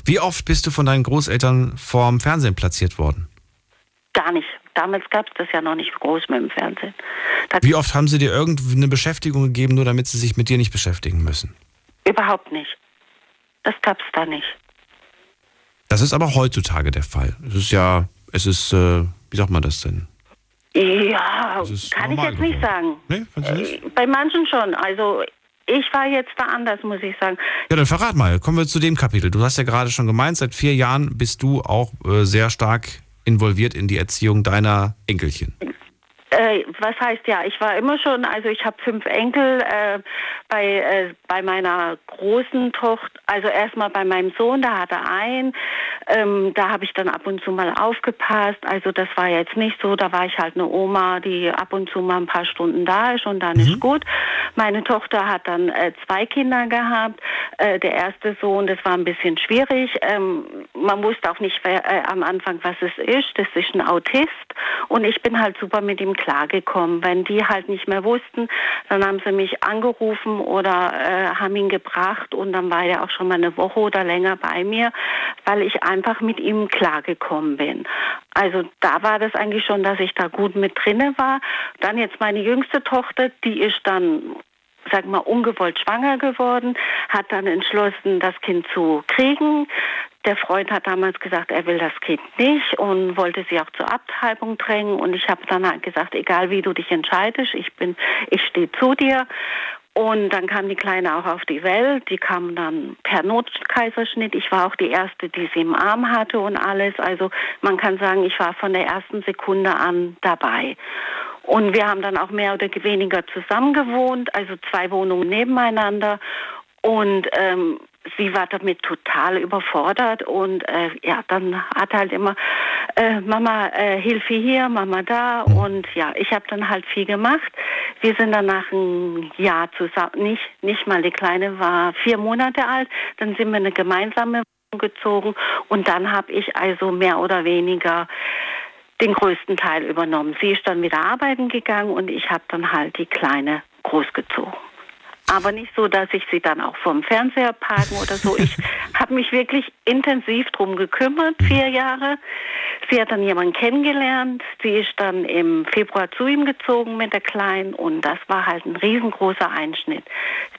Wie oft bist du von deinen Großeltern vorm Fernsehen platziert worden?
Gar nicht. Damals gab es das ja noch nicht groß mit dem Fernsehen. Da
Wie oft haben sie dir irgendeine Beschäftigung gegeben, nur damit sie sich mit dir nicht beschäftigen müssen?
Überhaupt nicht. Das gab's da nicht.
Das ist aber heutzutage der Fall. Es ist ja, es ist, äh, wie sagt man das denn?
Ja, kann ich jetzt nicht sagen.
Nee, nicht?
Äh, Bei manchen schon. Also ich war jetzt da anders, muss ich sagen.
Ja, dann verrat mal. Kommen wir zu dem Kapitel. Du hast ja gerade schon gemeint, seit vier Jahren bist du auch äh, sehr stark involviert in die Erziehung deiner Enkelchen.
Äh, was heißt ja, ich war immer schon, also ich habe fünf Enkel äh, bei, äh, bei meiner großen Tochter, also erstmal bei meinem Sohn, da hatte einen, ähm, da habe ich dann ab und zu mal aufgepasst, also das war jetzt nicht so, da war ich halt eine Oma, die ab und zu mal ein paar Stunden da ist und dann ist gut. Meine Tochter hat dann äh, zwei Kinder gehabt, äh, der erste Sohn, das war ein bisschen schwierig, ähm, man wusste auch nicht wer, äh, am Anfang, was es ist, das ist ein Autist. Und ich bin halt super mit ihm klargekommen. Wenn die halt nicht mehr wussten, dann haben sie mich angerufen oder äh, haben ihn gebracht und dann war er auch schon mal eine Woche oder länger bei mir, weil ich einfach mit ihm klargekommen bin. Also da war das eigentlich schon, dass ich da gut mit drinne war. Dann jetzt meine jüngste Tochter, die ist dann sag mal, ungewollt schwanger geworden, hat dann entschlossen, das Kind zu kriegen. Der Freund hat damals gesagt, er will das Kind nicht und wollte sie auch zur Abtreibung drängen. Und ich habe dann halt gesagt, egal wie du dich entscheidest, ich bin, ich stehe zu dir. Und dann kam die Kleine auch auf die Welt. Die kam dann per Notkaiserschnitt. Ich war auch die erste, die sie im Arm hatte und alles. Also man kann sagen, ich war von der ersten Sekunde an dabei. Und wir haben dann auch mehr oder weniger zusammen gewohnt, also zwei Wohnungen nebeneinander. Und ähm, sie war damit total überfordert und äh, ja, dann hat halt immer äh, Mama äh, Hilfe hier, Mama da und ja, ich habe dann halt viel gemacht. Wir sind dann nach einem Jahr zusammen, nicht nicht mal die kleine war vier Monate alt, dann sind wir eine gemeinsame Wohnung gezogen und dann habe ich also mehr oder weniger den größten Teil übernommen. Sie ist dann wieder arbeiten gegangen und ich habe dann halt die Kleine großgezogen. Aber nicht so, dass ich sie dann auch vom Fernseher parken oder so. Ich habe mich wirklich intensiv drum gekümmert, vier Jahre. Sie hat dann jemanden kennengelernt. Sie ist dann im Februar zu ihm gezogen mit der Kleinen und das war halt ein riesengroßer Einschnitt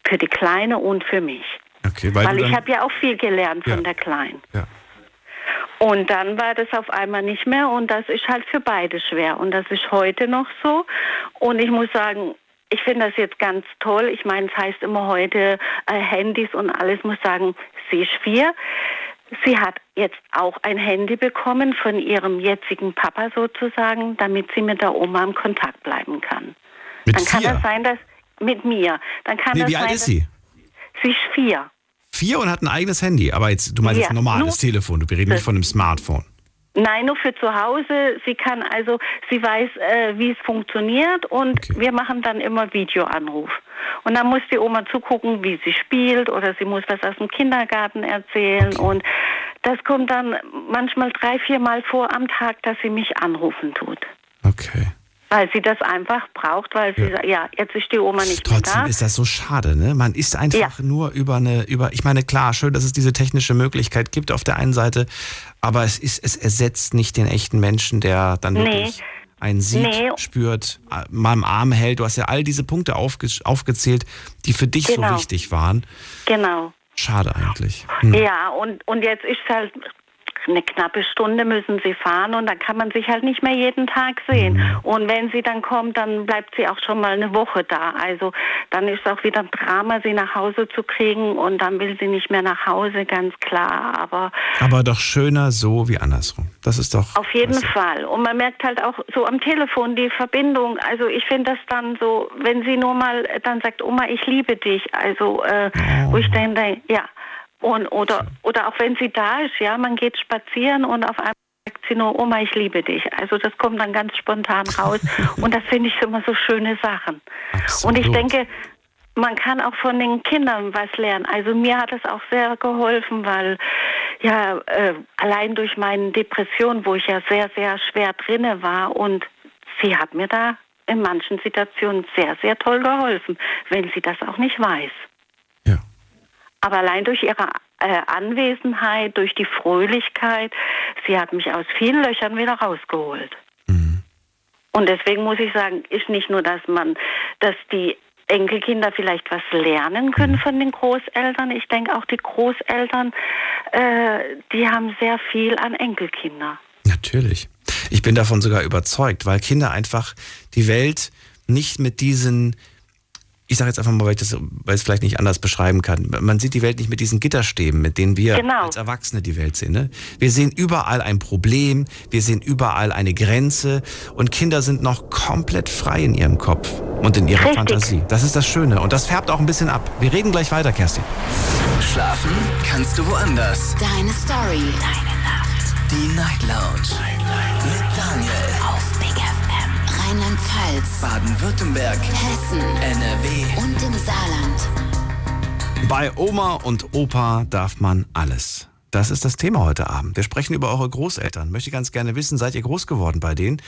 für die Kleine und für mich.
Okay, weil,
Weil, ich habe ja auch viel gelernt von
Ja.
der Kleinen.
Ja.
Und dann war das auf einmal nicht mehr und das ist halt für beide schwer. Und das ist heute noch so. Und ich muss sagen, ich finde das jetzt ganz toll. Ich meine, es heißt immer heute äh, Handys und alles. muss sagen, sie ist vier. Sie hat jetzt auch ein Handy bekommen von ihrem jetzigen Papa sozusagen, damit sie mit der Oma im Kontakt bleiben kann.
mit
Dann kann
vier.
das sein, dass mit mir. Dann kann
Nee,
das
wie alt
sein,
ist sie?
Sie ist vier.
Vier und hat ein eigenes Handy. Aber jetzt, du meinst
Ja,
jetzt ein normales Telefon. Wir reden nicht von einem Smartphone.
Nein, nur für zu Hause. Sie kann also, sie weiß, äh, wie es funktioniert und
Okay.
wir machen dann immer Videoanruf. Und dann muss die Oma zugucken, wie sie spielt oder sie muss was aus dem Kindergarten erzählen
Okay.
und das kommt dann manchmal drei, vier Mal vor am Tag, dass sie mich anrufen tut.
Okay.
Weil sie das einfach braucht, weil sie
Ja.
sagt, ja, jetzt ist die Oma nicht
Trotzdem
mehr da.
ist das so schade, ne? Man ist einfach nur über eine, über, ich meine, klar, schön, dass es diese technische Möglichkeit gibt auf der einen Seite, aber es ist, es ersetzt nicht den echten Menschen, der dann
Nee.
wirklich einen sieht,
Nee.
spürt, äh, mal im Arm hält. Du hast ja all diese Punkte aufge aufgezählt, die für dich
Genau.
so wichtig waren.
Genau.
Schade eigentlich. Hm.
Ja, und, und jetzt ist es halt eine knappe Stunde müssen sie fahren und dann kann man sich halt nicht mehr jeden Tag sehen.
Mhm.
Und wenn sie dann kommt, dann bleibt sie auch schon mal eine Woche da. Also dann ist es auch wieder ein Drama, sie nach Hause zu kriegen und dann will sie nicht mehr nach Hause, ganz klar. Aber
Aber doch schöner so wie andersrum. Das ist doch.
auf jeden Fall. Und man merkt halt auch so am Telefon die Verbindung. Also ich finde das dann so, wenn sie nur mal dann sagt, Oma, ich liebe dich. Also äh, wo ich denke, ja. Und oder oder auch wenn sie da ist, ja, man geht spazieren und auf einmal sagt sie nur, Oma, ich liebe dich. Also das kommt dann ganz spontan raus. und das finde ich immer so schöne Sachen. Und ich
Absolut.
denke, man kann auch von den Kindern was lernen. Also mir hat es auch sehr geholfen, weil ja äh, allein durch meine Depression, wo ich ja sehr, sehr schwer drinne war und sie hat mir da in manchen Situationen sehr, sehr toll geholfen, wenn sie das auch nicht weiß. Aber allein durch ihre äh, Anwesenheit, durch die Fröhlichkeit, sie hat mich aus vielen Löchern wieder rausgeholt. Und deswegen muss ich sagen, ist nicht nur, dass man, dass die Enkelkinder vielleicht was lernen können von den Großeltern. Ich denke auch die Großeltern, äh, die haben sehr viel an Enkelkinder.
Natürlich. Ich bin davon sogar überzeugt, weil Kinder einfach die Welt nicht mit diesen ich sage jetzt einfach mal, weil ich das weil ich es vielleicht nicht anders beschreiben kann. Man sieht die Welt nicht mit diesen Gitterstäben, mit denen wir
Genau.
als Erwachsene die Welt sehen. Ne? Wir sehen überall ein Problem, wir sehen überall eine Grenze und Kinder sind noch komplett frei in ihrem Kopf und in ihrer
Richtig.
Fantasie. Das ist das Schöne und das färbt auch ein bisschen ab. Wir reden gleich weiter, Kerstin.
Schlafen kannst du woanders.
Deine Story. Deine Nacht.
Die Night Lounge. Mit Daniel.
Rheinland-Pfalz.
Baden-Württemberg.
Hessen.
NRW.
Und im Saarland.
Bei Oma und Opa darf man alles. Das ist das Thema heute Abend. Wir sprechen über eure Großeltern. Möchte ganz gerne wissen, seid ihr groß geworden bei denen?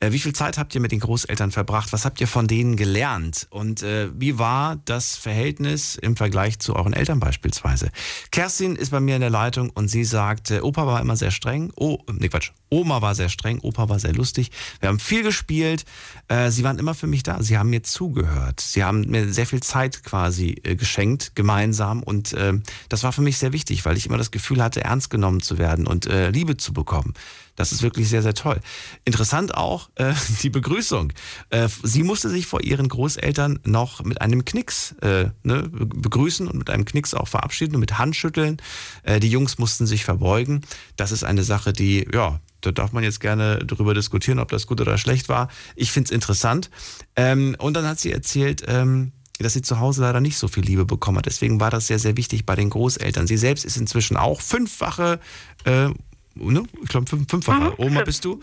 Äh, wie viel Zeit habt ihr mit den Großeltern verbracht? Was habt ihr von denen gelernt? Und äh, wie war das Verhältnis im Vergleich zu euren Eltern beispielsweise? Kerstin ist bei mir in der Leitung und sie sagt, äh, Opa war immer sehr streng. Oh, nee, Quatsch. Oma war sehr streng, Opa war sehr lustig. Wir haben viel gespielt. Äh, sie waren immer für mich da. Sie haben mir zugehört. Sie haben mir sehr viel Zeit quasi äh, geschenkt, gemeinsam. Und äh, das war für mich sehr wichtig, weil ich immer das Gefühl hatte, ernst genommen zu werden und äh, Liebe zu bekommen. Das ist wirklich sehr, sehr toll. Interessant auch äh, die Begrüßung. Äh, sie musste sich vor ihren Großeltern noch mit einem Knicks äh, ne, be- begrüßen und mit einem Knicks auch verabschieden und mit Handschütteln. Äh, die Jungs mussten sich verbeugen. Das ist eine Sache, die, ja, da darf man jetzt gerne drüber diskutieren, ob das gut oder schlecht war. Ich finde es interessant. Ähm, und dann hat sie erzählt, ähm, dass sie zu Hause leider nicht so viel Liebe bekommen hat. Deswegen war das sehr, sehr wichtig bei den Großeltern. Sie selbst ist inzwischen auch fünffache, äh, ne? ich glaube fünf, fünffache Oma bist du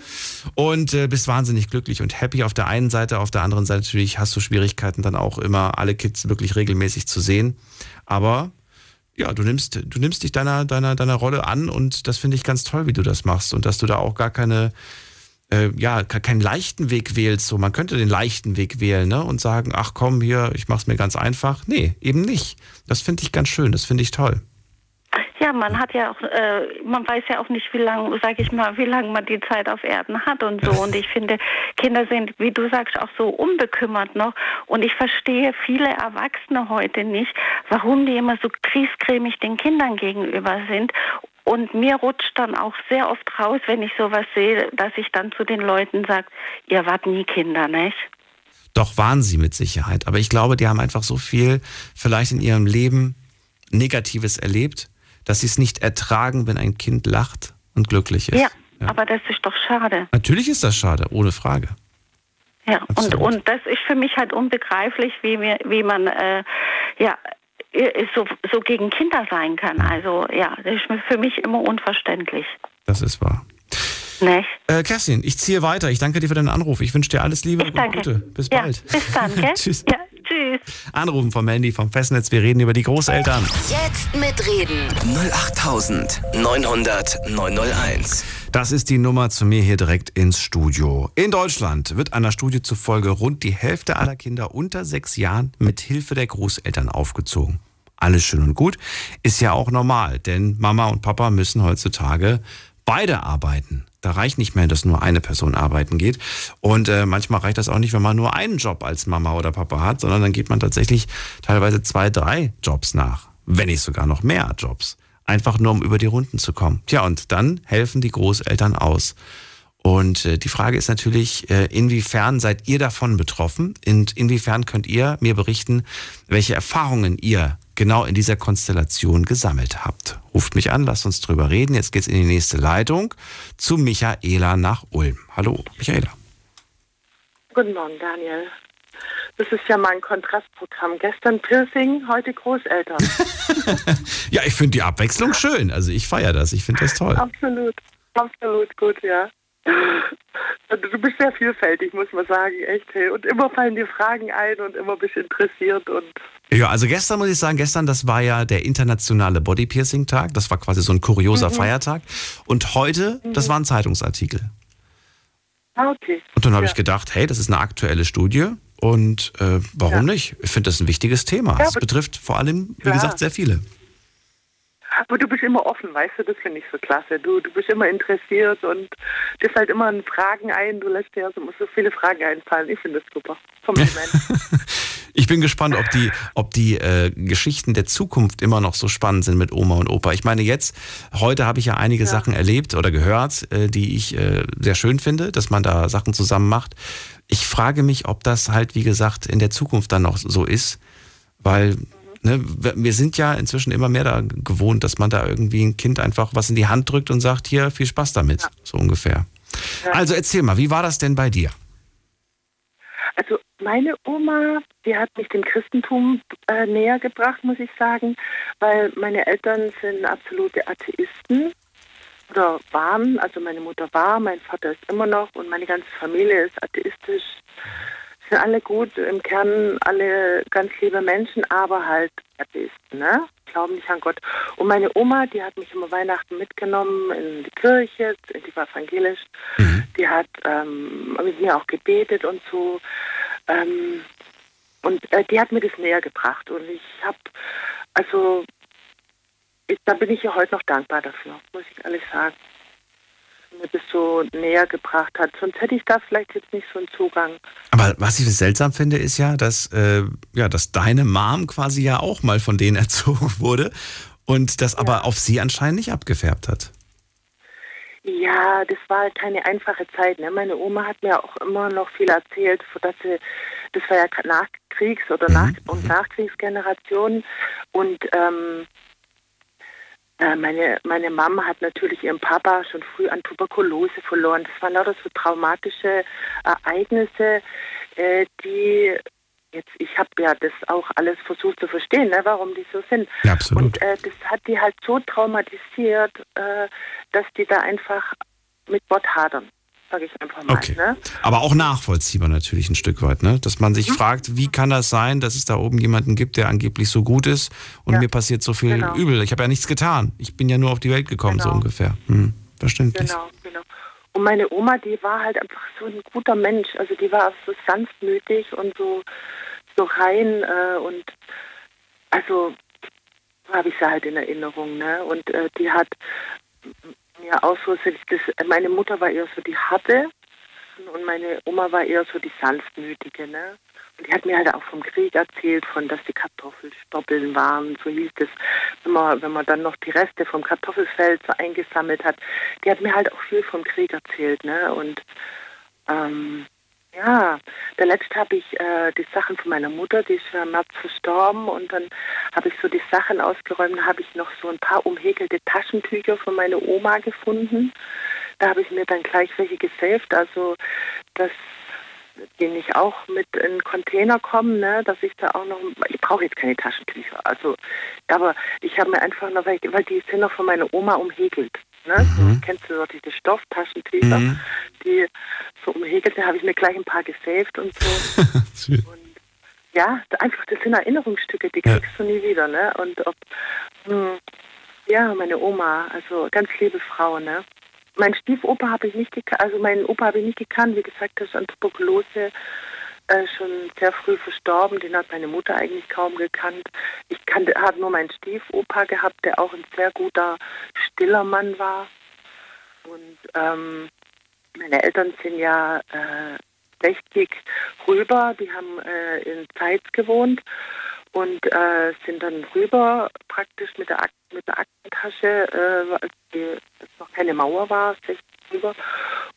und äh, bist wahnsinnig glücklich und happy auf der einen Seite. Auf der anderen Seite natürlich hast du Schwierigkeiten dann auch immer alle Kids wirklich regelmäßig zu sehen. Aber ja, du nimmst, du nimmst dich deiner, deiner, deiner Rolle an und das finde ich ganz toll, wie du das machst und dass du da auch gar keine, äh, ja, ke- keinen leichten Weg wählst. So, man könnte den leichten Weg wählen, ne? Und sagen, ach komm, hier, ich mach's mir ganz einfach. Nee, eben nicht. Das finde ich ganz schön, das finde ich toll.
Ja, man hat ja auch, äh, man weiß ja auch nicht, wie lange, sag ich mal, wie lange man die Zeit auf Erden hat und so. Und ich finde, Kinder sind, wie du sagst, auch so unbekümmert noch. Und ich verstehe viele Erwachsene heute nicht, warum die immer so kriescremig den Kindern gegenüber sind. Und mir rutscht dann auch sehr oft raus, wenn ich sowas sehe, dass ich dann zu den Leuten sage, ihr wart nie Kinder, nicht?
Doch waren sie mit Sicherheit. Aber ich glaube, die haben einfach so viel vielleicht in ihrem Leben Negatives erlebt, dass sie es nicht ertragen, wenn ein Kind lacht und glücklich ist.
Ja, aber das ist doch schade.
Natürlich ist das schade, ohne Frage.
Ja, und,
Absolut.
und das ist für mich halt unbegreiflich, wie, wir, wie man äh, ja, so, so gegen Kinder sein kann. Also ja, das ist für mich immer unverständlich.
Das ist wahr.
Nicht?
Äh, Kerstin, ich ziehe weiter. Ich danke dir für deinen Anruf. Ich wünsche dir alles Liebe und
Danke.
Gute. Bis
ja,
bald.
Bis dann, gell?
Tschüss.
Ja, tschüss.
Anrufen vom Handy, vom Festnetz. Wir reden über die Großeltern.
Jetzt mitreden.
08900 901.
Das ist die Nummer zu mir hier direkt ins Studio. In Deutschland wird einer Studie zufolge rund die Hälfte aller Kinder unter sechs Jahren mit Hilfe der Großeltern aufgezogen. Alles schön und gut, ist ja auch normal, denn Mama und Papa müssen heutzutage beide arbeiten. Da reicht nicht mehr, dass nur eine Person arbeiten geht. Und äh, manchmal reicht das auch nicht, wenn man nur einen Job als Mama oder Papa hat, sondern dann geht man tatsächlich teilweise zwei, drei Jobs nach. Wenn nicht sogar noch mehr Jobs. Einfach nur, um über die Runden zu kommen. Tja, und dann helfen die Großeltern aus. Und äh, die Frage ist natürlich, äh, inwiefern seid ihr davon betroffen? Und inwiefern könnt ihr mir berichten, welche Erfahrungen ihr genau in dieser Konstellation gesammelt habt? Ruft mich an, lasst uns drüber reden. Jetzt geht's in die nächste Leitung zu Michaela nach Ulm. Hallo, Michaela.
Guten Morgen, Daniel. Das ist ja mein Kontrastprogramm. Gestern Piercing, heute Großeltern.
Ja, ich finde die Abwechslung schön. Also ich feiere das. Ich finde das toll.
absolut, absolut gut, ja. Also Du bist sehr vielfältig, muss man sagen, echt. Hey. Und immer fallen dir Fragen ein und immer bist interessiert und
Ja, also gestern muss ich sagen, gestern, das war ja der internationale Bodypiercing-Tag. Das war quasi so ein kurioser
Mhm.
Feiertag. Und heute, das war ein Zeitungsartikel.
Ah, okay.
Und dann habe
Ja.
ich gedacht, hey, das ist eine aktuelle Studie. Und äh, warum
Ja.
nicht? Ich finde das ein wichtiges Thema.
Ja, aber-
betrifft vor allem, wie
Klar.
gesagt, sehr viele.
Aber du bist immer offen, weißt du, das finde ich so klasse. Du, du bist immer interessiert und dir fällt immer Fragen ein. Du lässt dir ja so, so viele Fragen einfallen. Ich finde das super. Kompliment.
Ich bin gespannt, ob die, ob die äh, Geschichten der Zukunft immer noch so spannend sind mit Oma und Opa. Ich meine, jetzt, heute habe ich ja einige Sachen erlebt oder gehört, äh, die ich äh, sehr schön finde, dass man da Sachen zusammen macht. Ich frage mich, ob das halt, wie gesagt, in der Zukunft dann noch so ist, weil ne, wir wir sind ja inzwischen immer mehr da gewohnt, dass man da irgendwie ein Kind einfach was in die Hand drückt und sagt, hier, viel Spaß damit, so ungefähr. Also erzähl mal, wie war das denn bei dir?
Also meine Oma, die hat mich dem Christentum äh, näher gebracht, muss ich sagen, weil meine Eltern sind absolute Atheisten oder waren. Also meine Mutter war, mein Vater ist immer noch und meine ganze Familie ist atheistisch. Sind alle gut, im Kern alle ganz liebe Menschen, aber halt Atheisten, ne? Glauben nicht an Gott. Und meine Oma, die hat mich immer Weihnachten mitgenommen in die Kirche, die war evangelisch. Die hat ähm, mit mir auch gebetet und so. Ähm, und äh, die hat mir das näher gebracht. Und ich habe, also, ich, da bin ich ihr heute noch dankbar dafür, muss ich ehrlich sagen. Mir das so näher gebracht hat. Sonst hätte ich da vielleicht jetzt nicht so einen Zugang.
Aber was ich seltsam finde, ist ja, dass, äh, ja, dass deine Mom quasi ja auch mal von denen erzogen wurde und das aber auf sie anscheinend nicht abgefärbt hat.
Ja, das war halt keine einfache Zeit. Ne? Meine Oma hat mir auch immer noch viel erzählt, dass sie, das war ja Nachkriegs- oder Nach- und Nachkriegsgeneration. Und ähm, äh, meine, meine Mama hat natürlich ihren Papa schon früh an Tuberkulose verloren. Das waren lauter so traumatische Ereignisse, äh, die jetzt, ich habe ja das auch alles versucht zu verstehen, ne, warum die so sind.
Ja, absolut.
Und äh, das hat die halt so traumatisiert, äh, dass die da einfach mit Gott hadern, sage ich einfach mal.
Okay.
Ne?
Aber auch nachvollziehbar natürlich ein Stück weit, ne? Dass man sich
Mhm.
fragt, wie kann das sein, dass es da oben jemanden gibt, der angeblich so gut ist und
Ja.
mir passiert so viel
Genau.
Übel. Ich habe ja nichts getan. Ich bin ja nur auf die Welt gekommen, so
Genau.
ungefähr. Hm, verständlich.
Genau, genau. Und meine Oma, die war halt einfach so ein guter Mensch. Also die war so sanftmütig und so, so rein äh, und also so habe ich sie halt in Erinnerung, ne? Und äh, die hat mir auch so, das, meine Mutter war eher so die harte und meine Oma war eher so die sanftmütige, ne? Und die hat mir halt auch vom Krieg erzählt, von dass die Kartoffelstoppeln waren, so hieß es, wenn man, wenn man dann noch die Reste vom Kartoffelfeld so eingesammelt hat. Die hat mir halt auch viel vom Krieg erzählt, ne? Und ähm, ja, der letzte habe ich äh, die Sachen von meiner Mutter, die ist im März verstorben und dann habe ich so die Sachen ausgeräumt, habe ich noch so ein paar umhäkelte Taschentücher von meiner Oma gefunden. Da habe ich mir dann gleich welche gesaved, also dass die nicht auch mit in den Container kommen, ne, dass ich da auch noch, ich brauche jetzt keine Taschentücher, also, aber ich habe mir einfach noch weil die sind noch von meiner Oma umhäkelt, ne, so, kennst du so diese Stofftaschentücher,
Mhm.
die so umhäkelt sind, habe ich mir gleich ein paar gesaved und so. ja, da- einfach, das sind Erinnerungsstücke, die
Ja.
kriegst du nie wieder, ne, und ob, hm, ja, meine Oma, also ganz liebe Frau, ne. Mein Stiefopa habe ich nicht gekannt, also meinen Opa habe ich nicht gekannt. Wie gesagt, der ist an Tuberkulose äh, schon sehr früh verstorben. Den hat meine Mutter eigentlich kaum gekannt. Ich habe nur meinen Stiefopa gehabt, der auch ein sehr guter, stiller Mann war. Und ähm, meine Eltern sind ja äh, 60 rüber. Die haben äh, in Zeitz gewohnt und äh, sind dann rüber praktisch mit der, Ak mit der Aktentasche, äh, als die, noch keine Mauer war, 60 rüber.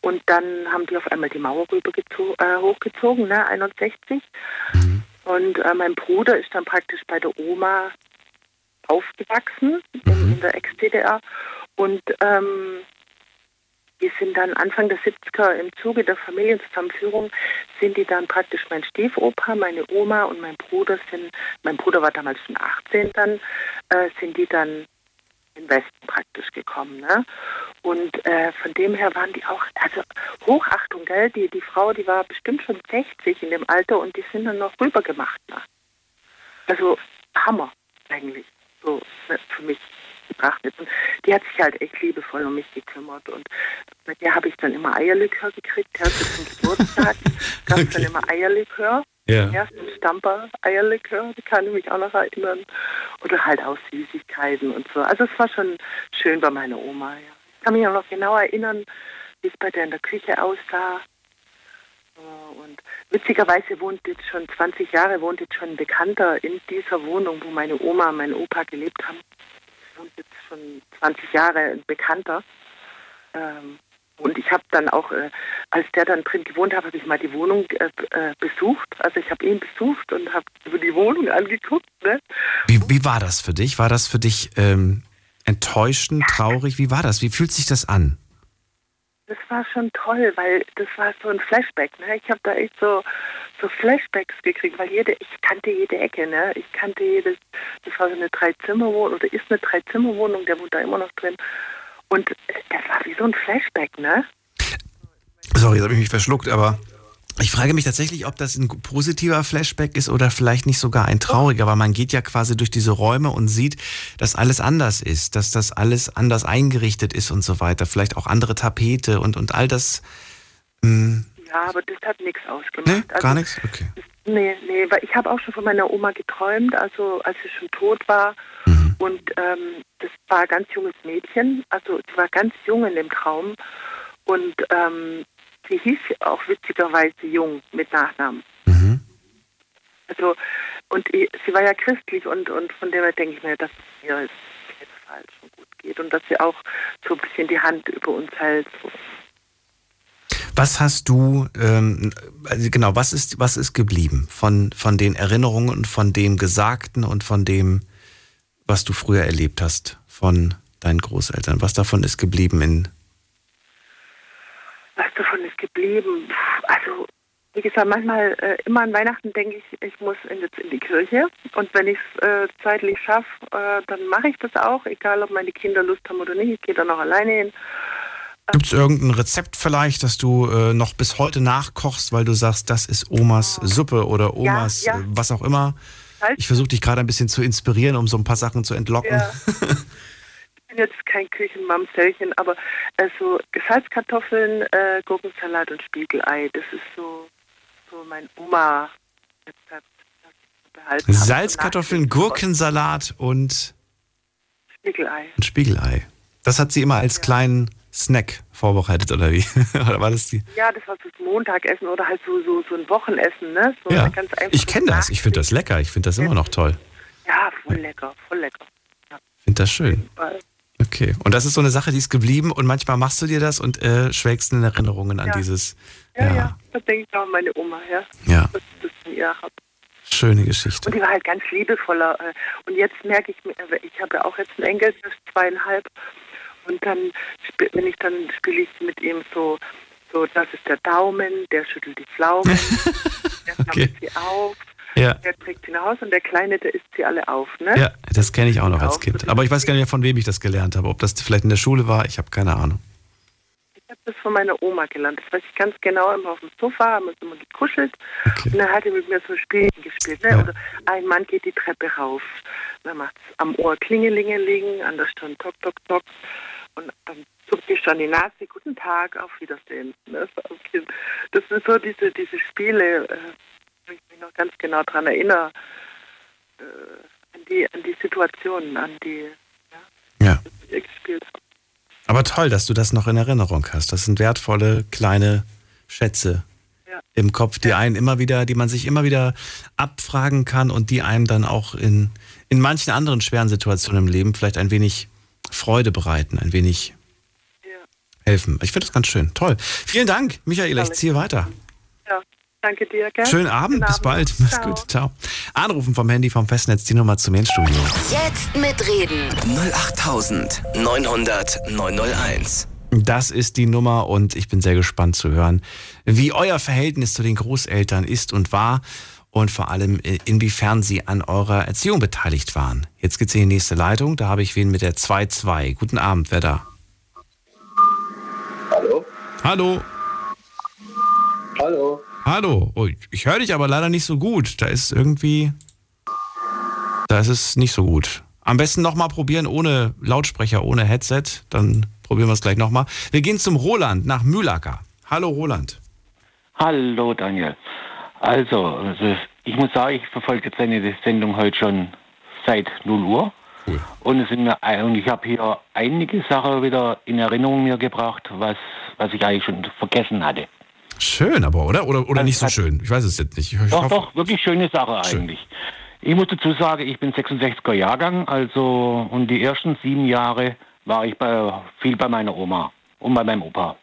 Und dann haben die auf einmal die Mauer rüber äh, hochgezogen, ne, 61. Und äh, mein Bruder ist dann praktisch bei der Oma aufgewachsen in, in der Ex-DDR. Und ähm, die sind dann Anfang der 70er im Zuge der Familienzusammenführung, sind die dann praktisch mein Stiefopa, meine Oma und mein Bruder sind, mein Bruder war damals schon 18 dann, äh, sind die dann in den Westen praktisch gekommen. Ne? Und äh, von dem her waren die auch, also Hochachtung, gell? Die, die Frau, die war bestimmt schon 60 in dem Alter und die sind dann noch rübergemacht. Ne? Also Hammer eigentlich, so ne, für mich betrachtet. Und die hat sich halt echt liebevoll um mich gekümmert. Und bei der habe ich dann immer Eierlikör gekriegt. Der hatte zum Geburtstag, gab es dann immer Eierlikör.
Ja.
Erst ein Stamper Eierlikör, die kann ich mich auch noch erinnern. Oder halt auch Süßigkeiten und so. Also es war schon schön bei meiner Oma, ja. Ich kann mich auch noch genau erinnern, wie es bei der in der Küche aussah. Äh, Und witzigerweise wohnt jetzt schon 20 Jahre, wohnt jetzt schon ein Bekannter in dieser Wohnung, wo meine Oma und mein Opa gelebt haben. Wohnt jetzt schon 20 Jahre ein Bekannter. Ähm, und ich habe dann auch, äh, als der dann drin gewohnt hat, habe ich mal die Wohnung äh, äh, besucht. Also ich habe ihn besucht und habe über die Wohnung angeguckt. Ne?
Wie, wie war das für dich? War das für dich ähm, enttäuschend, traurig? Wie war das? Wie fühlt sich das an?
Das war schon toll, weil das war so ein Flashback. Ne? Ich habe da echt so, so Flashbacks gekriegt, weil jede, ich kannte jede Ecke. Ne? Ich kannte jedes, das war so eine Dreizimmerwohnung oder ist eine Dreizimmerwohnung, der wohnt da immer noch drin. Und das war wie so ein Flashback, ne?
Sorry, jetzt habe ich mich verschluckt, aber ich frage mich tatsächlich, ob das ein positiver Flashback ist oder vielleicht nicht sogar ein trauriger, weil man geht ja quasi durch diese Räume und sieht, dass alles anders ist, dass das alles anders eingerichtet ist und so weiter. Vielleicht auch andere Tapete und, und all das. Mh,
Ja, aber das hat nichts ausgemacht.
ne,
Also,
gar nichts? Okay.
Nee, nee, weil ich habe auch schon von meiner Oma geträumt, also als sie schon tot war. Und ähm, das war ein ganz junges Mädchen, also sie war ganz jung in dem Traum. Und ähm, sie hieß auch witzigerweise Jung mit Nachnamen.
Mhm.
Also, und sie war ja christlich und, und von dem her denke ich mir, dass es ihr jetzt falsch und gut geht und dass sie auch so ein bisschen die Hand über uns hält. So.
Was hast du, ähm, also genau, was ist, was ist geblieben von, von den Erinnerungen und von dem Gesagten und von dem, was du früher erlebt hast von deinen Großeltern? Was davon ist geblieben in,
Was davon ist geblieben? Also, wie gesagt, manchmal, äh, immer an Weihnachten denke ich, ich muss in, jetzt in die Kirche. Und wenn ich es äh, zeitlich schaffe, äh, dann mache ich das auch, egal ob meine Kinder Lust haben oder nicht. Ich gehe dann auch alleine hin.
Gibt es irgendein Rezept vielleicht, das du äh, noch bis heute nachkochst, weil du sagst, das ist Omas Suppe oder Omas
ja.
äh, was auch immer?
Salz-
Ich versuche dich gerade ein bisschen zu inspirieren, um so ein paar Sachen zu entlocken.
Ja. ich bin jetzt kein Küchenmamsellchen, aber also Salzkartoffeln, äh, Gurkensalat und Spiegelei, das ist so, so mein Oma-Rezept.
Salzkartoffeln, Gurkensalat und
Spiegelei.
ein Spiegelei. Das hat sie immer als kleinen Snack vorbereitet, oder wie? oder war das die?
Ja, das war so das Montagsessen oder halt so, so, so ein Wochenessen, ne? So
Ja. Ich kenne das. Ich finde das lecker. Ich finde das immer noch toll.
Ja, voll lecker, voll lecker.
Ich finde das schön. Okay. Und das ist so eine Sache, die ist geblieben und manchmal machst du dir das und äh, schwelgst in Erinnerungen an
Ja.
dieses.
Ja, ja,
Ja.
da denke ich auch an meine Oma, ja.
Ja.
Das, das habe.
Schöne Geschichte.
Und die war halt ganz liebevoller. äh, Und jetzt merke ich mir, äh, ich habe ja auch jetzt einen Enkel, der ist zweieinhalb. Und dann, wenn ich dann spiele ich mit ihm so, so, das ist der Daumen, der schüttelt die Pflaumen, der sammelt
Okay.
sie auf,
Ja.
der trägt sie nach Hause und der Kleine, der isst sie alle auf, ne?
Ja, das kenne ich auch noch als Kind. Aber ich weiß gar nicht mehr, von wem ich das gelernt habe. Ob das vielleicht in der Schule war, ich habe keine Ahnung.
Ich habe das von meiner Oma gelernt. Das weiß ich ganz genau. Immer auf dem Sofa haben wir uns immer gekuschelt.
Okay.
Und dann hat er mit mir so Spielchen gespielt. Ne?
Ja.
Oder ein Mann geht die Treppe rauf. Dann macht es am Ohr Klingelingeling, an der Stirn Tok, Tok, Tok. Und dann zuckt die schon die Nase. Guten Tag, auf Wiedersehen. Ne? Das sind so diese, diese Spiele, äh, wo ich mich noch ganz genau daran erinnere. Äh, an, die, an die Situationen, an die
Ja.
die wir gespielt haben.
Aber toll, dass du das noch in Erinnerung hast. Das sind wertvolle kleine Schätze
Ja.
im Kopf, die einen immer wieder, die man sich immer wieder abfragen kann und die einem dann auch in, in manchen anderen schweren Situationen im Leben vielleicht ein wenig Freude bereiten, ein wenig helfen. Ich finde das ganz schön. Toll. Vielen Dank, Michaela. Ich ziehe weiter.
Ja, danke dir. Gell?
Schönen Abend, bis bald. Mach's
Ciao.
gut. Ciao. Anrufen vom Handy vom Festnetz, die Nummer zum Mailstudio.
Jetzt mitreden.
08900 901.
Das ist die Nummer und ich bin sehr gespannt zu hören, wie euer Verhältnis zu den Großeltern ist und war und vor allem äh, inwiefern sie an eurer Erziehung beteiligt waren. Jetzt geht's in die nächste Leitung, da habe ich wen mit der 2-2. Guten Abend, wer da?
Hallo?
Hallo?
Hallo?
Hallo? Oh, ich höre dich aber leider nicht so gut. Da ist irgendwie... Da ist es nicht so gut. Am besten nochmal probieren ohne Lautsprecher, ohne Headset. Dann probieren wir es gleich nochmal. Wir gehen zum Roland nach Mühlacker. Hallo Roland.
Hallo Daniel. Also, also ich muss sagen, ich verfolge jetzt deine Sendung heute schon seit 0 Uhr.
Cool.
Und, es sind mir, und ich habe hier einige Sachen wieder in Erinnerung mir gebracht, was, was ich eigentlich schon vergessen hatte.
Schön aber, oder? Oder, oder
Das
nicht so schön? Ich weiß es jetzt nicht. Ich, ich
Doch,
hoffe-
doch, wirklich schöne Sache
Schön.
eigentlich. Ich muss dazu sagen, ich bin 66er Jahrgang, also und die ersten sieben Jahre war ich bei, viel bei meiner Oma und bei meinem Opa.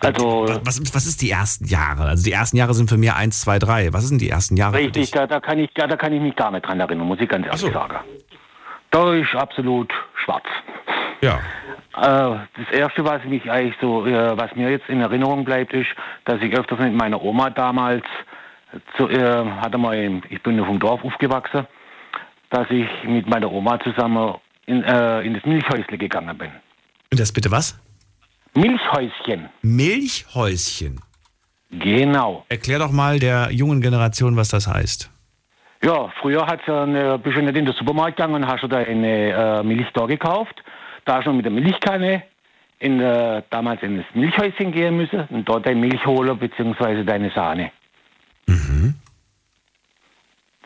Also
Was, was ist die ersten Jahre? Also die ersten Jahre sind für mich eins, zwei, drei. Was sind die ersten Jahre? für
richtig,
dich?
da, da, kann ich, da, da kann ich mich gar nicht dran erinnern, muss ich ganz ehrlich
so.
sagen. Da ist absolut schwarz.
Ja.
Äh, das erste, was mich eigentlich so, äh, was mir jetzt in Erinnerung bleibt, ist, dass ich öfters mit meiner Oma damals, zu, äh, hatte mal, ich bin ja vom Dorf aufgewachsen, dass ich mit meiner Oma zusammen in, äh, in das Milchhäusle gegangen bin.
Und das bitte was?
Milchhäuschen,
Milchhäuschen.
genau.
Erklär doch mal der jungen Generation, was das heißt.
Ja, früher hat eine, bist du nicht in den Supermarkt gegangen und hast du da eine äh, Milch da gekauft. Da hast du mit der Milchkanne in, äh, damals in das Milchhäuschen gehen müssen und dort deine Milch holen bzw. deine Sahne.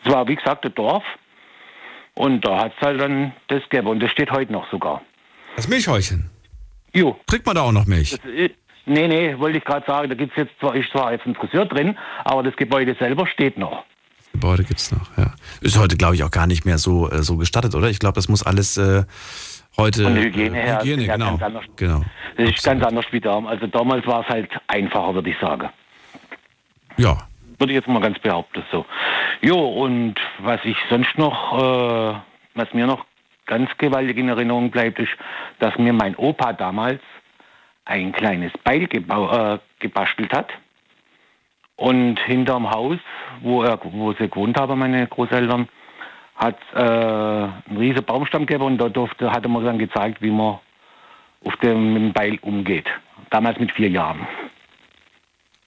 Das war, wie gesagt, ein Dorf. Und da hat es halt dann das gegeben. Und das steht heute noch sogar.
Das Milchhäuschen.
Jo.
Kriegt man da auch noch Milch?
Das, äh, nee, nee, wollte ich gerade sagen, da gibt's jetzt zwar, ist zwar jetzt ein Friseur drin, aber das Gebäude selber steht noch.
Gebäude gibt's noch, ja. Ist heute, glaube ich, auch gar nicht mehr so, äh, so gestattet, oder? Ich glaube, das muss alles äh, heute.
Von der Hygiene
äh,
her
Hygiene,
ja,
genau.
ganz
genau.
Das ist ganz anders wie damals. Also damals war es halt einfacher, würde ich sagen.
Ja.
Würde ich jetzt mal ganz behaupten so. Jo, und was ich sonst noch, äh, was mir noch ganz gewaltig in Erinnerung bleibt, ist, dass mir mein Opa damals ein kleines Beil gebau, äh, gebastelt hat. Und hinterm Haus, wo, er, wo sie gewohnt haben, meine Großeltern, hat äh, einen riesen Baumstamm gegeben und da durfte, hat er mir dann gezeigt, wie man auf mit dem Beil umgeht. Damals mit vier Jahren.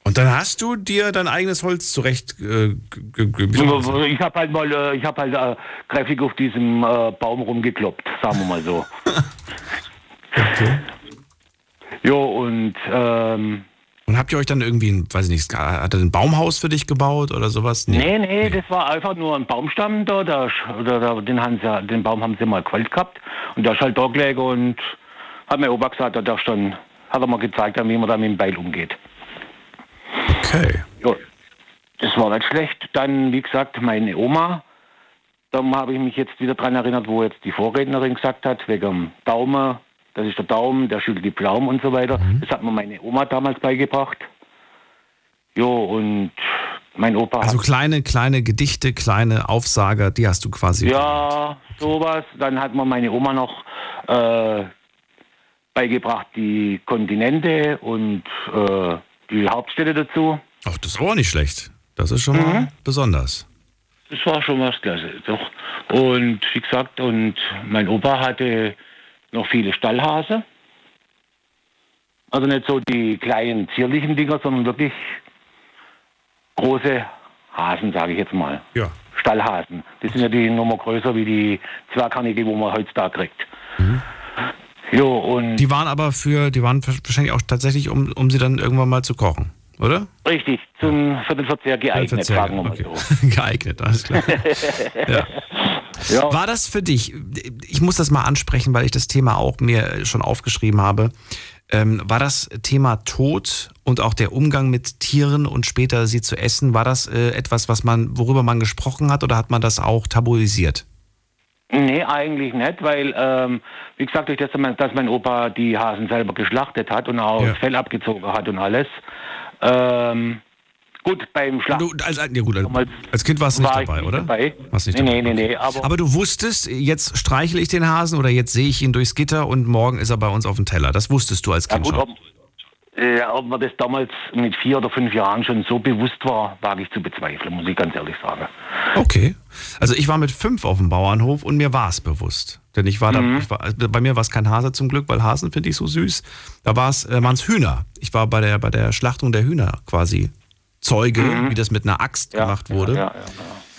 Und dann hast du dir dein eigenes Holz zurecht. Äh?
Ich habe halt mal, äh, ich habe halt äh, kräftig auf diesem äh, Baum rumgekloppt, sagen wir mal so. Jo, und ähm,
Und habt ihr euch dann irgendwie, ein, weiß ich nicht, hat er ein Baumhaus für dich gebaut oder sowas?
nee, nee, das war einfach nur ein Baumstamm da, da, da, da den, haben sie, den Baum haben sie mal gewollt gehabt und der ist halt da gelegen und hat mein Opa gesagt, da darfst dann, hat er mal gezeigt, wie man da mit dem Beil umgeht.
Okay.
Ja, das war nicht schlecht. Dann, wie gesagt, meine Oma, da habe ich mich jetzt wieder dran erinnert, wo jetzt die Vorrednerin gesagt hat, wegen dem Daumen, das ist der Daumen, der schüttelt die Pflaumen und so weiter. Das hat mir meine Oma damals beigebracht. Jo, und mein Opa
Also
hat,
kleine, kleine Gedichte, kleine Aufsager, die hast du quasi.
ja, sowas. Dann hat mir meine Oma noch äh, beigebracht die Kontinente und äh, die Hauptstädte dazu.
Ach, das ist auch nicht schlecht. Das ist schon mal besonders.
Das war schon was klasse, doch. Und wie gesagt, und mein Opa hatte noch viele Stallhase. Also nicht so die kleinen zierlichen Dinger, sondern wirklich große Hasen, sage ich jetzt mal.
Ja.
Stallhasen. Die sind ja die Nummer größer wie die Zwergkarnickel, wo man heutzutage kriegt. Jo, und
Die waren aber für, die waren wahrscheinlich auch tatsächlich, um, um sie dann irgendwann mal zu kochen, oder?
richtig, zum, für den Verzehr geeignet,
Verzehr,
sagen wir mal
okay.
so.
Geeignet, alles klar. ja.
Ja.
War das für dich, ich muss das mal ansprechen, weil ich das Thema auch mir schon aufgeschrieben habe, ähm, war das Thema Tod und auch der Umgang mit Tieren und später sie zu essen, war das äh, etwas, was man, worüber man gesprochen hat oder hat man das auch tabuisiert?
Nee, eigentlich nicht, weil, ähm, wie gesagt, durch das, dass mein Opa die Hasen selber geschlachtet hat und auch
Ja.
das Fell abgezogen hat und alles. Ähm, gut, beim Schlachten.
Du, als, ja gut, als, Kind warst du nicht
war
dabei,
nicht
oder?
Dabei.
Warst nicht
nee,
dabei.
nee, nee, nee, aber,
Aber du wusstest, jetzt streichle ich den Hasen oder jetzt sehe ich ihn durchs Gitter und morgen ist er bei uns auf dem Teller. Das wusstest du als
ja,
Kind
gut,
schon.
ob, äh, ob mir das damals mit vier oder fünf Jahren schon so bewusst war, wage ich zu bezweifeln, muss ich ganz ehrlich sagen.
Okay. Also ich war mit fünf auf dem Bauernhof und mir war es bewusst. Denn ich war da,
Mhm.
ich war, bei mir war es kein Hase zum Glück, weil Hasen finde ich so süß. Da war es, äh, waren es Hühner. Ich war bei der, bei der Schlachtung der Hühner quasi Zeuge, wie das mit einer Axt gemacht wurde.
Mhm. Ja, ja,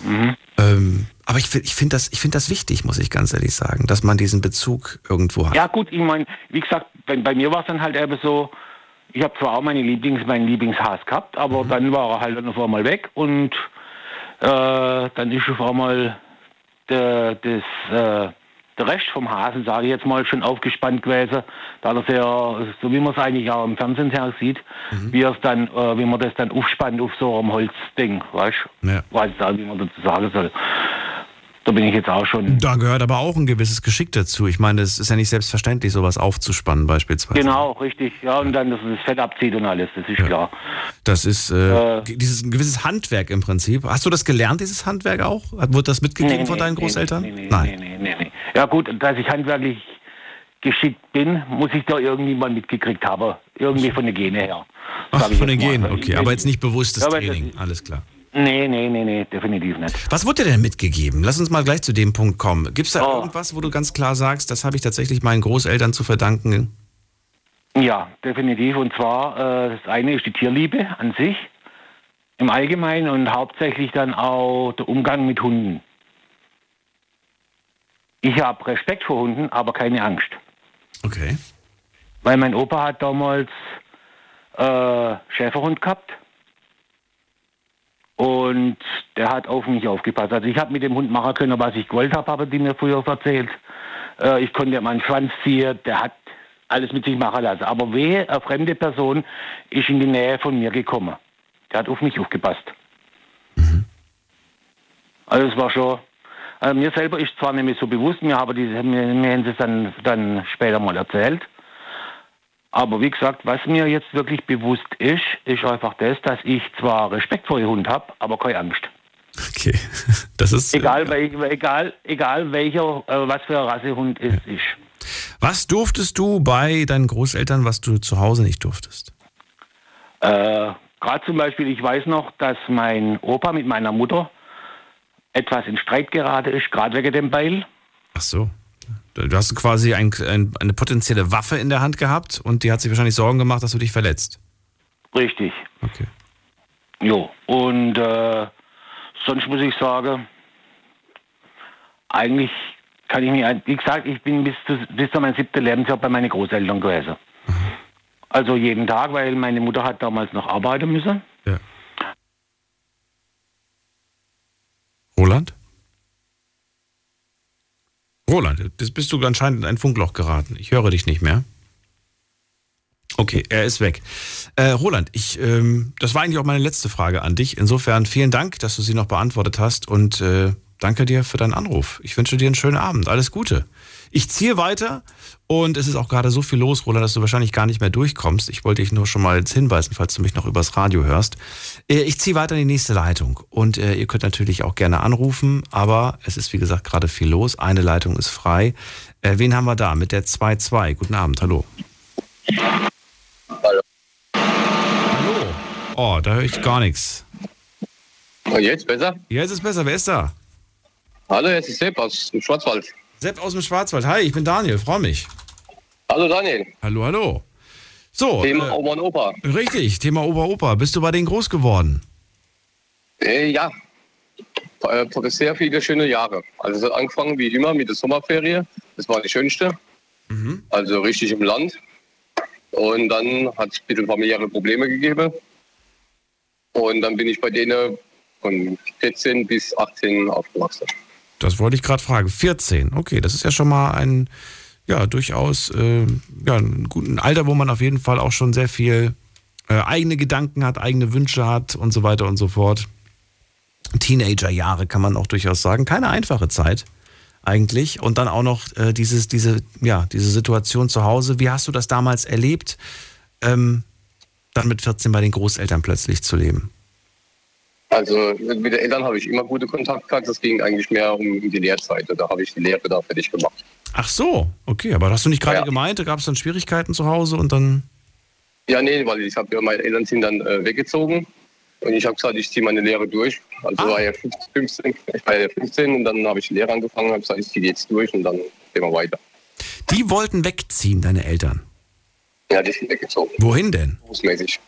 ja. Mhm.
Ähm, Aber ich, ich finde das, ich find das wichtig, muss ich ganz ehrlich sagen, dass man diesen Bezug irgendwo hat.
Ja gut, ich meine, wie gesagt, bei, bei mir war es dann halt eben so, ich habe zwar auch meine Lieblings, meinen Lieblingshaas gehabt, aber dann war er halt auf einmal weg und äh, dann ist auf einmal der, das, äh, der Rest vom Hasen, sage ich jetzt mal, schon aufgespannt gewesen, da das ja, so wie man es eigentlich auch im Fernsehen her sieht, wie er es dann, äh, wie man das dann aufspannt auf so einem Holzding, weißt du?
Ja.
Weiß da, wie man dazu sagen soll. Da bin ich jetzt auch schon.
Da gehört aber auch ein gewisses Geschick dazu. Ich meine, es ist ja nicht selbstverständlich, sowas aufzuspannen beispielsweise.
Genau, richtig. Ja, und dann, dass es das Fett abzieht und alles, das ist klar.
Das ist äh, dieses ein gewisses Handwerk im Prinzip. Hast du das gelernt, dieses Handwerk auch? Wurde das mitgegeben
Nee,
von deinen
nee,
Großeltern?
nee, nee,
Nein.
Nee, nee, nee. Ja gut, dass ich handwerklich geschickt bin, muss ich da irgendwie mal mitgekriegt haben. Irgendwie von den Gene her.
Ach, von den. Genen, okay. Aber jetzt nicht bewusstes
Ja,
Training, alles klar.
Nee, nee, nee, nee, definitiv nicht.
Was wurde dir denn mitgegeben? Lass uns mal gleich zu dem Punkt kommen. Gibt es da
Oh.
irgendwas, wo du ganz klar sagst, das habe ich tatsächlich meinen Großeltern zu verdanken?
Ja, definitiv. Und zwar, äh, das eine ist die Tierliebe an sich, im Allgemeinen und hauptsächlich dann auch der Umgang mit Hunden. Ich habe Respekt vor Hunden, aber keine Angst.
Okay.
Weil mein Opa hat damals äh, Schäferhund gehabt und der hat auf mich aufgepasst. Also ich habe mit dem Hund machen können, was ich gewollt habe, haben die mir früher erzählt. Äh, ich konnte meinen Schwanz ziehen, der hat alles mit sich machen lassen. Aber wehe, eine fremde Person ist in die Nähe von mir gekommen. Der hat auf mich aufgepasst. Also es war schon. Also mir selber ist zwar nicht mehr so bewusst, mir haben diese, mir, mir haben sie es dann, dann später mal erzählt. Aber wie gesagt, was mir jetzt wirklich bewusst ist, ist einfach das, dass ich zwar Respekt vor dem Hund habe, aber keine Angst.
Okay. Das ist.
Egal, welch, egal, egal welcher, äh, was für ein Rassehund es ist.
Was durftest du bei deinen Großeltern, was du zu Hause nicht durftest?
Äh, Gerade zum Beispiel, ich weiß noch, dass mein Opa mit meiner Mutter etwas in Streit geraten ist, gerade wegen dem Beil.
Ach so. Du hast quasi ein, ein, eine potenzielle Waffe in der Hand gehabt und die hat sich wahrscheinlich Sorgen gemacht, dass du dich verletzt.
Richtig.
Okay.
Jo, und äh, sonst muss ich sagen, eigentlich kann ich mich, wie gesagt, ich bin bis zu, bis zu meinem siebten Lebensjahr bei meinen Großeltern gewesen. Also jeden Tag, weil meine Mutter hat damals noch arbeiten müssen.
Ja. Roland? Roland, das bist du anscheinend in ein Funkloch geraten. Ich höre dich nicht mehr. Okay, er ist weg. Äh, Roland, ich, ähm, das war eigentlich auch meine letzte Frage an dich. Insofern vielen Dank, dass du sie noch beantwortet hast und äh, danke dir für deinen Anruf. Ich wünsche dir einen schönen Abend. Alles Gute. Ich ziehe weiter und es ist auch gerade so viel los, Roland, dass du wahrscheinlich gar nicht mehr durchkommst. Ich wollte dich nur schon mal jetzt hinweisen, falls du mich noch übers Radio hörst. Äh, Ich ziehe weiter in die nächste Leitung und äh, ihr könnt natürlich auch gerne anrufen, aber es ist wie gesagt gerade viel los. Eine Leitung ist frei. Äh, wen haben wir da mit der 2-2? Guten Abend, hallo.
Hallo.
Hallo. Oh, da höre ich gar nichts.
Und jetzt besser?
Jetzt ist besser. Wer ist da?
Hallo, jetzt ist Sepp aus Schwarzwald.
Sepp aus dem Schwarzwald. Hi, ich bin Daniel, freue mich.
Hallo Daniel.
Hallo, hallo. So.
Thema
äh,
Oma und Opa.
Richtig, Thema Opa-Opa. Bist du bei denen groß geworden?
Äh, ja, äh, sehr viele schöne Jahre. Also es hat angefangen wie immer mit der Sommerferie. Das war die schönste. Also richtig im Land. Und dann hat es ein bisschen familiäre Probleme gegeben. Und dann bin ich bei denen von 14 bis 18 aufgewachsen.
Das wollte ich gerade fragen. 14. Okay, das ist ja schon mal ein, ja, durchaus, äh, ja, ein guten Alter, wo man auf jeden Fall auch schon sehr viel äh, eigene Gedanken hat, eigene Wünsche hat und so weiter und so fort. Teenagerjahre kann man auch durchaus sagen. Keine einfache Zeit eigentlich. Und dann auch noch äh, dieses, diese, ja, diese Situation zu Hause. Wie hast du das damals erlebt, ähm, dann mit 14 bei den Großeltern plötzlich zu leben?
Also mit den Eltern habe ich immer gute Kontakt gehabt. Das ging eigentlich mehr um die Lehrzeit. Da habe ich die Lehre da fertig gemacht.
Ach so, okay, aber hast du nicht gerade gemeint, da gab es dann Schwierigkeiten zu Hause und dann.
Ja, nee, weil ich habe ja, meine Eltern sind dann äh, weggezogen und ich habe gesagt, ich ziehe meine Lehre durch. Also war ja 15, ich war ja 15 und dann habe ich die Lehre angefangen, habe gesagt, ich ziehe jetzt durch und dann gehen wir weiter.
Die wollten wegziehen, deine Eltern.
Ja, die sind weggezogen,
Wohin denn?
berufsmäßig.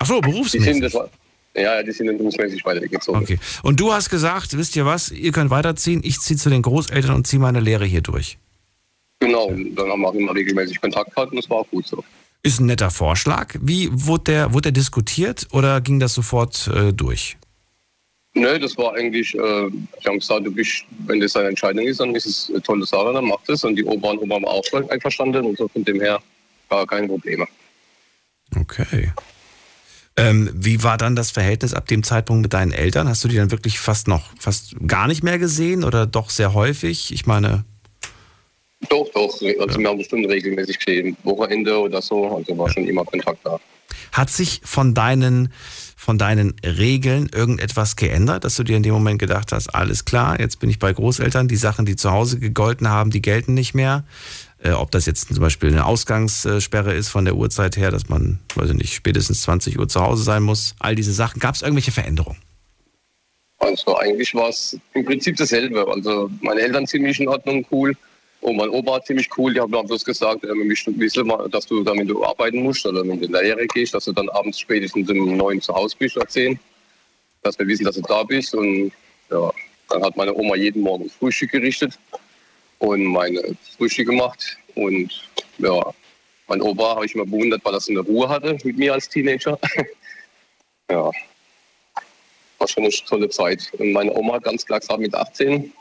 Ach so,
Die sind,
berufsmäßig.
das war, Ja, die sind berufsmäßig weitergezogen.
Okay. Und du hast gesagt, wisst ihr was, ihr könnt weiterziehen, ich ziehe zu den Großeltern und ziehe meine Lehre hier durch.
Genau, und dann haben wir auch immer regelmäßig Kontakt gehabt und das war auch gut so.
Ist ein netter Vorschlag. Wie wurde der, wurde der diskutiert oder ging das sofort äh, durch?
Nö, das war eigentlich, äh, wir haben gesagt, du bist, wenn das eine Entscheidung ist, dann ist es eine tolle Sache, dann macht es. Und die Opa und Oma haben auch einverstanden und so von dem her gar keine Probleme.
Okay. Ähm, wie war dann das Verhältnis ab dem Zeitpunkt mit deinen Eltern? Hast du die dann wirklich fast noch, fast gar nicht mehr gesehen oder doch sehr häufig? Ich meine.
Doch, doch. Also wir haben bestimmt regelmäßig gesehen, Wochenende oder so. Also war schon immer Kontakt da.
Hat sich von deinen, von deinen Regeln irgendetwas geändert, dass du dir in dem Moment gedacht hast, alles klar, jetzt bin ich bei Großeltern, die Sachen, die zu Hause gegolten haben, die gelten nicht mehr? Äh, ob das jetzt zum Beispiel eine Ausgangssperre ist von der Uhrzeit her, dass man, weiß ich nicht, spätestens 20 Uhr zu Hause sein muss. All diese Sachen. Gab es irgendwelche Veränderungen?
Also eigentlich war es im Prinzip dasselbe. Also meine Eltern ziemlich in Ordnung, cool. Und mein Opa ziemlich cool. Die haben mir bloß gesagt, äh, dass du du arbeiten musst oder wenn du in der Lehre gehst, dass du dann abends spätestens um neun zu Hause bist oder zehn. Dass wir wissen, dass du da bist. Und ja, dann hat meine Oma jeden Morgen Frühstück gerichtet und meine Frühstück gemacht. Und ja, mein Opa habe ich immer bewundert, weil er so eine Ruhe hatte mit mir als Teenager. ja, war schon eine tolle Zeit. Und meine Oma hat ganz klar gesagt, mit 18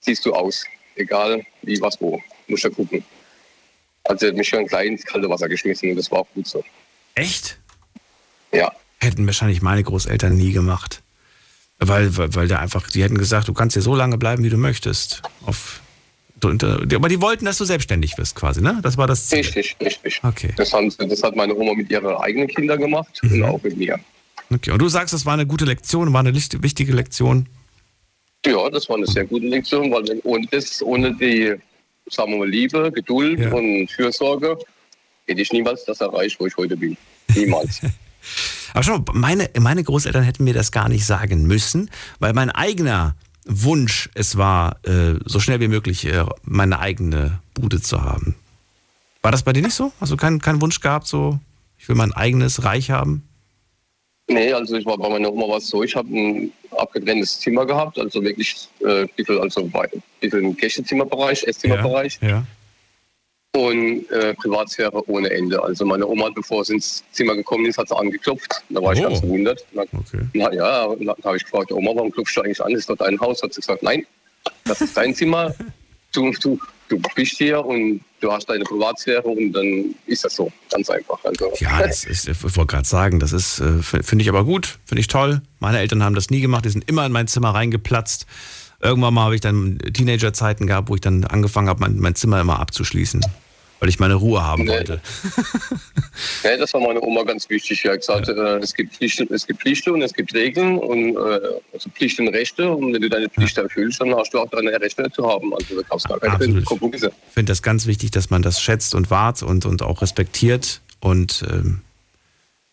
siehst du aus. Egal wie, was, wo. Muss ja gucken. Also hat mich schon klein ins kalte Wasser geschmissen und das war auch gut so.
Echt?
Ja.
Hätten wahrscheinlich meine Großeltern nie gemacht. Weil, weil, weil da einfach, die hätten gesagt, du kannst hier so lange bleiben, wie du möchtest. Auf, aber die wollten, dass du selbstständig wirst, quasi, ne? Das war das Ziel.
Richtig, richtig.
Okay.
Das, haben, das hat meine Oma mit ihren eigenen Kindern gemacht mhm. und auch mit mir.
Okay. Und du sagst, das war eine gute Lektion, war eine wichtige Lektion?
Ja, das war eine sehr gute Lektion, weil ohne das, ohne die, sagen wir mal, Liebe, Geduld ja. und Fürsorge, hätte ich niemals das erreicht, wo ich heute bin. Niemals.
Aber schau, meine, meine Großeltern hätten mir das gar nicht sagen müssen, weil mein eigener Wunsch es war, äh, so schnell wie möglich äh, meine eigene Bude zu haben. War das bei dir nicht so? Hast du keinen, keinen Wunsch gehabt, so, ich will mein eigenes Reich haben?
Nee, also ich war bei meiner Oma war es so, ich habe ein abgetrenntes Zimmer gehabt, also wirklich äh, bisschen, also bei, bisschen ein Gästezimmerbereich, Esszimmerbereich.
Ja, ja
und äh, Privatsphäre ohne Ende. Also meine Oma, bevor sie ins Zimmer gekommen ist, hat sie angeklopft. Da war oh. ich ganz verwundert. Na, okay. na ja, da habe ich gefragt, Oma, warum klopfst du eigentlich an? Ist dort dein Haus? Hat sie gesagt, nein, das ist dein Zimmer. Du, du, du bist hier und du hast deine Privatsphäre und dann ist das so. Ganz einfach. Also.
Ja, das ist, ich wollte gerade sagen, das ist, äh, finde ich aber gut, finde ich toll. Meine Eltern haben das nie gemacht, die sind immer in mein Zimmer reingeplatzt. Irgendwann mal habe ich dann Teenagerzeiten gehabt, wo ich dann angefangen habe, mein, mein Zimmer immer abzuschließen weil ich meine Ruhe haben nee. wollte.
ja, das war meine Oma ganz wichtig. Sie hat gesagt, ja. äh, es, gibt Pflichten, es gibt Pflichten und es gibt Regeln und äh, also Pflichten und Rechte. Und wenn du deine Pflicht erfüllst, dann hast du auch deine Rechte zu haben. Also du gar keine Kompromisse.
Ich finde das ganz wichtig, dass man das schätzt und wahrt und, und auch respektiert. Und ähm,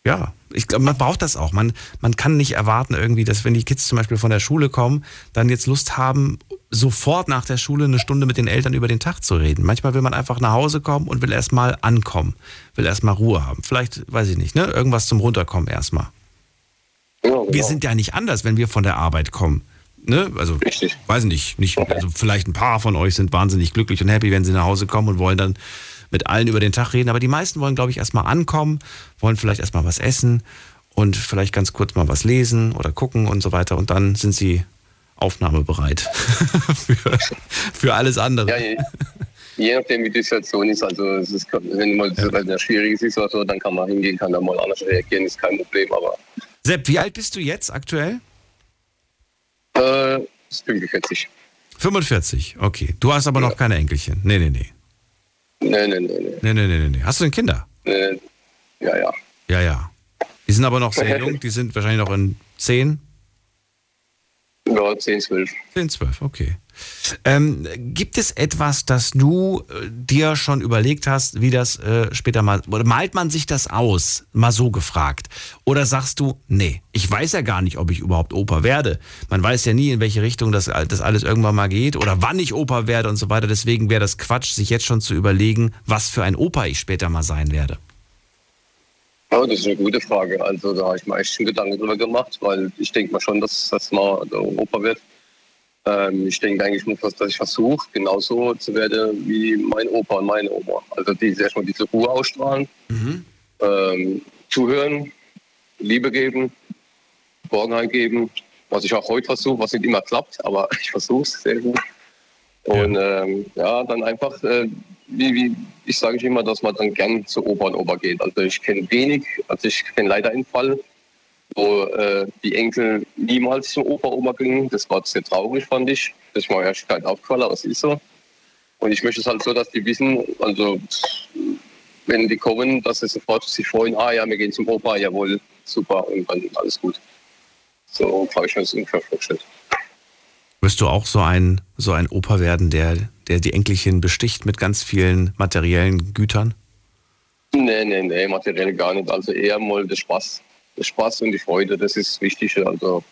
ja, ich glaube, man braucht das auch. Man, man kann nicht erwarten irgendwie, dass wenn die Kids zum Beispiel von der Schule kommen, dann jetzt Lust haben, sofort nach der Schule eine Stunde mit den Eltern über den Tag zu reden. Manchmal will man einfach nach Hause kommen und will erstmal ankommen, will erstmal Ruhe haben. Vielleicht, weiß ich nicht, ne? Irgendwas zum Runterkommen erstmal. Ja, genau. Wir sind ja nicht anders, wenn wir von der Arbeit kommen. Ne? Also,
Richtig.
weiß nicht, nicht also vielleicht ein paar von euch sind wahnsinnig glücklich und happy, wenn sie nach Hause kommen und wollen dann mit allen über den Tag reden. Aber die meisten wollen, glaube ich, erstmal ankommen, wollen vielleicht erstmal was essen und vielleicht ganz kurz mal was lesen oder gucken und so weiter. Und dann sind sie aufnahmebereit für, für alles andere. Ja,
je, je, nachdem, wie die Situation ist. Also, es ist, wenn mal ja. eine schwierige Situation dann kann man hingehen, kann dann mal anders reagieren, ist kein Problem. Aber
Sepp, wie alt bist du jetzt aktuell?
Äh, 45.
45, okay. Du hast aber ja. noch keine Enkelchen. Nee, nee, nee.
Nee, nee, nee. Nee,
nee, nee, nee. nee. Hast du denn Kinder?
Nee. Ja, ja.
Ja, ja. Die sind aber noch sehr jung, die sind wahrscheinlich noch in 10,
ja, 10, 12.
10, 12, okay. Ähm, gibt es etwas, das du äh, dir schon überlegt hast, wie das äh, später mal, oder malt man sich das aus, mal so gefragt? Oder sagst du, nee, ich weiß ja gar nicht, ob ich überhaupt Opa werde. Man weiß ja nie, in welche Richtung das, das alles irgendwann mal geht oder wann ich Opa werde und so weiter. Deswegen wäre das Quatsch, sich jetzt schon zu überlegen, was für ein Opa ich später mal sein werde.
Ja, das ist eine gute Frage. Also da habe ich mir echt schon Gedanken drüber gemacht, weil ich denke mal schon, dass das mal Opa wird. Ähm, ich denke eigentlich nur, dass ich versuche, genauso zu werden wie mein Opa und meine Oma. Also die erstmal diese Ruhe ausstrahlen, ähm, zuhören, Liebe geben, Geborgenheit geben, was ich auch heute versuche, was nicht immer klappt, aber ich versuche es sehr gut. Und ähm, ja, dann einfach, äh, wie, wie ich sage immer, dass man dann gern zu Opa und Opa geht. Also ich kenne wenig, also ich kenne leider einen Fall, wo äh, die Enkel niemals zum Opa, Oma gingen. Das war sehr traurig, fand ich. Das mir erst kein aufgefallen, aber es ist so. Und ich möchte es halt so, dass die wissen, also wenn die kommen, dass sie sofort sich freuen, ah ja, wir gehen zum Opa, jawohl, super, und dann alles gut. So habe ich mir das ungefähr vorgestellt.
Wirst du auch so ein, so ein Opa werden, der, der die Enkelchen besticht mit ganz vielen materiellen Gütern?
Nee, nee, nee, materiell gar nicht. Also eher mal der Spaß. Der Spaß und die Freude, das ist das Wichtige. Also,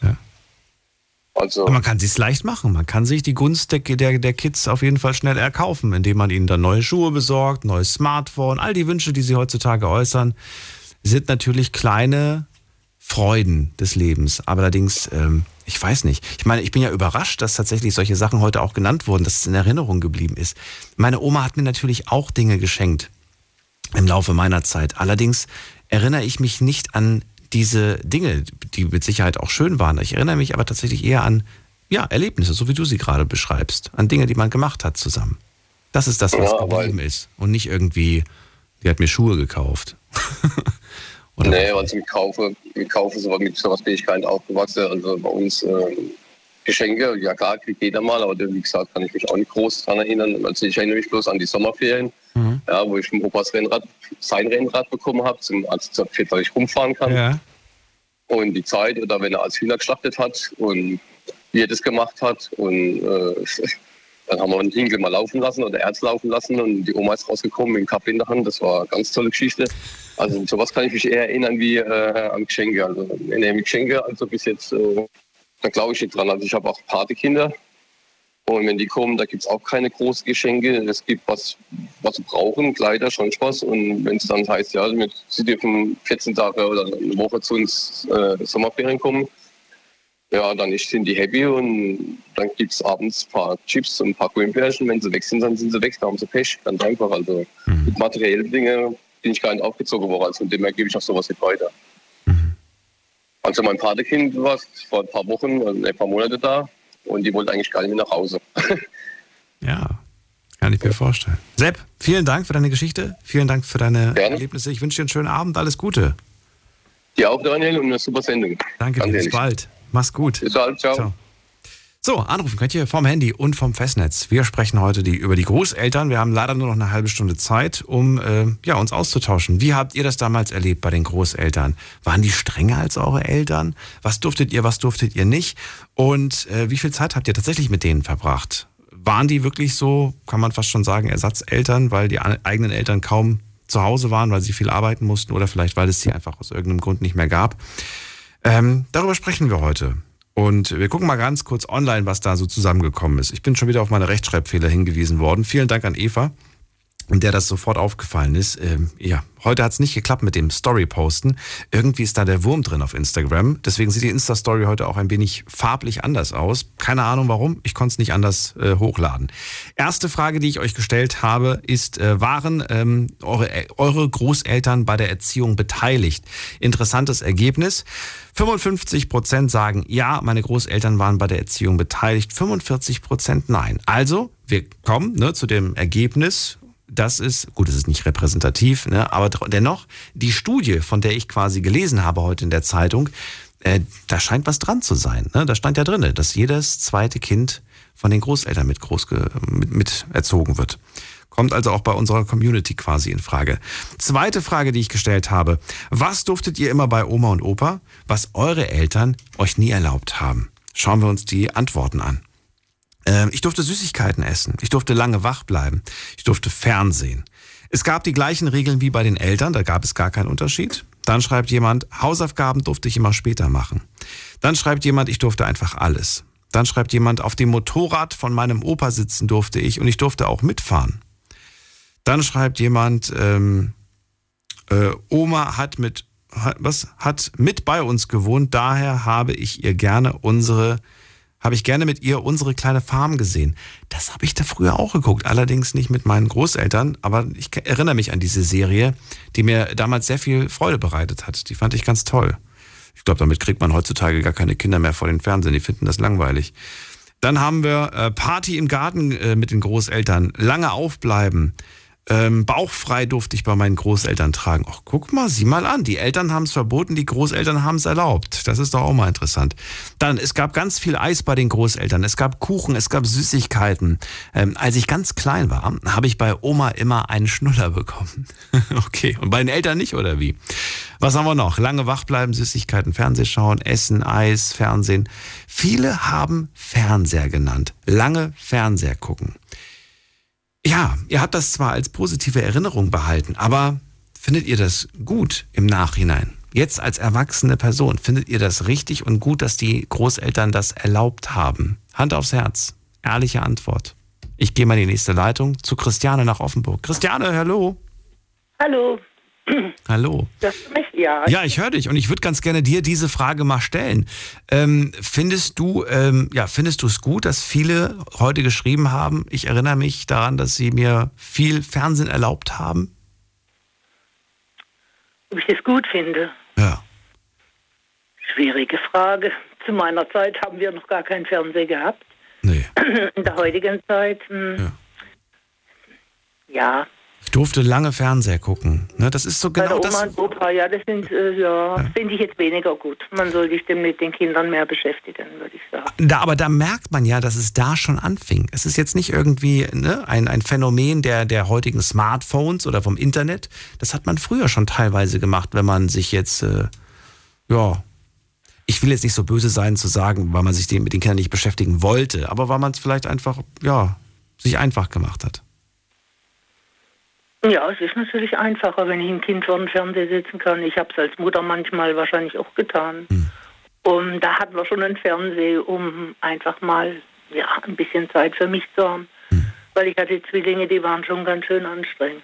also
Aber man kann sich leicht machen. Man kann sich die Gunst der, der, der Kids auf jeden Fall schnell erkaufen, indem man ihnen dann neue Schuhe besorgt, neues Smartphone, all die Wünsche, die sie heutzutage äußern, sind natürlich kleine Freuden des Lebens. Aber allerdings, ähm, ich weiß nicht. Ich meine, ich bin ja überrascht, dass tatsächlich solche Sachen heute auch genannt wurden, dass es in Erinnerung geblieben ist. Meine Oma hat mir natürlich auch Dinge geschenkt im Laufe meiner Zeit. Allerdings erinnere ich mich nicht an diese Dinge, die mit Sicherheit auch schön waren. Ich erinnere mich aber tatsächlich eher an ja, Erlebnisse, so wie du sie gerade beschreibst, an Dinge, die man gemacht hat zusammen. Das ist das, was
Ja,
geblieben ist. Und nicht irgendwie, die hat mir Schuhe gekauft.
nee, also mit Kaufe, mit Kaufe sowas, mit sowas bin ich gar nicht aufgewachsen. Also bei uns ähm, Geschenke, ja klar, kriegt jeder mal, aber wie gesagt, kann ich mich auch nicht groß daran erinnern. Also ich erinnere mich bloß an die Sommerferien, ja, wo ich vom Opas Rennrad, sein Rennrad bekommen habe, zum, Pferd, weil ich rumfahren kann.
Ja.
Und die Zeit, oder wenn er als Hühner geschlachtet hat und wie er das gemacht hat. Und äh, dann haben wir den Hinkel mal laufen lassen oder Erz laufen lassen und die Oma ist rausgekommen mit dem Kaffee in der Hand. Das war eine ganz tolle Geschichte. Also sowas kann ich mich eher erinnern wie äh, an Geschenke. Also mit Geschenke, also bis jetzt, äh, da glaube ich nicht dran. Also ich habe auch Patekinder. Und wenn die kommen, da gibt es auch keine großen Geschenke. Es gibt was, was sie brauchen, Kleider, schon Spaß. Und wenn es dann heißt, ja, mit- sie dürfen 14 Tage oder eine Woche zu uns äh, Sommerferien kommen, ja, dann sind die happy und dann gibt es abends ein paar Chips und ein paar Gummibärchen. Wenn sie weg sind, dann sind sie weg, da haben sie Pech. Ganz einfach. Also mit materiellen Dingen bin ich gar nicht aufgezogen worden. Also von dem her gebe ich auch sowas nicht weiter. Also mein Patekind war vor ein paar Wochen, also ein paar Monate da und die wollte eigentlich gar nicht mehr nach Hause.
Ja, kann ich mir vorstellen. Sepp, vielen Dank für deine Geschichte. Vielen Dank für deine Erlebnisse. Ich wünsche dir einen schönen Abend. Alles Gute.
Dir auch, Daniel, und eine super Sendung.
Danke dir. Bis bald. Mach's gut.
Bis bald. Ciao.
Ciao. So, anrufen könnt ihr vom Handy und vom Festnetz. Wir sprechen heute die, über die Großeltern. Wir haben leider nur noch eine halbe Stunde Zeit, um äh, ja, uns auszutauschen. Wie habt ihr das damals erlebt bei den Großeltern? Waren die strenger als eure Eltern? Was durftet ihr, was durftet ihr nicht? Und äh, wie viel Zeit habt ihr tatsächlich mit denen verbracht? Waren die wirklich so, kann man fast schon sagen, Ersatzeltern, weil die eigenen Eltern kaum zu Hause waren, weil sie viel arbeiten mussten oder vielleicht, weil es sie einfach aus irgendeinem Grund nicht mehr gab? Ähm, darüber sprechen wir heute. Und wir gucken mal ganz kurz online, was da so zusammengekommen ist. Ich bin schon wieder auf meine Rechtschreibfehler hingewiesen worden. Vielen Dank an Eva, der das sofort aufgefallen ist. Ähm, ja, heute hat es nicht geklappt mit dem Story-Posten. Irgendwie ist da der Wurm drin auf Instagram. Deswegen sieht die Insta-Story heute auch ein wenig farblich anders aus. Keine Ahnung warum. Ich konnte es nicht anders äh, hochladen. Erste Frage, die ich euch gestellt habe, ist, äh, waren ähm, eure, äh, eure Großeltern bei der Erziehung beteiligt? Interessantes Ergebnis. 55 Prozent sagen, ja, meine Großeltern waren bei der Erziehung beteiligt. 45 Prozent nein. Also, wir kommen ne, zu dem Ergebnis, das ist, gut, es ist nicht repräsentativ, ne, aber dennoch, die Studie, von der ich quasi gelesen habe heute in der Zeitung, äh, da scheint was dran zu sein. Ne? Da stand ja drin, dass jedes zweite Kind von den Großeltern mit, groß mit, mit erzogen wird. Kommt also auch bei unserer Community quasi in Frage. Zweite Frage, die ich gestellt habe. Was durftet ihr immer bei Oma und Opa, was eure Eltern euch nie erlaubt haben? Schauen wir uns die Antworten an. Ähm, ich durfte Süßigkeiten essen. Ich durfte lange wach bleiben. Ich durfte Fernsehen. Es gab die gleichen Regeln wie bei den Eltern, da gab es gar keinen Unterschied. Dann schreibt jemand, Hausaufgaben durfte ich immer später machen. Dann schreibt jemand, ich durfte einfach alles. Dann schreibt jemand, auf dem Motorrad von meinem Opa sitzen durfte ich und ich durfte auch mitfahren. Dann schreibt jemand, ähm, äh, Oma hat mit hat, was, hat mit bei uns gewohnt. Daher habe ich ihr gerne unsere, habe ich gerne mit ihr unsere kleine Farm gesehen. Das habe ich da früher auch geguckt, allerdings nicht mit meinen Großeltern, aber ich erinnere mich an diese Serie, die mir damals sehr viel Freude bereitet hat. Die fand ich ganz toll. Ich glaube, damit kriegt man heutzutage gar keine Kinder mehr vor den Fernsehen. Die finden das langweilig. Dann haben wir äh, Party im Garten äh, mit den Großeltern, lange aufbleiben. Ähm, bauchfrei durfte ich bei meinen Großeltern tragen. Ach, guck mal, sieh mal an. Die Eltern haben es verboten, die Großeltern haben es erlaubt. Das ist doch auch mal interessant. Dann, es gab ganz viel Eis bei den Großeltern. Es gab Kuchen, es gab Süßigkeiten. Ähm, als ich ganz klein war, habe ich bei Oma immer einen Schnuller bekommen. okay, und bei den Eltern nicht, oder wie? Was haben wir noch? Lange wach bleiben, Süßigkeiten, Fernseh schauen, Essen, Eis, Fernsehen. Viele haben Fernseher genannt. Lange Fernseher gucken. Ja, ihr habt das zwar als positive Erinnerung behalten, aber findet ihr das gut im Nachhinein? Jetzt als erwachsene Person, findet ihr das richtig und gut, dass die Großeltern das erlaubt haben? Hand aufs Herz. Ehrliche Antwort. Ich gehe mal in die nächste Leitung zu Christiane nach Offenburg. Christiane, hallo.
Hallo.
Hallo.
Das mich, ja.
Ja, ich höre dich und ich würde ganz gerne dir diese Frage mal stellen. Ähm, findest du, ähm, ja, findest du es gut, dass viele heute geschrieben haben? Ich erinnere mich daran, dass sie mir viel Fernsehen erlaubt haben.
Ob ich das gut finde?
Ja.
Schwierige Frage. Zu meiner Zeit haben wir noch gar keinen Fernseher gehabt.
Nee.
In der heutigen Zeit, hm, ja.
Ich durfte lange Fernseher gucken. Ne, das ist so
Bei
genau
der Oma
das.
und Opa, ja, das sind, äh, ja, finde ich jetzt weniger gut. Man soll sich denn mit den Kindern mehr beschäftigen, würde ich sagen.
Da, aber da merkt man ja, dass es da schon anfing. Es ist jetzt nicht irgendwie ne, ein, ein Phänomen der, der heutigen Smartphones oder vom Internet. Das hat man früher schon teilweise gemacht, wenn man sich jetzt, äh, ja, ich will jetzt nicht so böse sein zu sagen, weil man sich den, mit den Kindern nicht beschäftigen wollte, aber weil man es vielleicht einfach, ja, sich einfach gemacht hat.
Ja, es ist natürlich einfacher, wenn ich ein Kind vor den Fernseher sitzen kann. Ich habe es als Mutter manchmal wahrscheinlich auch getan. Und da hatten wir schon einen Fernseher, um einfach mal ja, ein bisschen Zeit für mich zu haben. Weil ich hatte Zwillinge, die waren schon ganz schön anstrengend.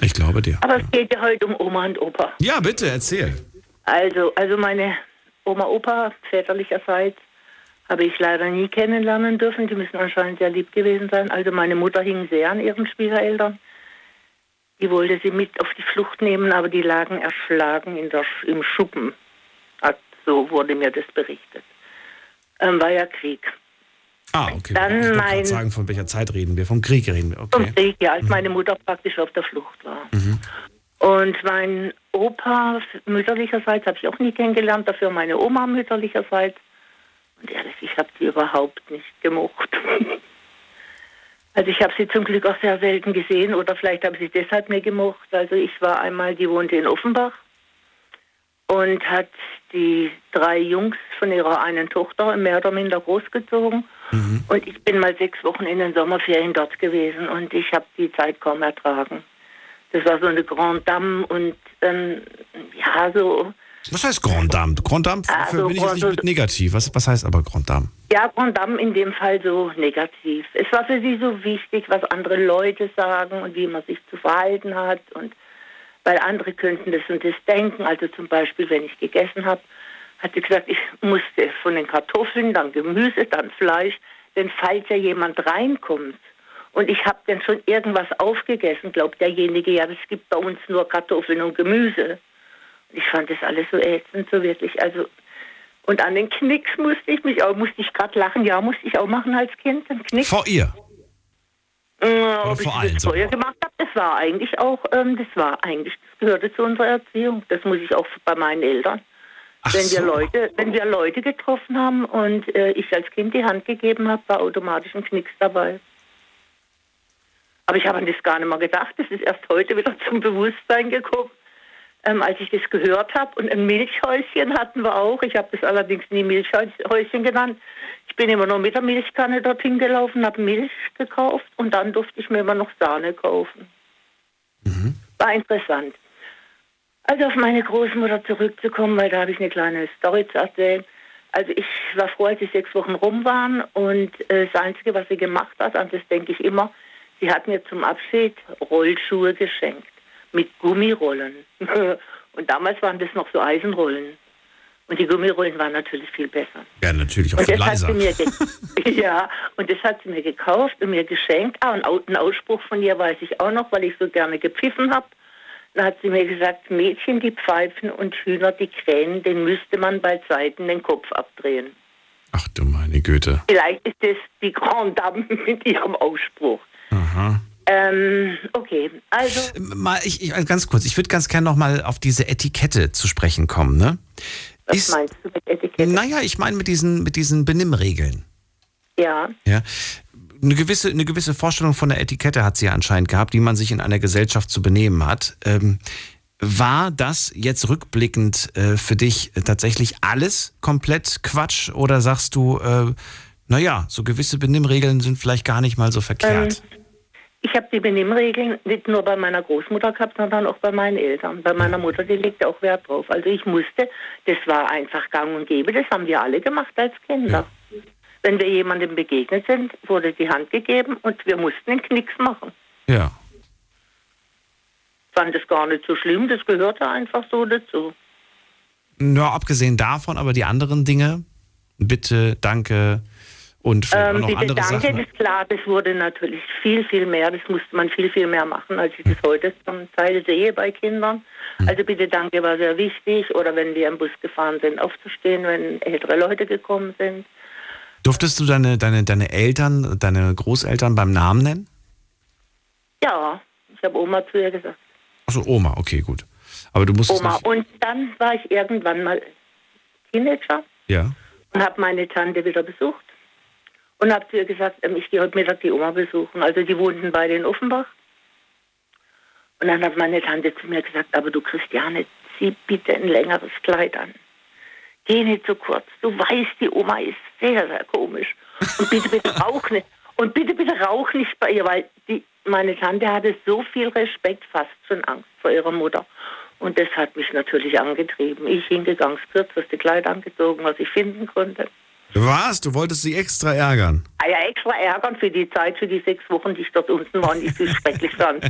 Ich glaube dir.
Aber es geht ja heute um Oma und Opa.
Ja, bitte, erzähl.
Also, also meine Oma, Opa väterlicherseits habe ich leider nie kennenlernen dürfen. Die müssen anscheinend sehr lieb gewesen sein. Also meine Mutter hing sehr an ihren Schwiegereltern. Die wollte sie mit auf die Flucht nehmen, aber die lagen erschlagen in der, im Schuppen. So wurde mir das berichtet. Ähm, war ja Krieg.
Ah, okay.
Dann
ich
mein-
sagen, von welcher Zeit reden wir? Vom Krieg reden wir,
Vom
okay.
Krieg, ja, als meine Mutter praktisch auf der Flucht war.
Mhm.
Und mein Opa mütterlicherseits habe ich auch nie kennengelernt, dafür meine Oma mütterlicherseits. Und ehrlich, ich habe die überhaupt nicht gemocht. Also ich habe sie zum Glück auch sehr selten gesehen oder vielleicht habe ich sie deshalb nicht gemocht. Also ich war einmal, die wohnte in Offenbach und hat die drei Jungs von ihrer einen Tochter mehr oder minder großgezogen. Und ich bin mal sechs Wochen in den Sommerferien dort gewesen und ich habe die Zeit kaum ertragen. Das war so eine Grande Dame und ähm, ja, so,
Was heißt Grand Dame? Grand Dame
Ah,
für,
so
bin ich jetzt nicht
Grand-
mit negativ. Was, was heißt aber Grand Dame?
ja, Grande Dame in dem Fall so negativ. Es war für sie so wichtig, was andere Leute sagen und wie man sich zu verhalten hat und weil andere könnten das und das denken. Also zum Beispiel, wenn ich gegessen habe, hat sie gesagt, ich musste von den Kartoffeln, dann Gemüse, dann Fleisch, denn falls ja jemand reinkommt und ich habe dann schon irgendwas aufgegessen, glaubt derjenige, ja, es gibt bei uns nur Kartoffeln und Gemüse. Ich fand das alles so ätzend, so wirklich. Also und an den Knicks musste ich mich auch, musste ich gerade lachen, ja, musste ich auch machen als Kind, den Knicks.
Vor ihr?
Ja, ob ich
vor
das
allen
vorher gemacht habe, das war eigentlich auch, ähm, das war eigentlich, das gehörte zu unserer Erziehung. Das muss ich auch bei meinen Eltern. wenn wir Leute, wenn wir Leute getroffen haben und äh, ich als Kind die Hand gegeben habe, war automatisch ein Knicks dabei. Aber ich habe an das gar nicht mehr gedacht. Das ist erst heute wieder zum Bewusstsein gekommen, ähm, als ich das gehört habe. Und ein Milchhäuschen hatten wir auch. Ich habe das allerdings nie Milchhäuschen genannt. Ich bin immer nur mit der Milchkanne dorthin gelaufen, habe Milch gekauft und dann durfte ich mir immer noch Sahne kaufen. War interessant. Also auf meine Großmutter zurückzukommen, weil da habe ich eine kleine Story zu erzählen. Also ich war froh, als die sechs Wochen rum waren und äh, das Einzige, was sie gemacht hat, an das denke ich immer, sie hat mir zum Abschied Rollschuhe geschenkt mit Gummirollen. Und damals waren das noch so Eisenrollen. Und die Gummirollen waren natürlich viel besser.
Ja, natürlich auch
Und
viel
das hat
leiser.
sie mir ge- ja, und das hat sie mir gekauft und mir geschenkt. Ah, und einen Ausspruch von ihr weiß ich auch noch, weil ich so gerne gepfiffen habe. Da hat sie mir gesagt, Mädchen, die pfeifen und Hühner, die krähen, den müsste man bei Zeiten den Kopf abdrehen.
Ach du meine Güte.
Vielleicht ist das die Grande Dame mit ihrem Ausspruch.
Aha.
Ähm, okay, also
Mal, ich, ich, ganz kurz, ich würde ganz gerne noch mal auf diese Etikette zu sprechen kommen, ne?
was meinst du mit Etikette?
Naja, ich meine mit diesen, mit diesen Benimmregeln.
Ja,
Ja. Eine gewisse, eine gewisse Vorstellung von der Etikette hat sie ja anscheinend gehabt, wie man sich in einer Gesellschaft zu benehmen hat. Ähm, war das jetzt rückblickend äh, für dich tatsächlich alles komplett Quatsch oder sagst du, äh, naja, so gewisse Benimmregeln sind vielleicht gar nicht mal so verkehrt?
Ich habe die Benimmregeln nicht nur bei meiner Großmutter gehabt, sondern auch bei meinen Eltern. Bei meiner Mutter, die legt auch Wert drauf. Also ich musste, das war einfach gang und gäbe, das haben wir alle gemacht als Kinder. Wenn wir jemandem begegnet sind, wurde die Hand gegeben und wir mussten den Knicks machen.
Ja.
Fand es gar nicht so schlimm, das gehörte einfach so dazu.
Ja, abgesehen davon, aber die anderen Dinge, bitte, danke und vielleicht auch
Ähm,
noch
bitte
andere
danke,
Sachen.
das ist klar, das wurde natürlich viel, viel mehr, das musste man viel, viel mehr machen, als ich das heute zum Teil sehe bei Kindern.
Hm.
Also bitte danke war sehr wichtig. Oder wenn wir im Bus gefahren sind, aufzustehen, wenn ältere Leute gekommen sind.
Durftest du deine, deine, deine Eltern, deine Großeltern beim Namen nennen?
Ja, ich habe Oma zu ihr gesagt.
Achso, Oma, okay, gut. Aber du musstest
Oma. Und dann war ich irgendwann mal Teenager
Ja.
und habe meine Tante wieder besucht. Und habe zu ihr gesagt, ähm, ich gehe heute Mittag die Oma besuchen. Also die wohnten beide in Offenbach. Und dann hat meine Tante zu mir gesagt, aber du Christiane, zieh bitte ein längeres Kleid an. Geh nicht so kurz. Du weißt, die Oma ist sehr, sehr komisch. Und bitte, bitte rauch nicht. Und bitte, bitte rauch nicht bei ihr, weil die, meine Tante hatte so viel Respekt, fast schon Angst vor ihrer Mutter. Und das hat mich natürlich angetrieben. Ich hingegangen, das kürzeste Kleid angezogen, was ich finden konnte.
Was? Du wolltest sie extra ärgern?
Ah ja, extra ärgern für die Zeit, für die sechs Wochen, die ich dort unten war und so schrecklich fand.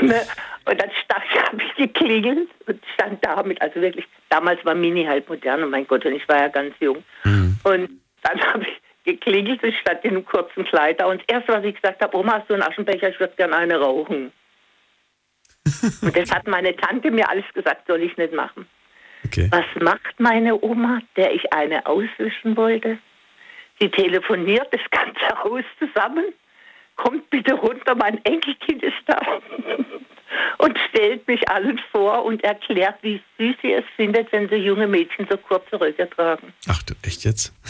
Ne? und dann stand, habe ich geklingelt und stand da mit, also wirklich, damals war Mini halt modern, oh mein Gott, und ich war ja ganz jung. Und dann habe ich geklingelt und stand in einem kurzen Kleid da. Und das Erste, was ich gesagt habe, Oma, hast du einen Aschenbecher? Ich würde gerne eine rauchen. und das hat meine Tante mir alles gesagt, soll ich nicht machen. Was macht meine Oma, der ich eine auswischen wollte? Sie telefoniert das ganze Haus zusammen, kommt bitte runter, mein Enkelkind ist da und stellt mich allen vor und erklärt, wie süß sie es findet, wenn so junge Mädchen so kurze Röcke tragen.
Ach du, echt jetzt?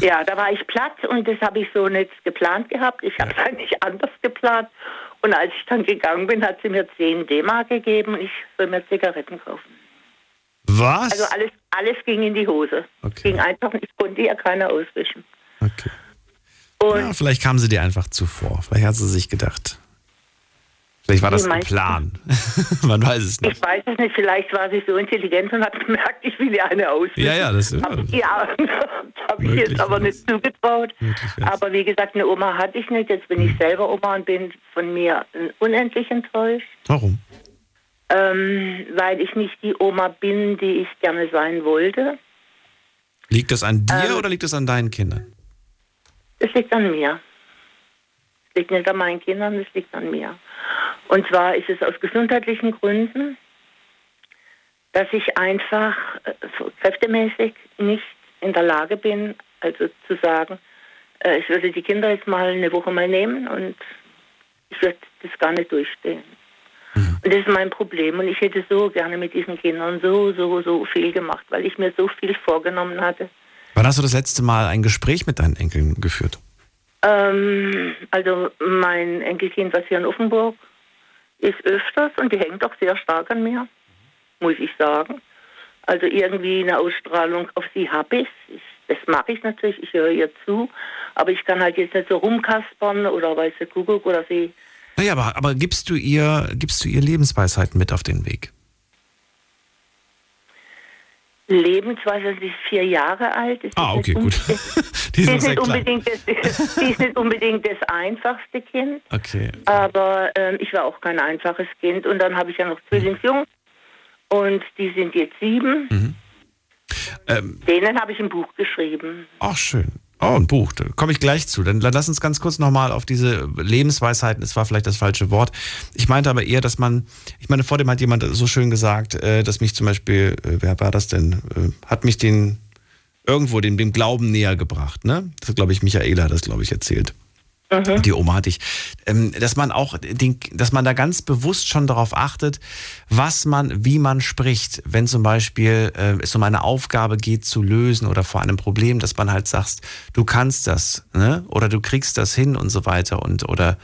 Ja, da war ich platt und das habe ich so nicht geplant gehabt. Ich habe es eigentlich anders geplant. Und als ich dann gegangen bin, hat sie mir 10 D-Mark gegeben und ich soll mir Zigaretten kaufen.
Was?
Also alles, alles ging in die Hose. Ging einfach, ich konnte ja keiner auswischen.
ja, vielleicht kam sie dir einfach zuvor. Vielleicht hat sie sich gedacht. Vielleicht war das ein? Plan. Man weiß es nicht.
Ich weiß es nicht, vielleicht war sie so intelligent und hat gemerkt, ich will ihr eine auswischen.
Ja, ja, das-
Hab, ja, das habe ich jetzt aber nicht zugetraut. Aber wie gesagt, eine Oma hatte ich nicht. Jetzt bin
Hm.
ich selber Oma und bin von mir unendlich enttäuscht.
Warum?
Ähm, weil ich nicht die Oma bin, die ich gerne sein wollte.
Liegt das an dir
Ähm.
oder liegt das an deinen Kindern?
Es liegt an mir. Es liegt nicht an meinen Kindern, es liegt an mir. Und zwar ist es aus gesundheitlichen Gründen, dass ich einfach äh, kräftemäßig nicht in der Lage bin, also zu sagen, äh, ich würde die Kinder jetzt mal eine Woche mal nehmen und ich würde das gar nicht durchstehen. Und das ist mein Problem. Und ich hätte so gerne mit diesen Kindern so, so, so viel gemacht, weil ich mir so viel vorgenommen hatte.
Wann hast du das letzte Mal ein Gespräch mit deinen Enkeln geführt?
Ähm, also mein Enkelkind, was hier in Offenburg ist öfters und die hängt auch sehr stark an mir, muss ich sagen. Also irgendwie eine Ausstrahlung auf sie habe ich. ich. Das mache ich natürlich, ich höre ihr zu, aber ich kann halt jetzt nicht so rumkaspern oder weiße Kuckuck oder sie.
Naja, aber, aber gibst du ihr, gibst du ihr Lebensweisheiten mit auf den Weg?
Lebensweise, sie ist vier Jahre alt. ist
Ah, okay, gut. Die ist
nicht unbedingt das, sie ist nicht unbedingt das einfachste Kind.
Okay.
Aber ähm, ich war auch kein einfaches Kind. Und dann habe ich ja noch Zwillingsjungs. Und die sind jetzt sieben.
Mhm. Ähm,
Denen habe ich ein Buch geschrieben.
Ach, schön. Oh, ein Buch, da komme ich gleich zu. Dann lass uns ganz kurz nochmal auf diese Lebensweisheiten, es war vielleicht das falsche Wort. Ich meinte aber eher, dass man, ich meine, vor dem hat jemand so schön gesagt, äh, dass mich zum Beispiel, äh, wer war das denn, äh, hat mich den, irgendwo dem, dem Glauben näher gebracht, ne? Das glaube ich, Michaela hat das, glaube ich, erzählt.
Mhm.
Die Oma hatte ich. Ähm, dass man auch, den, dass man da ganz bewusst schon darauf achtet, was man, wie man spricht. Wenn zum Beispiel äh, es um eine Aufgabe geht zu lösen oder vor einem Problem, dass man halt sagt, du kannst das, ne? Oder du kriegst das hin und so weiter und oder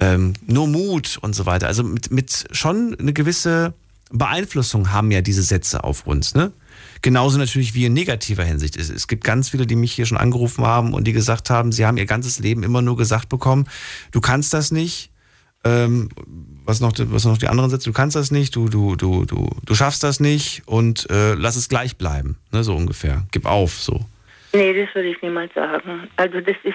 ähm, nur Mut und so weiter. Also mit, mit schon eine gewisse Beeinflussung haben ja diese Sätze auf uns, ne? Genauso natürlich wie in negativer Hinsicht. Es, es gibt ganz viele, die mich hier schon angerufen haben und die gesagt haben, sie haben ihr ganzes Leben immer nur gesagt bekommen, du kannst das nicht. Ähm, was noch, was noch die anderen Sätze? Du kannst das nicht, du, du, du, du, du schaffst das nicht und äh, lass es gleich bleiben, ne, so ungefähr. Gib auf, so.
Nee, das würde ich niemals sagen. Also das ist,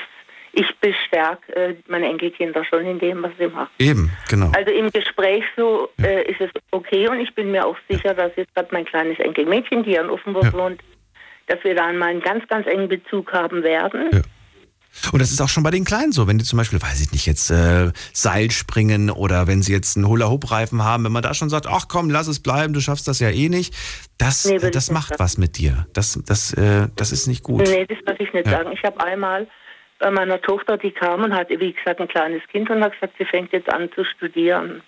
ich bestärke äh, meine Enkelkinder schon in dem, was sie machen.
Eben, genau.
Also im Gespräch so äh, ist es okay und ich bin mir auch sicher, dass jetzt gerade mein kleines Enkelmädchen, die in Offenburg wohnt, dass wir da mal einen ganz, ganz engen Bezug haben werden.
Und das ist auch schon bei den Kleinen so, wenn die zum Beispiel, weiß ich nicht, jetzt äh, Seil springen oder wenn sie jetzt einen Hula-Hoop-Reifen haben, wenn man da schon sagt, ach komm, lass es bleiben, du schaffst das ja eh nicht, das,
Nee,
das macht was mit dir. Das, das, äh, das ist nicht gut.
Nee, das darf ich nicht
Ja.
sagen. Ich habe einmal bei meiner Tochter, die kam und hatte, wie gesagt, ein kleines Kind und hat gesagt, sie fängt jetzt an zu studieren.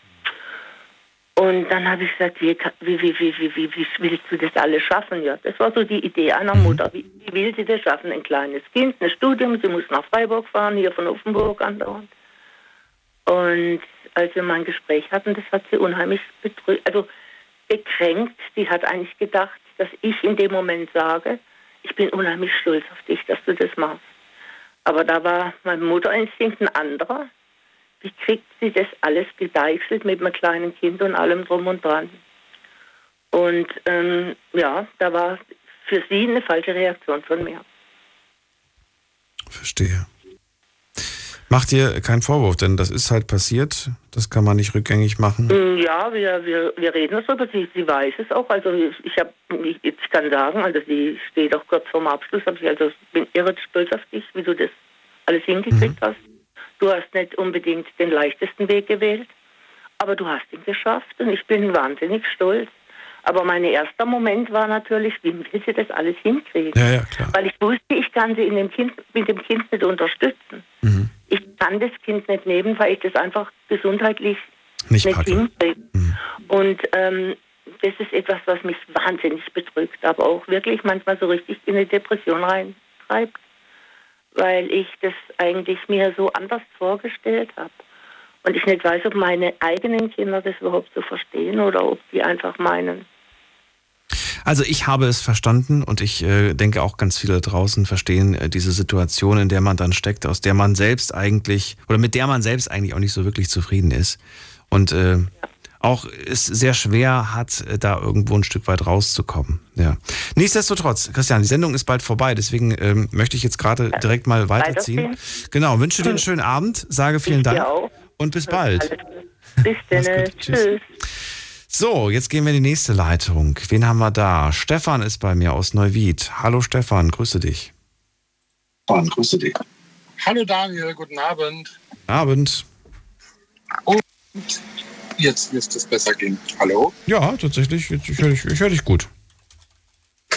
Und dann habe ich gesagt, wie, wie, wie, wie, wie, wie, willst du das alles schaffen? Ja, das war so die Idee einer Mutter. Wie, wie will sie das schaffen? Ein kleines Kind, ein Studium, sie muss nach Freiburg fahren, hier von Offenburg andauernd. Und als wir mal ein Gespräch hatten, das hat sie unheimlich betrübt, also gekränkt. Die hat eigentlich gedacht, dass ich in dem Moment sage, ich bin unheimlich stolz auf dich, dass du das machst. Aber da war mein Mutterinstinkt ein anderer. Wie kriegt sie das alles gedeichselt mit einem kleinen Kind und allem drum und dran? Und ähm, ja, da war für sie eine falsche Reaktion von mir.
Verstehe. Mach dir keinen Vorwurf, denn das ist halt passiert. Das kann man nicht rückgängig machen.
Mm, Ja, wir, wir, wir reden darüber. Sie, sie weiß es auch. Also ich, habe, ich, ich kann sagen, also sie steht auch kurz vorm Abschluss. Ich also bin irre stolz auf dich, wie du das alles hingekriegt hast. Du hast nicht unbedingt den leichtesten Weg gewählt, aber du hast ihn geschafft und ich bin wahnsinnig stolz. Aber mein erster Moment war natürlich, wie will sie das alles hinkriegen?
Ja, ja.
Weil ich wusste, ich kann sie in dem kind, mit dem Kind nicht unterstützen.
Mhm.
Ich kann das Kind nicht nehmen, weil ich das einfach gesundheitlich
Nicht
nicht, hinkriege. Und ähm, das ist etwas, was mich wahnsinnig bedrückt, aber auch wirklich manchmal so richtig in eine Depression reintreibt, weil ich das eigentlich mir so anders vorgestellt habe. Und ich nicht weiß, ob meine eigenen Kinder das überhaupt so verstehen oder ob die einfach meinen,
Also ich habe es verstanden und ich äh, denke auch ganz viele draußen verstehen äh, diese Situation, in der man dann steckt, aus der man selbst eigentlich oder mit der man selbst eigentlich auch nicht so wirklich zufrieden ist und äh, auch es sehr schwer hat, äh, da irgendwo ein Stück weit rauszukommen. Ja. Nichtsdestotrotz, Christian, die Sendung ist bald vorbei, deswegen ähm, möchte ich jetzt gerade direkt mal weiterziehen. Genau, wünsche dir einen schönen Abend, sage vielen
Ich
Dank und bis bald.
bis dann.
Tschüss.
tschüss.
So, jetzt gehen wir in die nächste Leitung. Wen haben wir da? Stefan ist bei mir aus Neuwied. Hallo Stefan, grüße dich.
Stefan, grüße dich. Hallo Daniel, guten Abend.
Abend.
Und jetzt müsste es besser gehen. Hallo?
Ja, tatsächlich, ich höre dich, ich hör dich gut.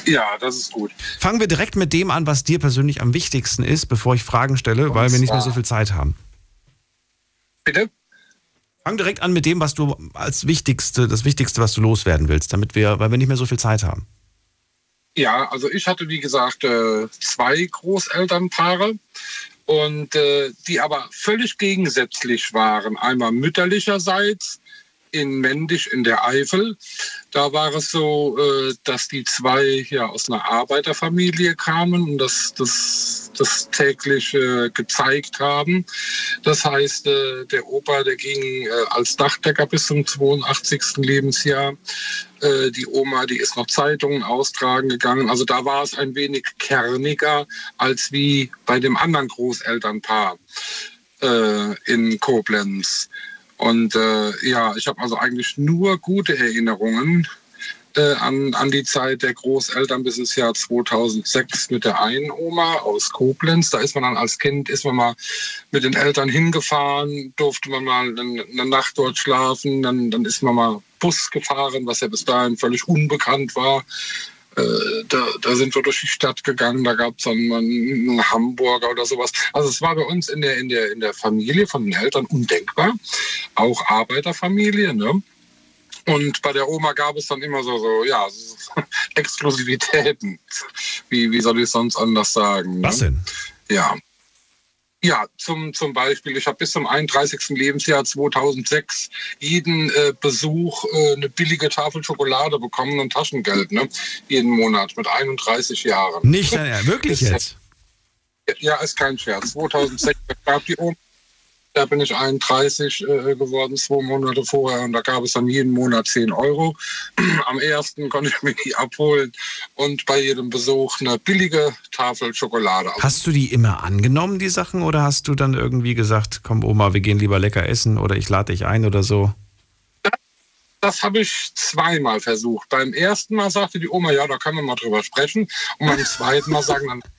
Ja, das ist gut.
Fangen wir direkt mit dem an, was dir persönlich am wichtigsten ist, bevor ich Fragen stelle, weil wir nicht mehr so viel Zeit haben.
Bitte?
Fang direkt an mit dem, was du als wichtigste, das Wichtigste, was du loswerden willst, damit wir, weil wir nicht mehr so viel Zeit haben.
Ja, also ich hatte wie gesagt äh, zwei Großelternpaare und äh, die aber völlig gegensätzlich waren. Einmal mütterlicherseits in Mendig in der Eifel. Da war es so, äh, dass die zwei ja aus einer Arbeiterfamilie kamen und das, das, das täglich gezeigt haben. Das heißt, äh, der Opa, der ging äh, als Dachdecker bis zum 82. Lebensjahr. Die Oma, die ist noch Zeitungen austragen gegangen. Also da war es ein wenig kerniger als wie bei dem anderen Großelternpaar in Koblenz. Und äh, ja, ich habe also eigentlich nur gute Erinnerungen äh, an, an die Zeit der Großeltern bis ins Jahr 2006 mit der einen Oma aus Koblenz. Da ist man dann als Kind, ist man mal mit den Eltern hingefahren, durfte man mal eine, Nacht dort schlafen, dann, dann ist man mal Bus gefahren, was ja bis dahin völlig unbekannt war. Äh, da, da sind wir durch die Stadt gegangen, da gab es dann einen Hamburger oder sowas. Also es war bei uns in der, in der, in der Familie von den Eltern undenkbar. Auch Arbeiterfamilie, ne? Und bei der Oma gab es dann immer so, so ja, Exklusivitäten. Wie, wie soll ich es sonst anders sagen? Ne?
Was denn?
Ja. Ja, zum, zum Beispiel, ich habe bis zum 31. Lebensjahr 2006 jeden äh, Besuch äh, eine billige Tafel Schokolade bekommen und Taschengeld, ne? jeden Monat mit 31 Jahren.
Nicht, dein- wirklich jetzt?
Ja, ist kein Scherz. 2006 gab die Oma, da bin ich 31 äh, geworden, zwei Monate vorher. Und da gab es dann jeden Monat 10 Euro. Am ersten konnte ich mir die abholen und bei jedem Besuch eine billige Tafel Schokolade.
Hast du die immer angenommen, die Sachen, oder hast du dann irgendwie gesagt, komm Oma, wir gehen lieber lecker essen oder ich lade dich ein oder so?
Das habe ich zweimal versucht. Beim ersten Mal sagte die Oma, ja, da können wir mal drüber sprechen. Und beim zweiten Mal sagen dann,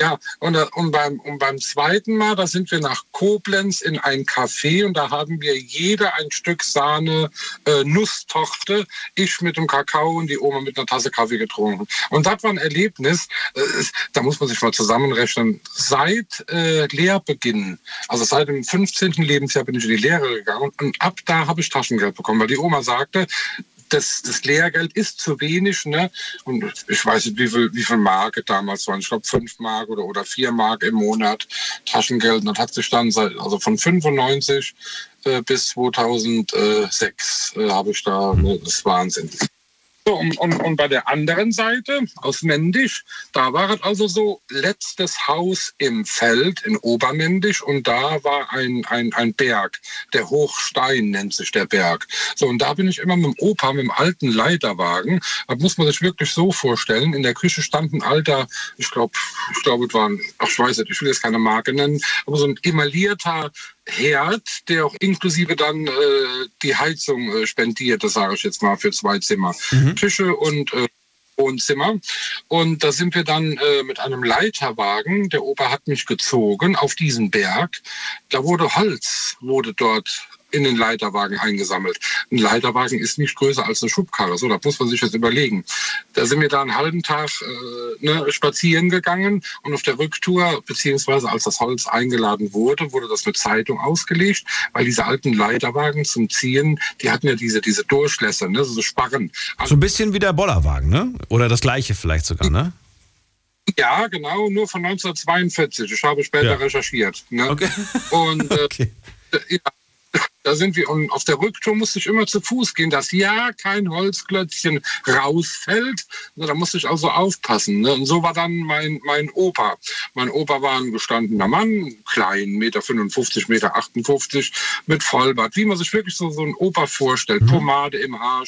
ja, und, äh, und, beim, und beim zweiten Mal, da sind wir nach Koblenz in ein Café und da haben wir jeder ein Stück Sahne äh, Nusstorte, ich mit dem Kakao und die Oma mit einer Tasse Kaffee getrunken. Und das war ein Erlebnis, äh, da muss man sich mal zusammenrechnen. Seit äh, Lehrbeginn, also seit dem 15. Lebensjahr bin ich in die Lehre gegangen und ab da habe ich Taschengeld bekommen, weil die Oma sagte, das, das Lehrgeld ist zu wenig. Ne? Und ich weiß nicht, wie viel, wie viel Mark damals waren. Ich glaube, fünf Mark oder, oder vier Mark im Monat Taschengeld. Und das hat sich dann seit, also von 95 äh, bis 2006 äh, habe ich da, ne, das ist Wahnsinn. So, und, und, und bei der anderen Seite, aus Mendisch, da war es also so, letztes Haus im Feld in Obermendisch und da war ein, ein, ein Berg, der Hochstein nennt sich der Berg. So, und da bin ich immer mit dem Opa, mit dem alten Leiterwagen, das muss man sich wirklich so vorstellen, in der Küche stand ein alter, ich glaube, ich glaube, es waren, ach, ich weiß nicht, ich will jetzt keine Marke nennen, aber so ein emaillierter Herd, der auch inklusive dann äh, die Heizung äh, spendiert, das sage ich jetzt mal, für zwei Zimmer. Küche und äh, Wohnzimmer. Und da sind wir dann äh, mit einem Leiterwagen, der Opa hat mich gezogen auf diesen Berg. Da wurde Holz, wurde dort in den Leiterwagen eingesammelt. Ein Leiterwagen ist nicht größer als eine Schubkarre, so, da muss man sich jetzt überlegen. Da sind wir da einen halben Tag äh, ne, spazieren gegangen und auf der Rücktour, beziehungsweise als das Holz eingeladen wurde, wurde das mit Zeitung ausgelegt, weil diese alten Leiterwagen zum Ziehen, die hatten ja diese, diese Durchlässe, ne, so Sparren.
So ein bisschen wie der Bollerwagen, ne? Oder das gleiche vielleicht sogar, ne?
Ja, genau, nur von 1942. Ich habe später
Ja.
recherchiert. Ne? Und äh, ja, da sind wir. Und auf der Rücktour musste ich immer zu Fuß gehen, dass ja kein Holzklötzchen rausfällt. Na, Da musste ich also aufpassen. Ne? Und so war dann mein, mein Opa. Mein Opa war ein gestandener Mann, klein, Meter 55, Meter 58, mit Vollbart. Wie man sich wirklich so, so einen Opa vorstellt. Pomade im Haar,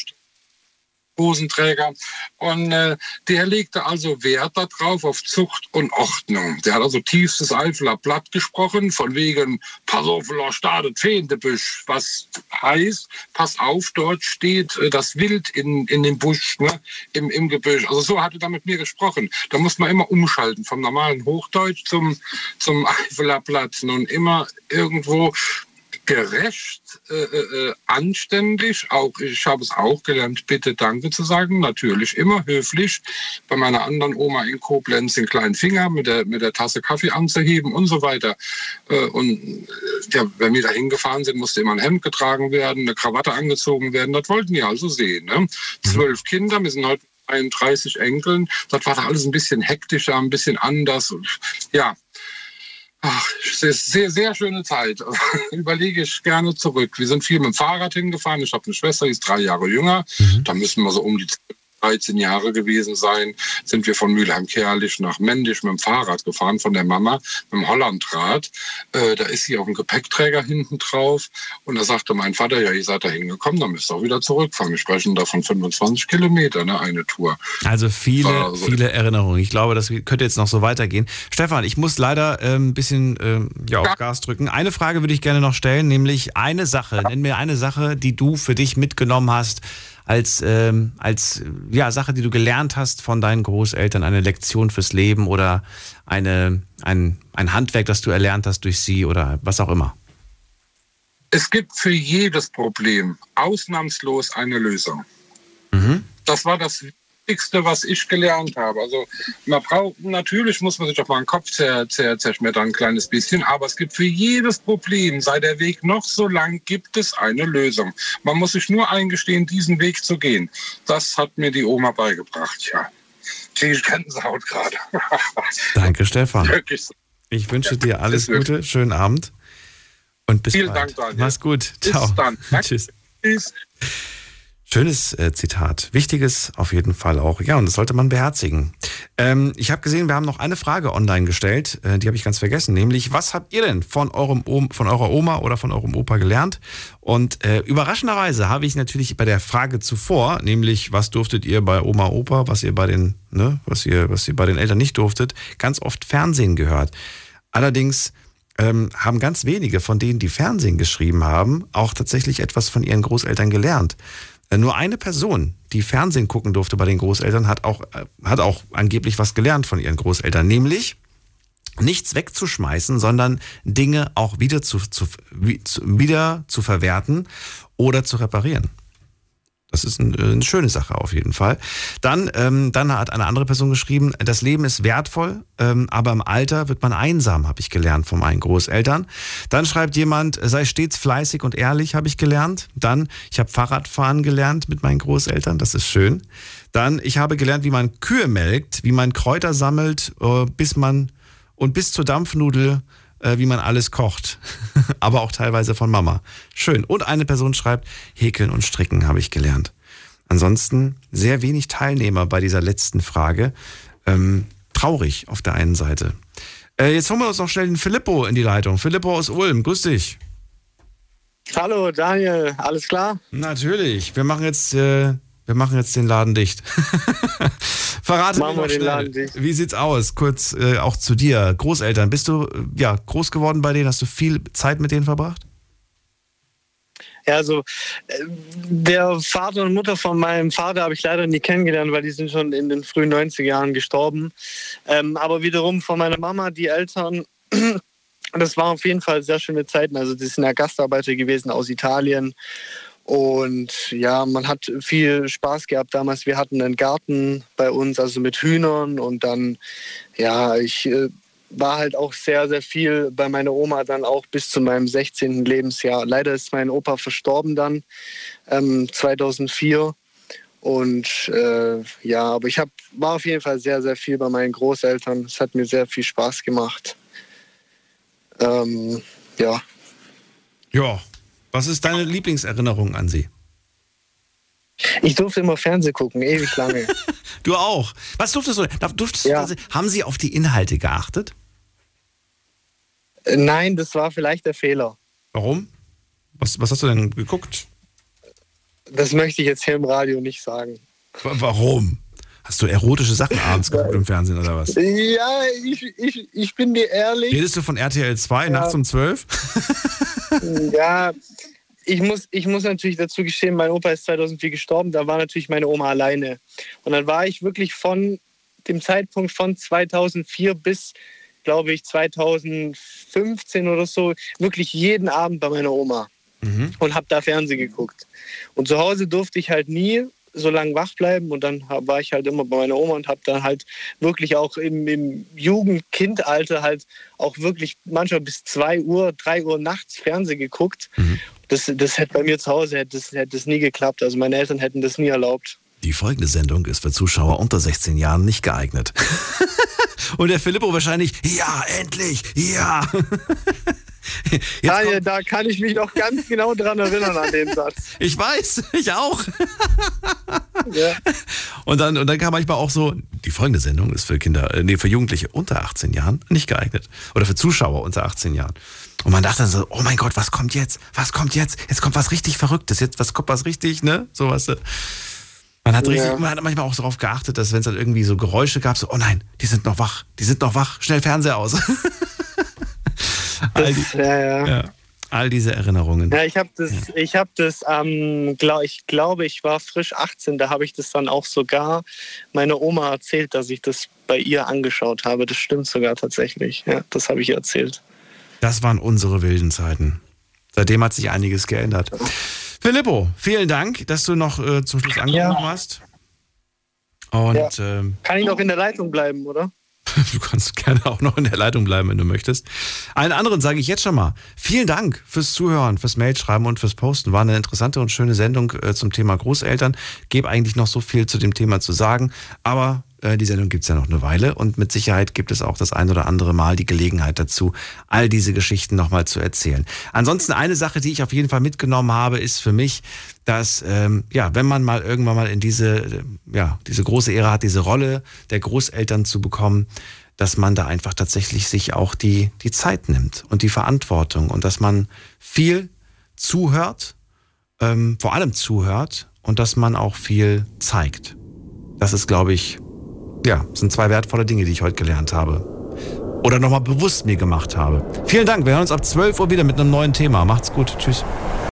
Hosenträger. Und äh, der legte also Wert darauf, auf Zucht und Ordnung. Der hat also tiefstes Eifeler Blatt gesprochen, von wegen, pass auf, startet Fehendebüsch. Was heißt, pass auf, dort steht äh, das Wild in, in dem Busch, ne, im, im Gebüsch. Also so hat er da mit mir gesprochen. Da muss man immer umschalten, vom normalen Hochdeutsch zum, zum Eifeler Blatt. Und immer irgendwo gerecht, äh, äh, anständig. Auch ich habe es auch gelernt, bitte Danke zu sagen. Natürlich immer höflich. Bei meiner anderen Oma in Koblenz den kleinen Finger mit der mit der Tasse Kaffee anzuheben und so weiter. Äh, und äh, ja, wenn wir da hingefahren sind, musste immer ein Hemd getragen werden, eine Krawatte angezogen werden. Das wollten die also sehen. Ne? Zwölf Kinder, wir sind heute 31 Enkeln. Das war da alles ein bisschen hektischer, ein bisschen anders. Ja, Ach, sehr, sehr, sehr schöne Zeit. Überlege ich gerne zurück. Wir sind viel mit dem Fahrrad hingefahren. Ich habe eine Schwester, die ist drei Jahre jünger. Da müssen wir so um die 13 Jahre gewesen sein. Sind wir von Mülheim-Kerlich nach Mendisch mit dem Fahrrad gefahren, von der Mama, mit dem Hollandrad. Äh, da ist sie auf dem Gepäckträger hinten drauf. Und da sagte mein Vater, ja, ihr seid da hingekommen, dann müsst ihr auch wieder zurückfahren. Wir sprechen da von 25 Kilometern, ne, eine Tour.
Also viele,
so-
viele Erinnerungen. Ich glaube, das könnte jetzt noch so weitergehen. Stefan, ich muss leider äh, ein bisschen ähm, ja, auf Gas drücken. Eine Frage würde ich gerne noch stellen, nämlich eine Sache. Nenn mir eine Sache, die du für dich mitgenommen hast als, ähm, als ja, Sache, die du gelernt hast von deinen Großeltern, eine Lektion fürs Leben oder eine, ein, ein Handwerk, das du erlernt hast durch sie oder was auch immer?
Es gibt für jedes Problem ausnahmslos eine Lösung. Das war das Wichtigste, was ich gelernt habe. Also man braucht, natürlich muss man sich auch mal den Kopf zer, zer, zerschmettern, ein kleines bisschen, aber es gibt für jedes Problem, sei der Weg noch so lang, gibt es eine Lösung. Man muss sich nur eingestehen, diesen Weg zu gehen. Das hat mir die Oma beigebracht, ja. Kriege ich Gänsehaut gerade.
Danke, Stefan.
Wirklich so.
Ich wünsche dir alles Gute, schönen Abend und bis
Vielen
bald.
Dank, Daniel.
Mach's gut.
Bis
Ciao.
dann. Danke.
Tschüss.
Tschüss.
Schönes äh, Zitat. Wichtiges auf jeden Fall auch. Ja, und das sollte man beherzigen. Ähm, ich habe gesehen, wir haben noch eine Frage online gestellt. Äh, die habe ich ganz vergessen. Nämlich, was habt ihr denn von, eurem von eurer Oma oder von eurem Opa gelernt? Und äh, überraschenderweise habe ich natürlich bei der Frage zuvor, nämlich, was durftet ihr bei Oma, Opa, was ihr bei den, ne, was ihr, was ihr bei den Eltern nicht durftet, ganz oft Fernsehen gehört. Allerdings ähm, haben ganz wenige von denen, die Fernsehen geschrieben haben, auch tatsächlich etwas von ihren Großeltern gelernt. Äh, Nur eine Person, die Fernsehen gucken durfte bei den Großeltern, hat auch, äh, hat auch angeblich was gelernt von ihren Großeltern, nämlich nichts wegzuschmeißen, sondern Dinge auch wieder zu, zu, wie- zu, wieder zu verwerten oder zu reparieren. Das ist ein, äh, eine schöne Sache auf jeden Fall. Dann, ähm, dann hat eine andere Person geschrieben, das Leben ist wertvoll, ähm, aber im Alter wird man einsam, habe ich gelernt von meinen Großeltern. Dann schreibt jemand, sei stets fleißig und ehrlich, habe ich gelernt. Dann, ich habe Fahrradfahren gelernt mit meinen Großeltern, das ist schön. Dann, ich habe gelernt, wie man Kühe melkt, wie man Kräuter sammelt, äh, bis man und bis zur Dampfnudel, äh, wie man alles kocht. Aber auch teilweise von Mama. Schön. Und eine Person schreibt, häkeln und stricken habe ich gelernt. Ansonsten sehr wenig Teilnehmer bei dieser letzten Frage. Ähm, traurig auf der einen Seite. Äh, jetzt holen wir uns noch schnell den Filippo in die Leitung. Filippo aus Ulm, grüß dich.
Hallo Daniel, alles klar?
Natürlich. Wir machen jetzt, äh, wir machen jetzt den Laden dicht. Verrate
Machen
mir
wir
noch schnell, wie sieht's aus? Kurz äh, auch zu dir. Großeltern, bist du äh, ja groß geworden bei denen? Hast du viel Zeit mit denen verbracht?
Ja, also äh, der Vater und Mutter von meinem Vater habe ich leider nie kennengelernt, weil die sind schon in den frühen 90er Jahren gestorben. Ähm, aber wiederum von meiner Mama, die Eltern, das waren auf jeden Fall sehr schöne Zeiten. Also die sind ja Gastarbeiter gewesen aus Italien. Und ja, man hat viel Spaß gehabt damals. Wir hatten einen Garten bei uns, also mit Hühnern. Und dann, ja, ich äh, war halt auch sehr, sehr viel bei meiner Oma dann auch bis zu meinem 16. Lebensjahr. Leider ist mein Opa verstorben dann, ähm, 2004. Und äh, ja, aber ich hab, war auf jeden Fall sehr, sehr viel bei meinen Großeltern. Es hat mir sehr viel Spaß gemacht. Ähm, ja.
Ja. Was ist deine Lieblingserinnerung an sie?
Ich durfte immer Fernsehen gucken, ewig lange.
Du auch. Was durftest du? Durftest
Ja.
du haben sie auf die Inhalte geachtet?
Äh, Nein, das war vielleicht der Fehler.
Warum? Was, was hast du denn geguckt?
Das möchte ich jetzt hier im Radio nicht sagen.
Wa- Warum? Hast du erotische Sachen abends geguckt im Fernsehen oder was?
Ja, ich, ich, ich bin dir ehrlich.
Redest du von RTL 2 nachts um 12?
Ja, ich muss, ich muss natürlich dazu gestehen, mein Opa ist 2004 gestorben, da war natürlich meine Oma alleine. Und dann war ich wirklich von dem Zeitpunkt von 2004 bis, glaube ich, 2015 oder so, wirklich jeden Abend bei meiner Oma und habe da Fernsehen geguckt. Und zu Hause durfte ich halt nie so lange wach bleiben und dann war ich halt immer bei meiner Oma und habe dann halt wirklich auch im, im Jugend-Kindalter halt auch wirklich manchmal bis 2 Uhr, 3 Uhr nachts Fernsehen geguckt. Das, das hätte bei mir zu Hause hätte das, hätte das nie geklappt. Also meine Eltern hätten das nie erlaubt.
Die folgende Sendung ist für Zuschauer unter 16 Jahren nicht geeignet. Und der Filippo wahrscheinlich, ja, endlich, ja.
Daniel, da kann ich mich noch ganz genau dran erinnern an den Satz.
Ich weiß, ich auch.
Ja.
Und dann, und dann kam manchmal auch so, die folgende Sendung ist für Kinder, äh, nee, für Jugendliche unter 18 Jahren nicht geeignet. Oder für Zuschauer unter 18 Jahren. Und man dachte dann so, oh mein Gott, was kommt jetzt? Was kommt jetzt? Jetzt kommt was richtig Verrücktes. Jetzt was kommt was richtig, ne? Sowas. äh. Man hat, richtig,
Ja.
man hat manchmal auch darauf geachtet, dass wenn es dann irgendwie so Geräusche gab, so, oh nein, die sind noch wach, die sind noch wach, schnell Fernseher aus. all, die,
ja, ja.
ja. All diese Erinnerungen.
Ja, ich habe das, ich habe das, ähm, glaub, ich glaube, ich war frisch 18, da habe ich das dann auch sogar meiner Oma erzählt, dass ich das bei ihr angeschaut habe. Das stimmt sogar tatsächlich. Ja, das habe ich ihr erzählt.
Das waren unsere wilden Zeiten. Seitdem hat sich einiges geändert. Filippo, vielen Dank, dass du noch äh, zum Schluss angerufen hast. Und
Ja.
ähm,
Kann ich noch in der Leitung bleiben, oder?
Du kannst gerne auch noch in der Leitung bleiben, wenn du möchtest. Allen anderen sage ich jetzt schon mal, vielen Dank fürs Zuhören, fürs Mailschreiben und fürs Posten. War eine interessante und schöne Sendung äh, zum Thema Großeltern. Gebe eigentlich noch so viel zu dem Thema zu sagen, aber die Sendung gibt's ja noch eine Weile und mit Sicherheit gibt es auch das ein oder andere Mal die Gelegenheit dazu, all diese Geschichten nochmal zu erzählen. Ansonsten eine Sache, die ich auf jeden Fall mitgenommen habe, ist für mich, dass ähm, ja, wenn man mal irgendwann mal in diese äh, ja diese große Ära hat, diese Rolle der Großeltern zu bekommen, dass man da einfach tatsächlich sich auch die die Zeit nimmt und die Verantwortung und dass man viel zuhört, ähm, vor allem zuhört und dass man auch viel zeigt. Das ist, glaube ich, ja, sind zwei wertvolle Dinge, die ich heute gelernt habe. Oder nochmal bewusst mir gemacht habe. Vielen Dank. Wir hören uns ab 12 Uhr wieder mit einem neuen Thema. Macht's gut. Tschüss.